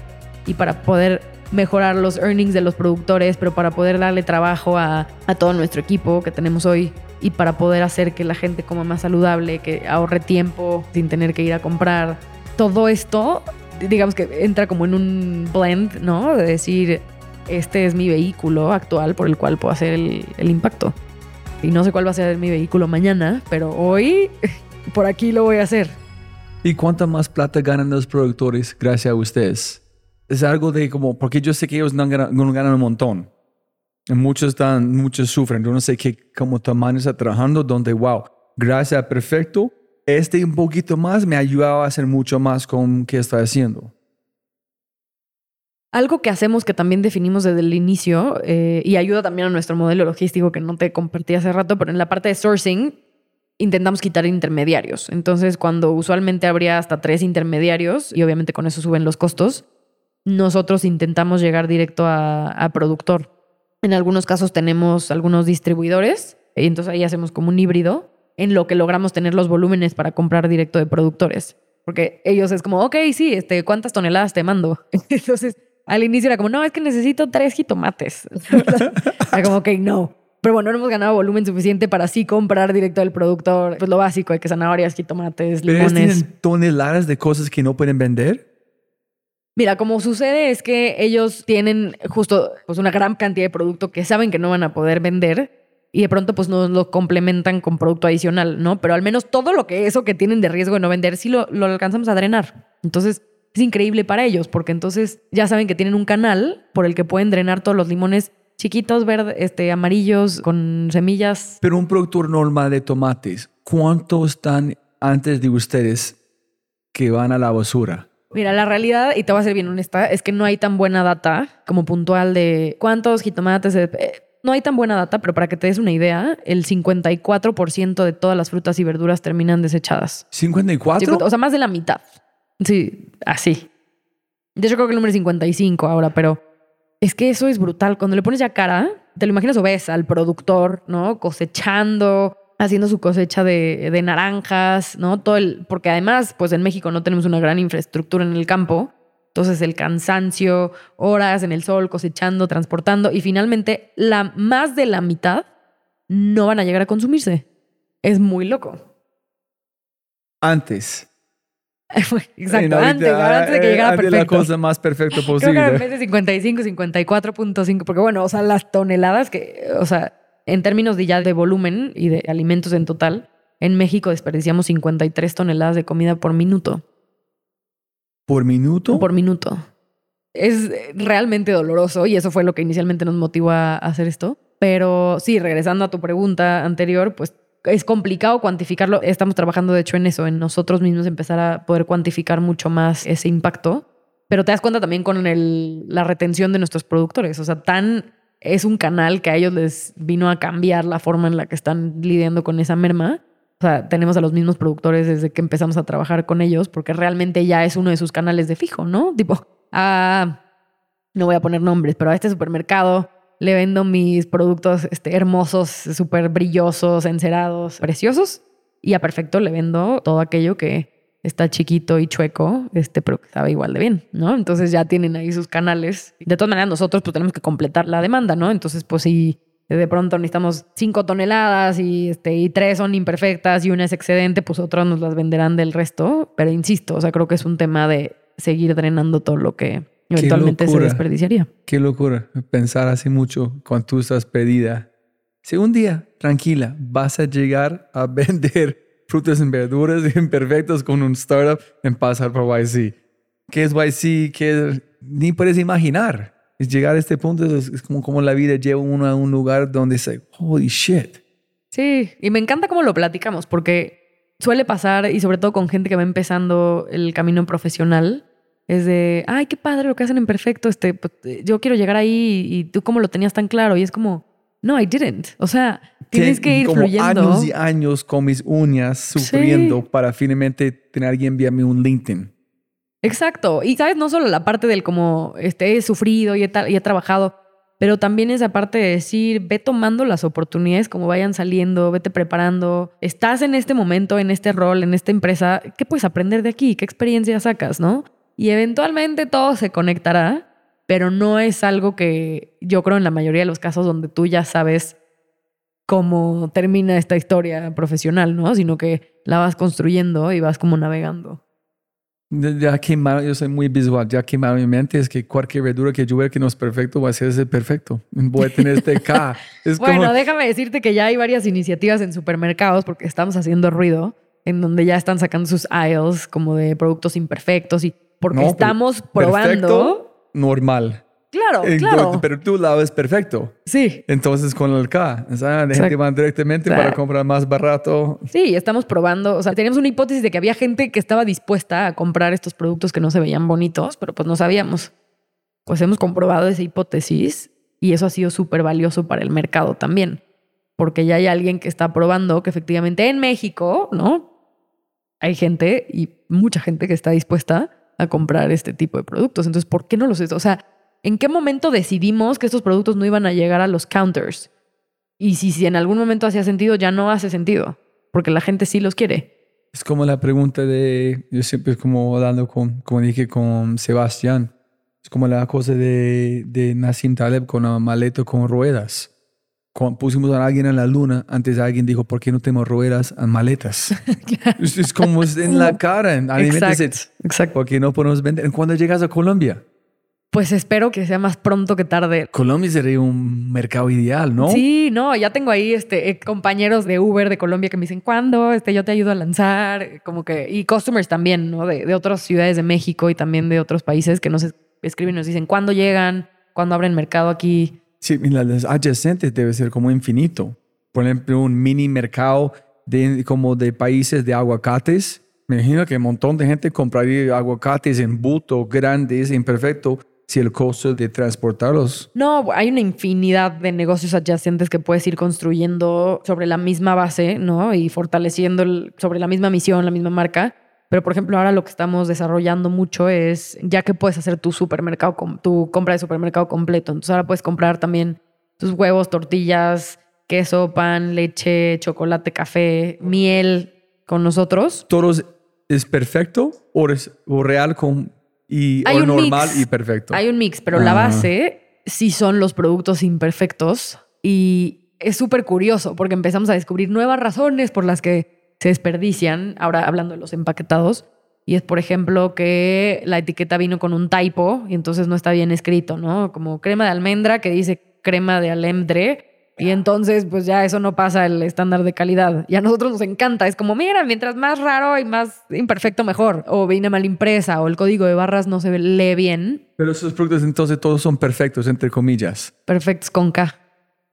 y para poder mejorar los earnings de los productores, pero para poder darle trabajo a, a todo nuestro equipo que tenemos hoy y para poder hacer que la gente coma más saludable, que ahorre tiempo sin tener que ir a comprar. Todo esto, digamos que entra como en un blend, ¿no? De decir, este es mi vehículo actual por el cual puedo hacer el, impacto. Y no sé cuál va a ser mi vehículo mañana, pero hoy por aquí lo voy a hacer. ¿Y cuánta más plata ganan los productores gracias a ustedes? Es algo de como, porque yo sé que ellos no ganan, un montón. Muchos están, muchos sufren. Yo no sé qué como tamaño está trabajando, donde, wow, gracias a Perfecto, este un poquito más me ha ayudado a hacer mucho más con qué está haciendo. Algo que hacemos que también definimos desde el inicio eh, y ayuda también a nuestro modelo logístico que no te compartí hace rato, pero en la parte de sourcing intentamos quitar intermediarios. Entonces, cuando usualmente habría hasta tres intermediarios y obviamente con eso suben los costos, nosotros intentamos llegar directo a, a productor. En algunos casos tenemos algunos distribuidores y entonces ahí hacemos como un híbrido en lo que logramos tener los volúmenes para comprar directo de productores. Porque ellos es como, ok, sí, este, ¿cuántas toneladas te mando? Entonces, al inicio era como, no, es que necesito tres jitomates. era como, ok, no. Pero bueno, no hemos ganado volumen suficiente para sí comprar directo del productor. Pues lo básico, hay que zanahorias, jitomates, ¿Pero limones. tienen toneladas de cosas que no pueden vender? Mira, como sucede es que ellos tienen justo pues una gran cantidad de producto que saben que no van a poder vender y de pronto pues nos lo complementan con producto adicional, ¿no? Pero al menos todo lo que eso que tienen de riesgo de no vender sí lo, lo alcanzamos a drenar. Entonces es increíble para ellos porque entonces ya saben que tienen un canal por el que pueden drenar todos los limones chiquitos, verdes, este, amarillos, con semillas. Pero un productor normal de tomates, ¿cuántos están antes de ustedes que van a la basura? Mira, la realidad, y te voy a ser bien honesta, es que no hay tan buena data como puntual de cuántos jitomates. eh, no hay tan buena data, pero para que te des una idea, el 54% de todas las frutas y verduras terminan desechadas. ¿54? 50, o sea, más de la mitad. Sí, así. De hecho, creo que el número es 55 ahora, pero es que eso es brutal. Cuando le pones ya cara, te lo imaginas o ves al productor, ¿no? Cosechando, haciendo su cosecha de, de naranjas, ¿no? Todo el, porque además, pues en México no tenemos una gran infraestructura en el campo. Entonces el cansancio, horas en el sol, cosechando, transportando y finalmente la más de la mitad no van a llegar a consumirse. Es muy loco. Antes. Exacto, En ahorita, antes, antes de que llegara antes perfecto. la cosa más perfecta Creo que posible. de 55, 54.5, porque bueno, o sea, las toneladas que, o sea, en términos de ya de volumen y de alimentos en total, en México desperdiciamos 53 toneladas de comida por minuto. ¿Por minuto? Por minuto. Es realmente doloroso y eso fue lo que inicialmente nos motivó a hacer esto. Pero sí, regresando a tu pregunta anterior, pues es complicado cuantificarlo. Estamos trabajando, de hecho, en eso, en nosotros mismos empezar a poder cuantificar mucho más ese impacto. Pero te das cuenta también con la retención de nuestros productores. O sea, tan es un canal que a ellos les vino a cambiar la forma en la que están lidiando con esa merma. O sea, tenemos a los mismos productores desde que empezamos a trabajar con ellos, porque realmente ya es uno de sus canales de fijo, ¿no? Tipo, a, no voy a poner nombres, pero a este supermercado le vendo mis productos este, hermosos, súper brillosos, encerados, preciosos. Y a Perfecto le vendo todo aquello que está chiquito y chueco, este, pero que sabe igual de bien, ¿no? Entonces ya tienen ahí sus canales. De todas maneras, nosotros pues tenemos que completar la demanda, ¿no? Entonces, pues si de pronto necesitamos cinco toneladas y, este, y tres son imperfectas y una es excedente, pues otros nos las venderán del resto. Pero insisto, o sea, creo que es un tema de seguir drenando todo lo que eventualmente se desperdiciaría. Qué locura pensar así mucho cuando tú estás pedida. Si un día, tranquila, vas a llegar a vender frutas y verduras imperfectas con un startup en pasar por YC. ¿Qué es YC? ¿Qué es? Ni puedes imaginar. Es llegar a este punto, es, es como, como la vida lleva uno a un lugar donde dice, holy shit. Sí, y me encanta cómo lo platicamos, porque suele pasar, y sobre todo con gente que va empezando el camino profesional, es de, ay, qué padre lo que hacen en perfecto, este, pues, yo quiero llegar ahí y tú cómo lo tenías tan claro, y es como, no, I didn't. O sea, tienes que ir como fluyendo. años y años con mis uñas sufriendo para finalmente tener alguien enviarme un LinkedIn. Exacto. Y sabes, no solo la parte del como este, he sufrido y he, y trabajado, pero también esa parte de decir, ve tomando las oportunidades como vayan saliendo, vete preparando. Estás en este momento, en este rol, en esta empresa, ¿qué puedes aprender de aquí? ¿Qué experiencia sacas, no? Y eventualmente todo se conectará, pero no es algo que yo creo en la mayoría de los casos donde tú ya sabes cómo termina esta historia profesional, ¿no? Sino que la vas construyendo y vas como navegando. Ya quemaron, yo soy muy visual, ya quemaron mi mente, es que cualquier verdura que yo vea que no es perfecto va a ser ese perfecto. Voy a tener este K. Es bueno, como, déjame decirte que ya hay varias iniciativas en supermercados porque estamos haciendo ruido, en donde ya están sacando sus aisles como de productos imperfectos y porque No, estamos probando. perfecto, normal. Claro, claro. Pero tu lado es perfecto. Sí, Entonces con el K, o sea, la gente va directamente Claro. para comprar más barato. sí, estamos probando. O sea, teníamos una hipótesis de que había gente que estaba dispuesta a comprar estos productos que no se veían bonitos, pero pues no sabíamos. Pues hemos comprobado esa hipótesis y eso ha sido súper valioso para el mercado también. Porque ya hay alguien que está probando que efectivamente en México, ¿no? Hay gente y mucha gente que está dispuesta a comprar este tipo de productos. Entonces, ¿por qué no los... O sea, ¿en qué momento decidimos que estos productos no iban a llegar a los counters? Y si, si en algún momento hacía sentido, ya no hace sentido, porque la gente sí los quiere. Es como la pregunta de, yo siempre como hablando con, como dije con Sebastián, es como la cosa de, de Nassim Taleb con la maleta con ruedas. Cuando pusimos a alguien en la luna, antes alguien dijo, ¿por qué no tenemos ruedas en maletas? es, es como es en la cara. en Exacto, exacto. ¿Por qué no podemos vender? ¿Cuándo llegas a Colombia? Pues espero que sea más pronto que tarde. Colombia sería un mercado ideal, ¿no? Sí, no, ya tengo ahí este, eh, compañeros de Uber de Colombia que me dicen, ¿cuándo? Este, yo te ayudo a lanzar, como que, y customers también, ¿no? De, de otras ciudades de México y también de otros países que nos es- escriben y nos dicen, ¿cuándo llegan? ¿Cuándo abren mercado aquí? Sí, y las adyacentes debe ser como infinito. Por ejemplo, un mini mercado de, como de países de aguacates. Me imagino que un montón de gente compraría aguacates en buto, grandes, imperfecto, si el costo de transportarlos. No, hay una infinidad de negocios adyacentes que puedes ir construyendo sobre la misma base, ¿no? Y fortaleciendo el- sobre la misma misión, la misma marca. Pero, por ejemplo, ahora lo que estamos desarrollando mucho es, ya que puedes hacer tu supermercado, tu compra de supermercado completo. Entonces ahora puedes comprar también tus huevos, tortillas, queso, pan, leche, chocolate, café, miel con nosotros. ¿Todos es perfecto o, es, o real con, y, Hay o un normal mix. y perfecto? Hay un mix, pero la Ah. base sí son los productos imperfectos y es súper curioso porque empezamos a descubrir nuevas razones por las que se desperdician, ahora hablando de los empaquetados, y es por ejemplo que la etiqueta vino con un typo y entonces no está bien escrito, ¿no? Como crema de almendra que dice crema de almendre. Y entonces, pues ya eso no pasa el estándar de calidad. Y a nosotros nos encanta. Es como, mira, mientras más raro y más imperfecto, mejor. O viene mal impresa, o el código de barras no se lee bien. Pero esos productos entonces todos son perfectos, entre comillas. Perfectos con K.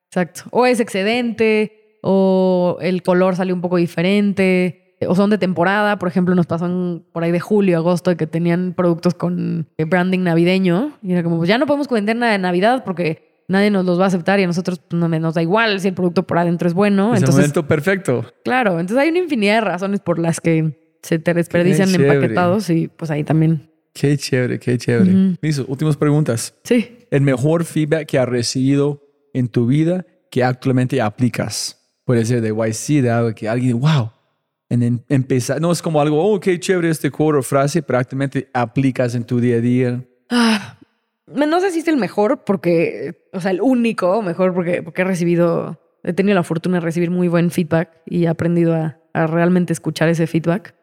Exacto. O es excedente, o el color sale un poco diferente, o son de temporada. Por ejemplo, nos pasó en- por ahí de julio, agosto, que tenían productos con branding navideño. Y era como, pues ya no podemos vender nada de Navidad porque nadie nos los va a aceptar y a nosotros pues, no nos da igual si el producto por adentro es bueno. es el Entonces, momento perfecto. claro, entonces hay una infinidad de razones por las que se te desperdician empaquetados y pues ahí también. Qué chévere, qué chévere. Ujú. Listo, últimas preguntas. Sí. el mejor feedback que has recibido en tu vida que actualmente aplicas. Puede ser de YC, de algo que alguien, wow. En empezar, no es como algo, oh, qué chévere este quote o frase, pero actualmente aplicas en tu día a día. Ah, no sé si es el mejor porque, o sea, el único mejor porque, porque he recibido, he tenido la fortuna de recibir muy buen feedback y he aprendido a, realmente escuchar ese feedback.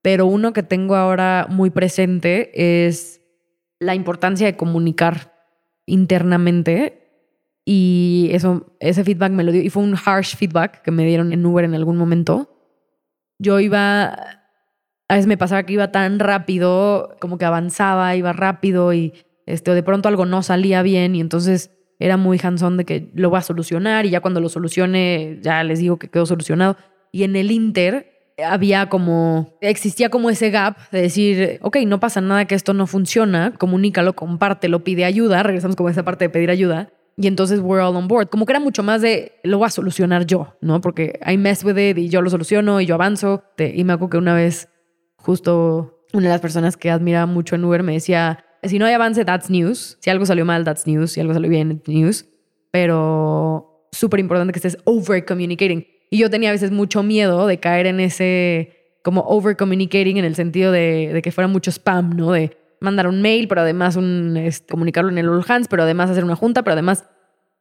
Pero uno que tengo ahora muy presente es la importancia de comunicar internamente y eso, ese feedback me lo dio y fue un harsh feedback que me dieron en Uber en algún momento. Yo iba, a veces me pasaba que iba tan rápido, como que avanzaba, iba rápido y este, o de pronto algo no salía bien y entonces era muy hands-on de que lo voy a solucionar y ya cuando lo solucione ya les digo que quedó solucionado. Y en el Inter había como, existía como ese gap de decir, ok, no pasa nada que esto no funciona, comunícalo, compártelo, pide ayuda, regresamos como a esa parte de pedir ayuda. Y entonces we're all on board. Como que era mucho más de lo voy a solucionar yo, ¿no? Porque I mess with it y yo lo soluciono y yo avanzo. Y me acuerdo que una vez, justo una de las personas que admiraba mucho en Uber me decía: si no hay avance, that's news. Si algo salió mal, that's news. Si algo salió bien, news. Pero súper importante que estés over communicating. Y yo tenía a veces mucho miedo de caer en ese como over communicating en el sentido de, de que fuera mucho spam, ¿no? De mandar un mail, pero además un, este, comunicarlo en el All Hands, pero además hacer una junta, pero además...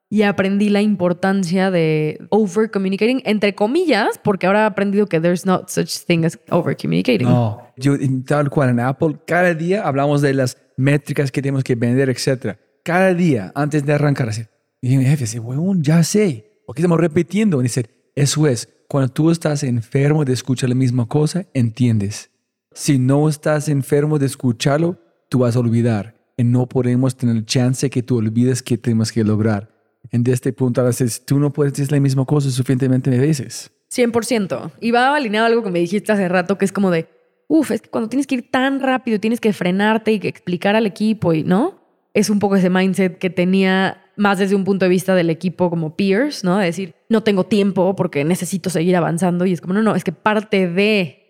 Y aprendí la importancia de over communicating, entre comillas, porque ahora he aprendido que there's not such thing as over communicating. No, yo tal cual en Apple, cada día hablamos de las métricas que tenemos que vender, etcétera. Cada día, antes de arrancar, así. Y mi jefe dice, weón, ya sé. ¿Por qué estamos repitiendo? Y dice, eso es, cuando tú estás enfermo de escuchar la misma cosa, entiendes. Si no estás enfermo de escucharlo, tú vas a olvidar. Y no podemos tener chance que tú olvides que tenemos que lograr. En este punto, a veces tú no puedes decir la misma cosa suficientemente veces. 100%. Y va alineado a algo que me dijiste hace rato, que es como de, uff, es que cuando tienes que ir tan rápido, tienes que frenarte y que explicar al equipo y, ¿no? Es un poco ese mindset que tenía más desde un punto de vista del equipo como peers, ¿no? De decir, no tengo tiempo porque necesito seguir avanzando y es como, no, no, es que parte de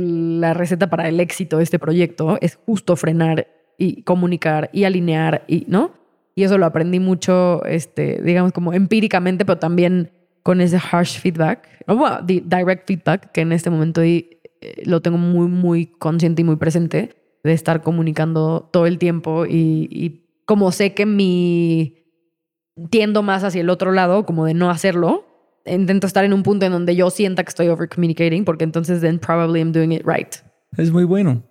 la receta para el éxito de este proyecto es justo frenar y comunicar y alinear y, ¿no? Y eso lo aprendí mucho, este, digamos, como empíricamente, pero también con ese harsh feedback, o direct feedback, que en este momento eh, lo tengo muy, muy consciente y muy presente, de estar comunicando todo el tiempo y, y como sé que mi tiendo más hacia el otro lado, como de no hacerlo, intento estar en un punto en donde yo sienta que estoy over communicating, porque entonces then probably I'm doing it right. Es muy bueno.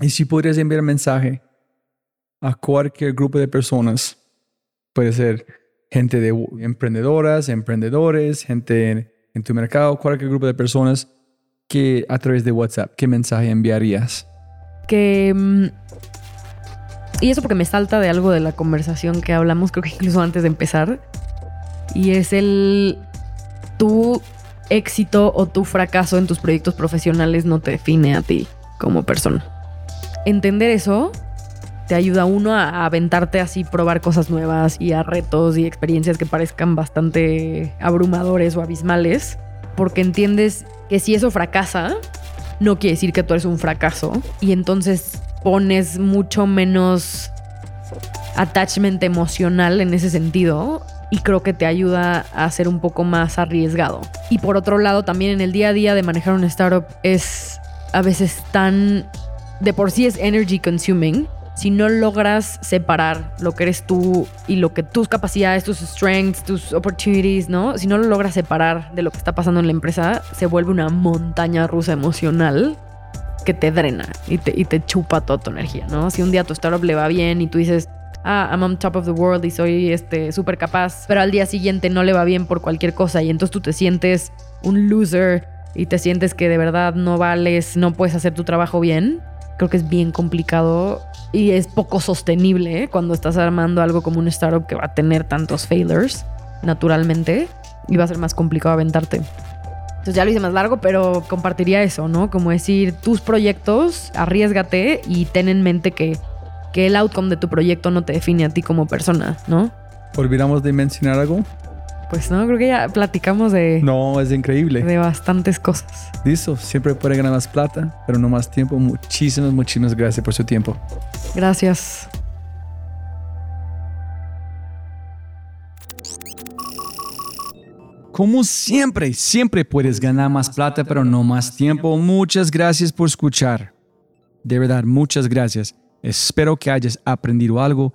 Y si podrías enviar mensaje a cualquier grupo de personas. Puede ser gente de emprendedoras, emprendedores, gente en, tu mercado, cualquier grupo de personas que a través de WhatsApp, ¿qué mensaje enviarías? Que... Mm, y eso porque me salta de algo de la conversación que hablamos, creo que incluso antes de empezar. Y es el... Tu éxito o tu fracaso en tus proyectos profesionales no te define a ti como persona. Entender eso te ayuda uno a aventarte así, probar cosas nuevas y a retos y experiencias que parezcan bastante abrumadores o abismales, porque entiendes que si eso fracasa, no quiere decir que tú eres un fracaso y entonces pones mucho menos attachment emocional en ese sentido y creo que te ayuda a ser un poco más arriesgado. Y por otro lado, también en el día a día de manejar una startup es a veces tan de por sí es energy consuming si no logras separar lo que eres tú y lo que tus capacidades, tus strengths, tus opportunities, ¿no? Si no lo logras separar de lo que está pasando en la empresa, se vuelve una montaña rusa emocional que te drena y te, chupa toda tu energía, ¿no? Si un día tu startup le va bien y tú dices, ah, I'm on top of the world y soy este súper capaz, pero al día siguiente no le va bien por cualquier cosa y entonces tú te sientes un loser y te sientes que de verdad no vales, no puedes hacer tu trabajo bien, creo que es bien complicado y es poco sostenible ¿eh? cuando estás armando algo como un startup que va a tener tantos failures naturalmente y va a ser más complicado aventarte. Entonces ya lo hice más largo, pero compartiría eso, ¿no? Como decir, tus proyectos, arriesgate y ten en mente que, que el outcome de tu proyecto no te define a ti como persona, ¿no? ¿Olvidamos de mencionar algo? Pues no, creo que ya platicamos de. No, es increíble. De bastantes cosas. Listo, siempre puede ganar más plata, pero no más tiempo. Muchísimas, muchísimas gracias por su tiempo. Gracias. Como siempre, siempre puedes ganar más plata, pero no más tiempo. Muchas gracias por escuchar. De verdad, muchas gracias. Espero que hayas aprendido algo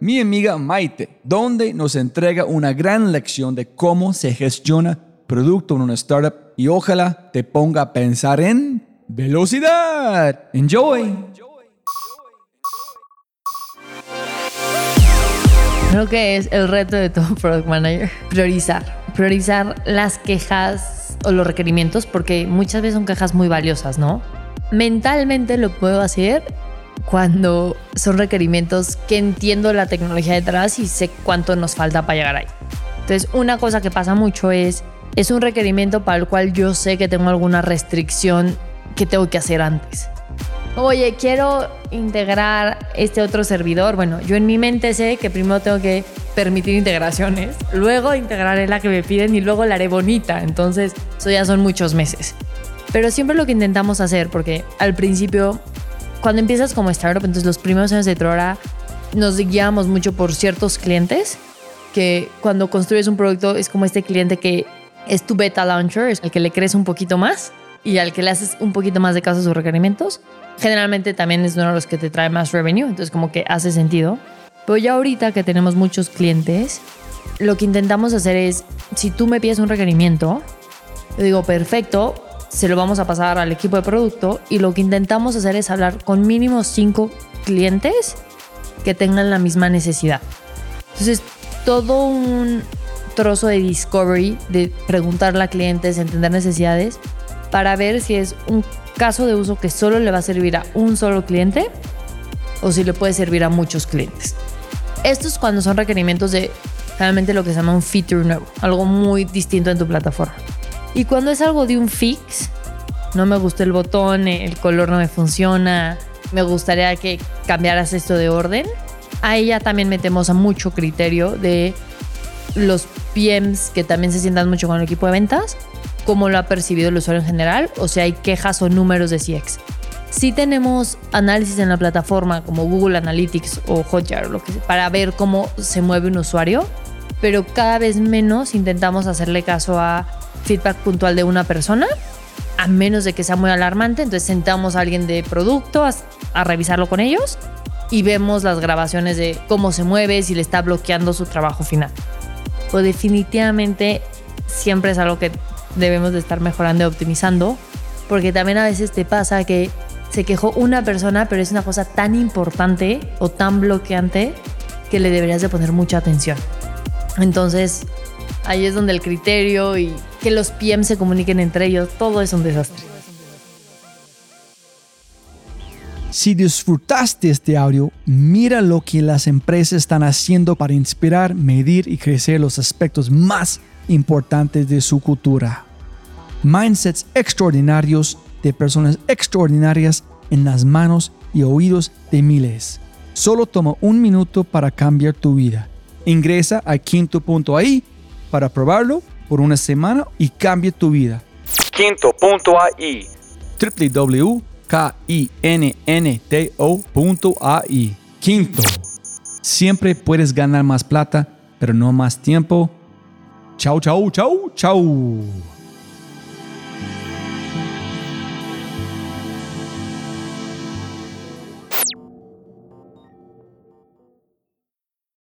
mi amiga Maite, donde nos entrega una gran lección de cómo se gestiona producto en una startup y ojalá te ponga a pensar en velocidad. Enjoy. Creo que es el reto de todo product manager, priorizar, priorizar las quejas o los requerimientos porque muchas veces son quejas muy valiosas, ¿no? mentalmente lo puedo hacer cuando son requerimientos que entiendo la tecnología detrás y sé cuánto nos falta para llegar ahí. Entonces, una cosa que pasa mucho es, es un requerimiento para el cual yo sé que tengo alguna restricción que tengo que hacer antes. Oye, quiero integrar este otro servidor. Bueno, yo en mi mente sé que primero tengo que permitir integraciones, luego integraré la que me piden y luego la haré bonita. Entonces, eso ya son muchos meses. Pero siempre lo que intentamos hacer, porque al principio, cuando empiezas como startup, entonces los primeros años de Trora nos guiamos mucho por ciertos clientes, que cuando construyes un producto es como este cliente que es tu beta launcher, es el que le crees un poquito más y al que le haces un poquito más de caso a sus requerimientos generalmente también es uno de los que te trae más revenue, entonces como que hace sentido. Pero ya ahorita que tenemos muchos clientes, lo que intentamos hacer es, si tú me pides un requerimiento, yo digo, perfecto, se lo vamos a pasar al equipo de producto y lo que intentamos hacer es hablar con mínimo cinco clientes que tengan la misma necesidad. Entonces, todo un trozo de discovery, de preguntarle a clientes, entender necesidades, para ver si es un caso de uso que solo le va a servir a un solo cliente o si le puede servir a muchos clientes. Esto es cuando son requerimientos de realmente lo que se llama un feature nuevo, algo muy distinto en tu plataforma. Y cuando es algo de un fix, no me gusta el botón, el color no me funciona, me gustaría que cambiaras esto de orden, ahí ya también metemos a mucho criterio de los PMs que también se sientan mucho con el equipo de ventas cómo lo ha percibido el usuario en general o si hay quejas o números de CX. Si tenemos análisis en la plataforma como Google Analytics o Hotjar lo que para ver cómo se mueve un usuario, pero cada vez menos intentamos hacerle caso a feedback puntual de una persona, a menos de que sea muy alarmante. Entonces sentamos a alguien de producto a, revisarlo con ellos y vemos las grabaciones de cómo se mueve, si le está bloqueando su trabajo final. O definitivamente siempre es algo que debemos de estar mejorando y optimizando, porque también a veces te pasa que se quejó una persona, pero es una cosa tan importante o tan bloqueante que le deberías de poner mucha atención. Entonces, ahí es donde el criterio y que los PM se comuniquen entre ellos, todo es un desastre. Si disfrutaste este audio, mira lo que las empresas están haciendo para inspirar, medir y crecer los aspectos más importantes de su cultura mindsets extraordinarios de personas extraordinarias en las manos y oídos de miles. Solo toma un minuto para cambiar tu vida. Ingresa a quinto.ai para probarlo por una semana y cambie tu vida. Quinto.ai www.kinnto.ai Quinto. Siempre puedes ganar más plata, pero no más tiempo. Chau, chau, chau, chau.